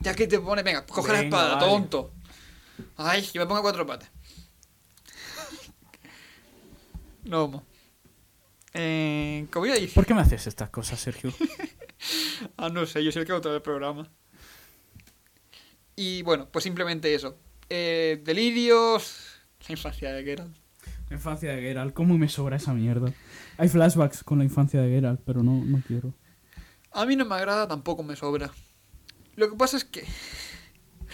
Speaker 2: Ya que te pone, venga, coge la espada,
Speaker 1: vale.
Speaker 2: tonto. Ay, que me ponga cuatro patas. no, mo. Eh, ¿Cómo iba a decir?
Speaker 1: ¿Por qué me haces estas cosas, Sergio? *laughs*
Speaker 2: Ah, no sé, yo soy el que hago todo el programa. Y bueno, pues simplemente eso. Eh, delirios. La infancia de Geralt.
Speaker 1: La infancia de Geralt, ¿cómo me sobra esa mierda? Hay flashbacks con la infancia de Geralt, pero no, no quiero.
Speaker 2: A mí no me agrada, tampoco me sobra. Lo que pasa es que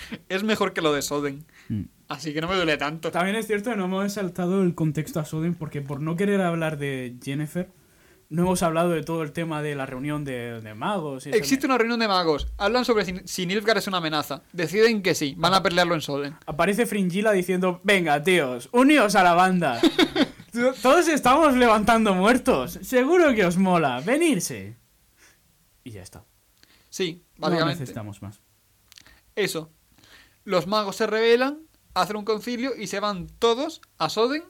Speaker 2: *laughs* es mejor que lo de Soden.
Speaker 1: Mm.
Speaker 2: Así que no me duele tanto.
Speaker 1: También es cierto que no hemos saltado el contexto a Soden porque por no querer hablar de Jennifer, no hemos hablado de todo el tema de la reunión de, de magos. y
Speaker 2: Existe una reunión de magos. Hablan sobre si, si Nilfgaard es una amenaza. Deciden que sí. Van a pelearlo en Soden.
Speaker 1: Aparece Fringilla diciendo, venga, tíos, uníos a la banda. *laughs* Todos estamos levantando muertos. Seguro que os mola. Venirse. Y ya está.
Speaker 2: Sí,
Speaker 1: No
Speaker 2: básicamente.
Speaker 1: necesitamos más.
Speaker 2: eso. Los magos se rebelan, hacen un concilio y se van todos a Soden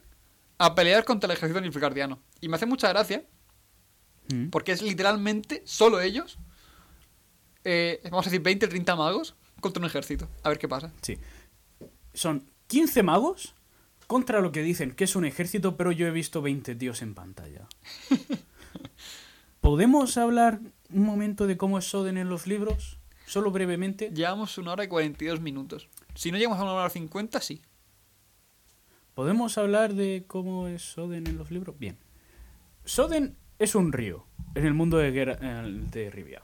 Speaker 2: a pelear contra el ejército nilfgaardiano. Y me hace mucha gracia
Speaker 1: Mm.
Speaker 2: porque es literalmente solo ellos. eh, vamos a decir 20 o 30 magos contra un ejército. A ver qué pasa.
Speaker 1: Sí. Son 15 magos contra lo que dicen que es un ejército, pero yo he visto 20 tíos en pantalla. *laughs* ¿Podemos hablar un momento de cómo es Soden en los libros? Solo brevemente.
Speaker 2: Llevamos una hora y 42 minutos. Si no llegamos a una hora 50, sí.
Speaker 1: ¿Podemos hablar de cómo es Soden en los libros? Bien. Soden es un río en el mundo de, eh, de Rivia.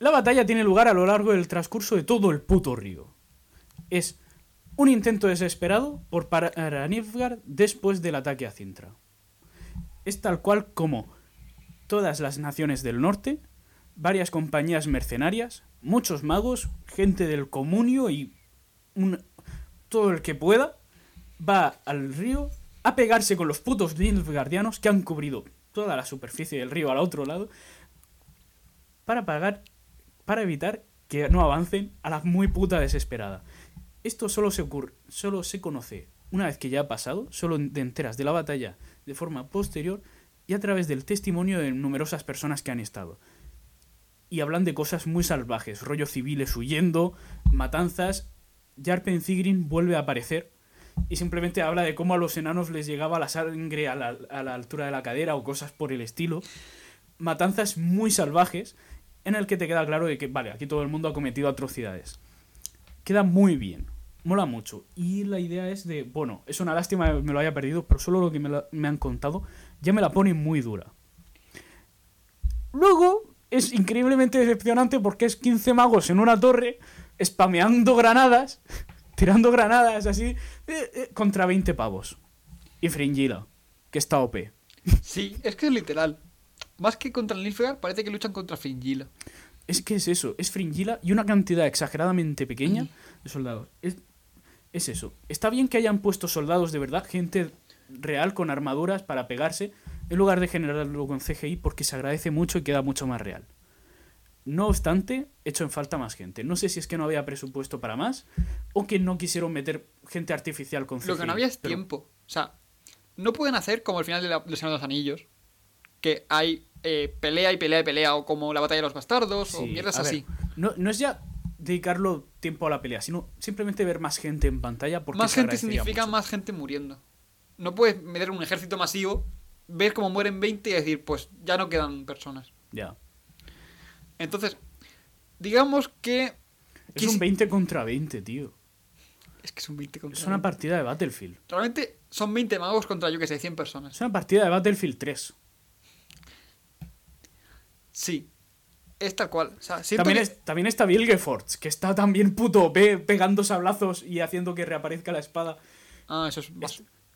Speaker 1: La batalla tiene lugar a lo largo del transcurso de todo el puto río. Es un intento desesperado por parar a Nilfgaard después del ataque a Cintra. Es tal cual como todas las naciones del norte, varias compañías mercenarias, muchos magos, gente del comunio y un- todo el que pueda va al río a pegarse con los putos Nilfgaardianos que han cubrido toda la superficie del río al otro lado para pagar para evitar que no avancen a la muy puta desesperada. Esto solo se ocurre, solo se conoce una vez que ya ha pasado, solo te enteras de la batalla de forma posterior y a través del testimonio de numerosas personas que han estado. Y hablan de cosas muy salvajes, rollos civiles huyendo, matanzas. Jarpen Zigrin vuelve a aparecer y simplemente habla de cómo a los enanos les llegaba la sangre a la, a la altura de la cadera o cosas por el estilo. Matanzas muy salvajes en el que te queda claro de que, vale, aquí todo el mundo ha cometido atrocidades. Queda muy bien, mola mucho. Y la idea es de, bueno, es una lástima que me lo haya perdido, pero solo lo que me, me han contado ya me la pone muy dura. Luego es increíblemente decepcionante porque es 15 magos en una torre, spameando granadas, *laughs* tirando granadas así, eh, eh, contra 20 pavos. Y Fringilla, que está OP.
Speaker 2: Sí, es que es literal. Más que contra el Nilfgaard, parece que luchan contra Fringilla.
Speaker 1: Es que es eso, es Fringilla y una cantidad exageradamente pequeña de soldados. Es, es eso. Está bien que hayan puesto soldados de verdad, gente real con armaduras para pegarse, en lugar de generarlo con CGI porque se agradece mucho y queda mucho más real. No obstante, hecho en falta más gente. No sé si es que no había presupuesto para más o que no quisieron meter gente artificial con CGI.
Speaker 2: Lo que no había es
Speaker 1: pero-
Speaker 2: tiempo. O sea, no pueden hacer como el final de la, de los Anillos, que hay eh, pelea y pelea y pelea, o como la batalla de los bastardos, o mierdas
Speaker 1: ver,
Speaker 2: así.
Speaker 1: no, no es ya dedicarlo tiempo a la pelea, sino simplemente ver más gente en pantalla. Porque
Speaker 2: Más gente significa
Speaker 1: mucho.
Speaker 2: más gente muriendo. No puedes meter un ejército masivo, ver cómo mueren 20 y decir, pues ya no quedan personas.
Speaker 1: Ya.
Speaker 2: Entonces, digamos que...
Speaker 1: Es
Speaker 2: quis-
Speaker 1: un 20 contra 20, tío.
Speaker 2: Es que son 20 contra
Speaker 1: Es una
Speaker 2: 20.
Speaker 1: partida de Battlefield.
Speaker 2: Realmente son 20 magos contra, yo que sé, 100 personas.
Speaker 1: Es una partida de Battlefield 3.
Speaker 2: Sí. Es tal cual. O sea, siento
Speaker 1: También,
Speaker 2: que-
Speaker 1: es- también está Vilgefortz, que está también puto OP pegando sablazos y haciendo que reaparezca la espada.
Speaker 2: Ah, eso es,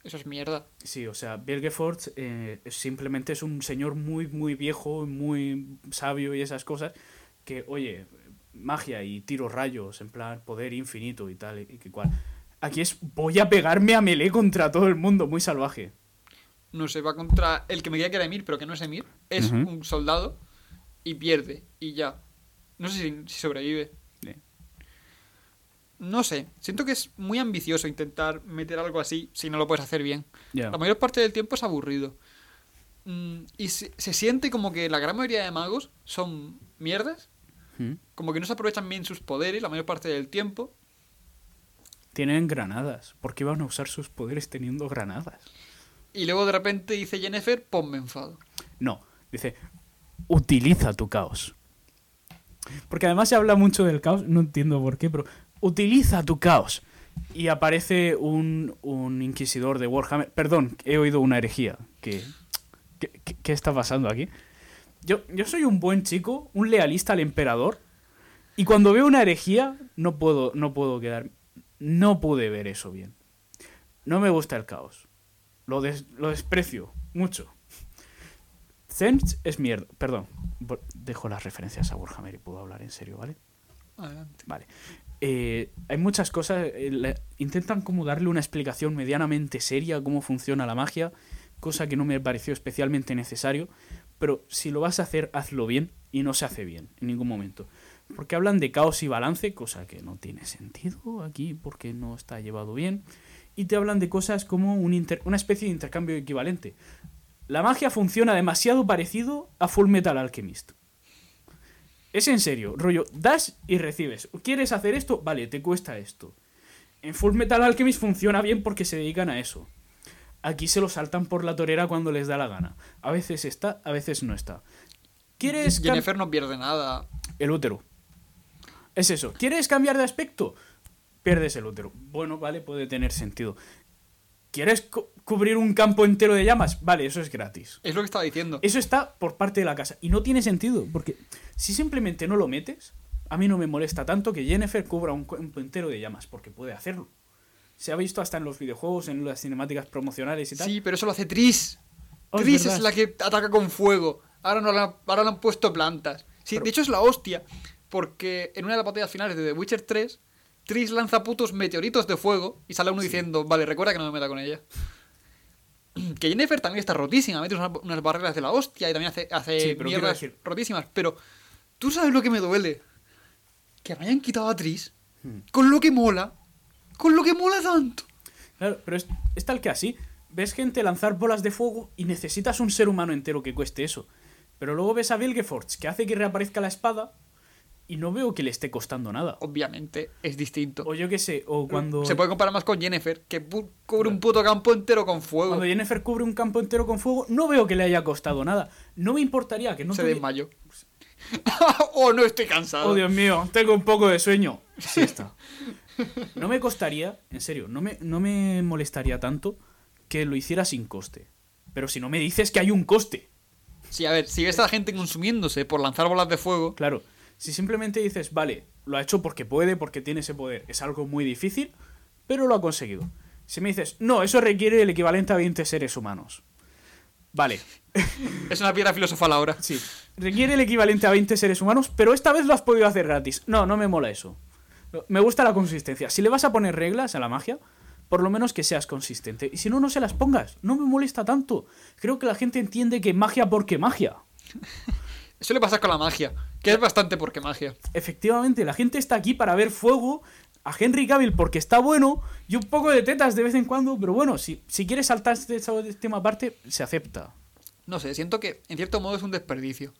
Speaker 2: eso es mierda.
Speaker 1: Sí, o sea, Vilgefortz eh, simplemente es un señor muy, muy viejo, muy sabio y esas cosas. Que, oye, magia y tiro rayos, en plan poder infinito y tal, y que cual. Aquí es voy a pegarme a melee contra todo el mundo, muy salvaje.
Speaker 2: No se va contra el que me creía que era Emir, pero que no es Emir. Es un soldado y pierde. Y ya. No sé si, si sobrevive. No sé. Siento que es muy ambicioso intentar meter algo así si no lo puedes hacer bien. La mayor parte del tiempo es aburrido. Mm, y se, se siente como que la gran mayoría de magos son mierdas.
Speaker 1: ¿Mm?
Speaker 2: Como que no se aprovechan bien sus poderes la mayor parte del tiempo.
Speaker 1: Tienen granadas. ¿Por qué van a usar sus poderes teniendo granadas?
Speaker 2: Y luego de repente dice Jennifer, ponme enfado.
Speaker 1: No, dice, utiliza tu caos. Porque además se habla mucho del caos, no entiendo por qué, pero utiliza tu caos. Y aparece un, un inquisidor de Warhammer. Perdón, he oído una herejía. ¿Qué, qué, qué- está pasando aquí? Yo, yo soy un buen chico, un lealista al emperador. Y cuando veo una herejía, no puedo, no puedo quedar. No pude ver eso bien. No me gusta el caos. Lo, des- lo desprecio mucho. Zench es mierda. Perdón, dejo las referencias a Warhammer y puedo hablar en serio, ¿vale?
Speaker 2: Adelante.
Speaker 1: Vale. Eh, hay muchas cosas. eh, le- intentan como darle una explicación medianamente seria a cómo funciona la magia, cosa que no me pareció especialmente necesario. Pero si lo vas a hacer, hazlo bien y no se hace bien en ningún momento. Porque hablan de caos y balance, cosa que no tiene sentido aquí porque no está llevado bien. Y te hablan de cosas como un inter- una especie de intercambio equivalente. La magia funciona demasiado parecido a Full Metal Alchemist. Es en serio, rollo, das y recibes. ¿Quieres hacer esto? Vale, te cuesta esto. En Full Metal Alchemist funciona bien porque se dedican a eso. Aquí se lo saltan por la torera cuando les da la gana. A veces está, a veces no está. ¿Quieres
Speaker 2: Jennifer no pierde nada.
Speaker 1: el útero? Es eso. ¿Quieres cambiar de aspecto? Pierdes el útero. Bueno, vale, puede tener sentido. ¿Quieres cu- cubrir un campo entero de llamas? Vale, eso es gratis.
Speaker 2: Es lo que estaba diciendo.
Speaker 1: Eso está por parte de la casa. Y no tiene sentido, porque si simplemente no lo metes, a mí no me molesta tanto que Jennifer cubra un campo entero de llamas, porque puede hacerlo. Se ha visto hasta en los videojuegos, en las cinemáticas promocionales y tal.
Speaker 2: Sí, pero eso lo hace Tris.
Speaker 1: Oh,
Speaker 2: Tris es la que ataca con fuego. Ahora no la- ahora le han puesto plantas. Sí,
Speaker 1: Pero-
Speaker 2: de hecho es la hostia. Porque en una de las batallas finales de The Witcher 3, Tris lanza putos meteoritos de fuego y sale uno diciendo, vale, recuerda que no me meta con ella. *clears throat* Que Jennifer también está rotísima, mete unas, unas barreras de la hostia y también hace, hace
Speaker 1: Sí, pero quiero
Speaker 2: mierdas
Speaker 1: decir-
Speaker 2: rotísimas. Pero, ¿tú sabes lo que me duele? Que me hayan quitado a Tris
Speaker 1: Hmm.
Speaker 2: con lo que mola. Con lo que mola tanto.
Speaker 1: Claro, pero es, es tal que así. Ves gente lanzar bolas de fuego y necesitas un ser humano entero que cueste eso. Pero luego ves a Vilgefortz que hace que reaparezca la espada y no veo que le esté costando nada.
Speaker 2: Obviamente es distinto.
Speaker 1: O yo qué sé, o cuando...
Speaker 2: Se puede comparar más con Jennifer, que cubre un puto campo entero con fuego.
Speaker 1: Cuando Jennifer cubre un campo entero con fuego, no veo que le haya costado nada. No me importaría que no
Speaker 2: se
Speaker 1: tuvi-
Speaker 2: desmayó. *laughs* oh, no estoy cansado.
Speaker 1: Oh, Dios mío, tengo un poco de sueño. Sí está. No me costaría, en serio, no me, no me molestaría tanto que lo hiciera sin coste. Pero si no me dices que hay un coste,
Speaker 2: Sí, a ver, si ves a la gente consumiéndose por lanzar bolas de fuego,
Speaker 1: claro. Si simplemente dices, vale, lo ha hecho porque puede, porque tiene ese poder, es algo muy difícil, pero lo ha conseguido. Si me dices, no, eso requiere el equivalente a 20 seres humanos. Vale, *laughs*
Speaker 2: es una piedra filosofal ahora.
Speaker 1: Sí. Requiere el equivalente a 20 seres humanos, pero esta vez lo has podido hacer gratis. No, no me mola eso. Me gusta la consistencia. Si le vas a poner reglas a la magia, por lo menos que seas consistente. Y si no, no se las pongas. No me molesta tanto. Creo que la gente entiende que magia porque magia. *laughs*
Speaker 2: Eso le pasa con la magia, que es bastante porque magia.
Speaker 1: Efectivamente, la gente está aquí para ver fuego a Henry Cavill porque está bueno y un poco de tetas de vez en cuando, pero bueno, si, si quieres saltar este tema aparte, se acepta.
Speaker 2: No sé, siento que en cierto modo es un desperdicio.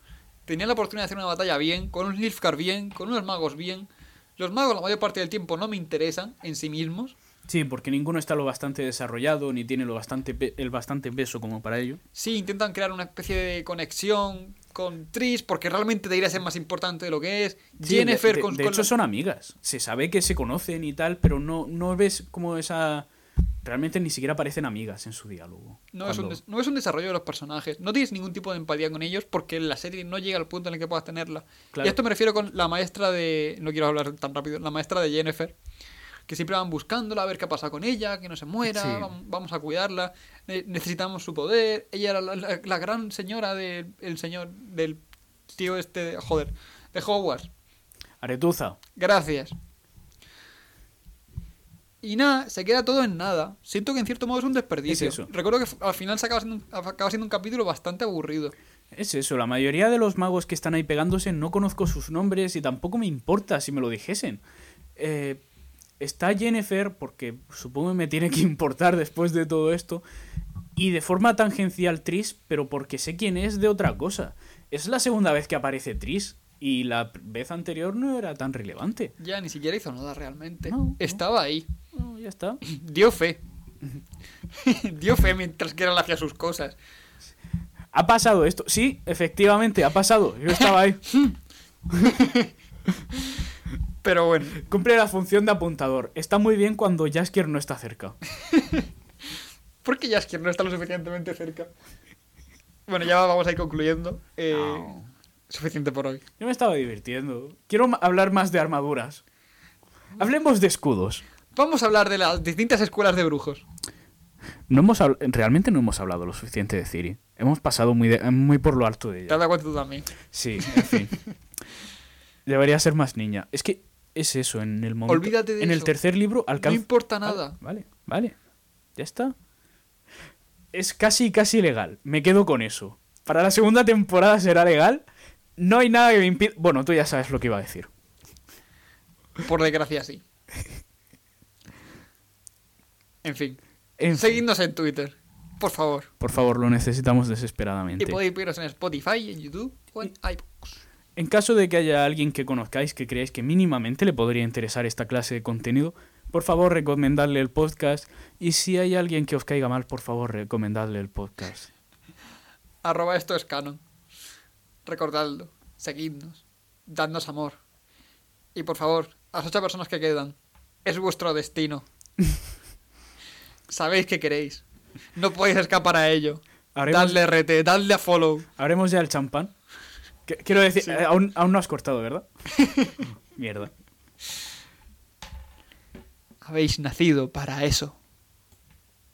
Speaker 2: Tenía la oportunidad de hacer una batalla bien, con un Nilfgaard bien, con unos magos bien. Los magos la mayor parte del tiempo no me interesan en sí mismos.
Speaker 1: Sí, porque ninguno está lo bastante desarrollado ni tiene lo bastante el bastante peso como para ello.
Speaker 2: Sí, intentan crear una especie de conexión con Tris, porque realmente debería ser más importante de lo que es.
Speaker 1: Sí,
Speaker 2: Jennifer
Speaker 1: de, de-
Speaker 2: con,
Speaker 1: de
Speaker 2: con
Speaker 1: hecho
Speaker 2: la-
Speaker 1: son amigas. Se sabe que se conocen y tal, pero no, no ves como esa... Realmente ni siquiera parecen amigas en su diálogo.
Speaker 2: No es, un
Speaker 1: Cuando-
Speaker 2: no es un desarrollo de los personajes. No tienes ningún tipo de empatía con ellos porque la serie no llega al punto en el que puedas tenerla.
Speaker 1: Claro.
Speaker 2: Y a esto me refiero con la maestra de. No quiero hablar tan rápido. La maestra de Jennifer. Que siempre van buscándola, a ver qué pasa con ella, que no se muera,
Speaker 1: Sí.
Speaker 2: vamos a cuidarla, ne- necesitamos su poder. Ella era la, la- la gran señora del el señor, del tío este, de- joder, de Hogwarts.
Speaker 1: Aretuza.
Speaker 2: Gracias. Y nada, se queda todo en nada. Siento que en cierto modo es un desperdicio.
Speaker 1: Es eso.
Speaker 2: Recuerdo que al final se acaba siendo, un, acaba siendo un capítulo bastante aburrido.
Speaker 1: Es eso, la mayoría de los magos que están ahí pegándose no conozco sus nombres y tampoco me importa si me lo dijesen. Eh, está Jennifer, porque supongo que me tiene que importar después de todo esto, y de forma tangencial Tris, pero porque sé quién es de otra cosa. Es la segunda vez que aparece Tris, y la vez anterior no era tan relevante.
Speaker 2: Ya ni siquiera hizo nada realmente.
Speaker 1: No, no.
Speaker 2: Estaba ahí.
Speaker 1: No, ya está. *clears throat*
Speaker 2: Dio fe. *laughs* Dio fe mientras que él hacía sus cosas.
Speaker 1: Ha pasado esto. Sí, efectivamente, ha pasado. Yo estaba ahí. *laughs*
Speaker 2: Pero bueno,
Speaker 1: Cumple la función de apuntador. Está muy bien cuando Jaskier no está cerca. *laughs*
Speaker 2: porque Jaskier no está lo suficientemente cerca. Bueno, ya vamos a ir concluyendo. Eh,
Speaker 1: No.
Speaker 2: Suficiente por hoy.
Speaker 1: Yo me estaba divirtiendo. Quiero hablar más de armaduras. Hablemos de escudos.
Speaker 2: Vamos a hablar de las distintas escuelas de brujos.
Speaker 1: No hemos realmente no hemos hablado lo suficiente de Ciri. Hemos pasado muy, de- muy por lo alto de
Speaker 2: ¿Te has
Speaker 1: ella.
Speaker 2: dado cuenta tú también?
Speaker 1: Sí, en fin. *laughs* Debería ser más niña. Es que es eso, en el momento.
Speaker 2: Olvídate de
Speaker 1: En el tercer libro alcanza.
Speaker 2: No importa nada.
Speaker 1: Vale, vale. Ya está. Es casi, casi legal. Me quedo con eso. Para la segunda temporada será legal. No hay nada que me impida. Bueno, tú ya sabes lo que iba a decir.
Speaker 2: Por desgracia, sí. *laughs* En fin.
Speaker 1: En fin,
Speaker 2: Seguidnos en Twitter. Por favor.
Speaker 1: por favor, lo necesitamos
Speaker 2: Y
Speaker 1: desesperadamente.
Speaker 2: podéis veros en Spotify, en YouTube o en iBooks.
Speaker 1: En caso de que haya alguien que conozcáis que creáis que mínimamente le podría interesar esta clase de contenido, por favor recomendadle el podcast. Y si hay alguien que os caiga mal, por favor recomendadle el podcast. *laughs*
Speaker 2: Arroba esto es canon. Recordadlo. Seguidnos. Dadnos amor. Y por favor, a las ocho personas que quedan. Es vuestro destino. *laughs* Sabéis que queréis. No podéis escapar a ello.
Speaker 1: Haremos-
Speaker 2: Dadle RT, dadle a follow.
Speaker 1: Haremos ya el champán. Quiero decir,
Speaker 2: Sí.
Speaker 1: eh, aún, aún no has cortado, ¿verdad? *laughs* Mierda.
Speaker 2: Habéis nacido para eso.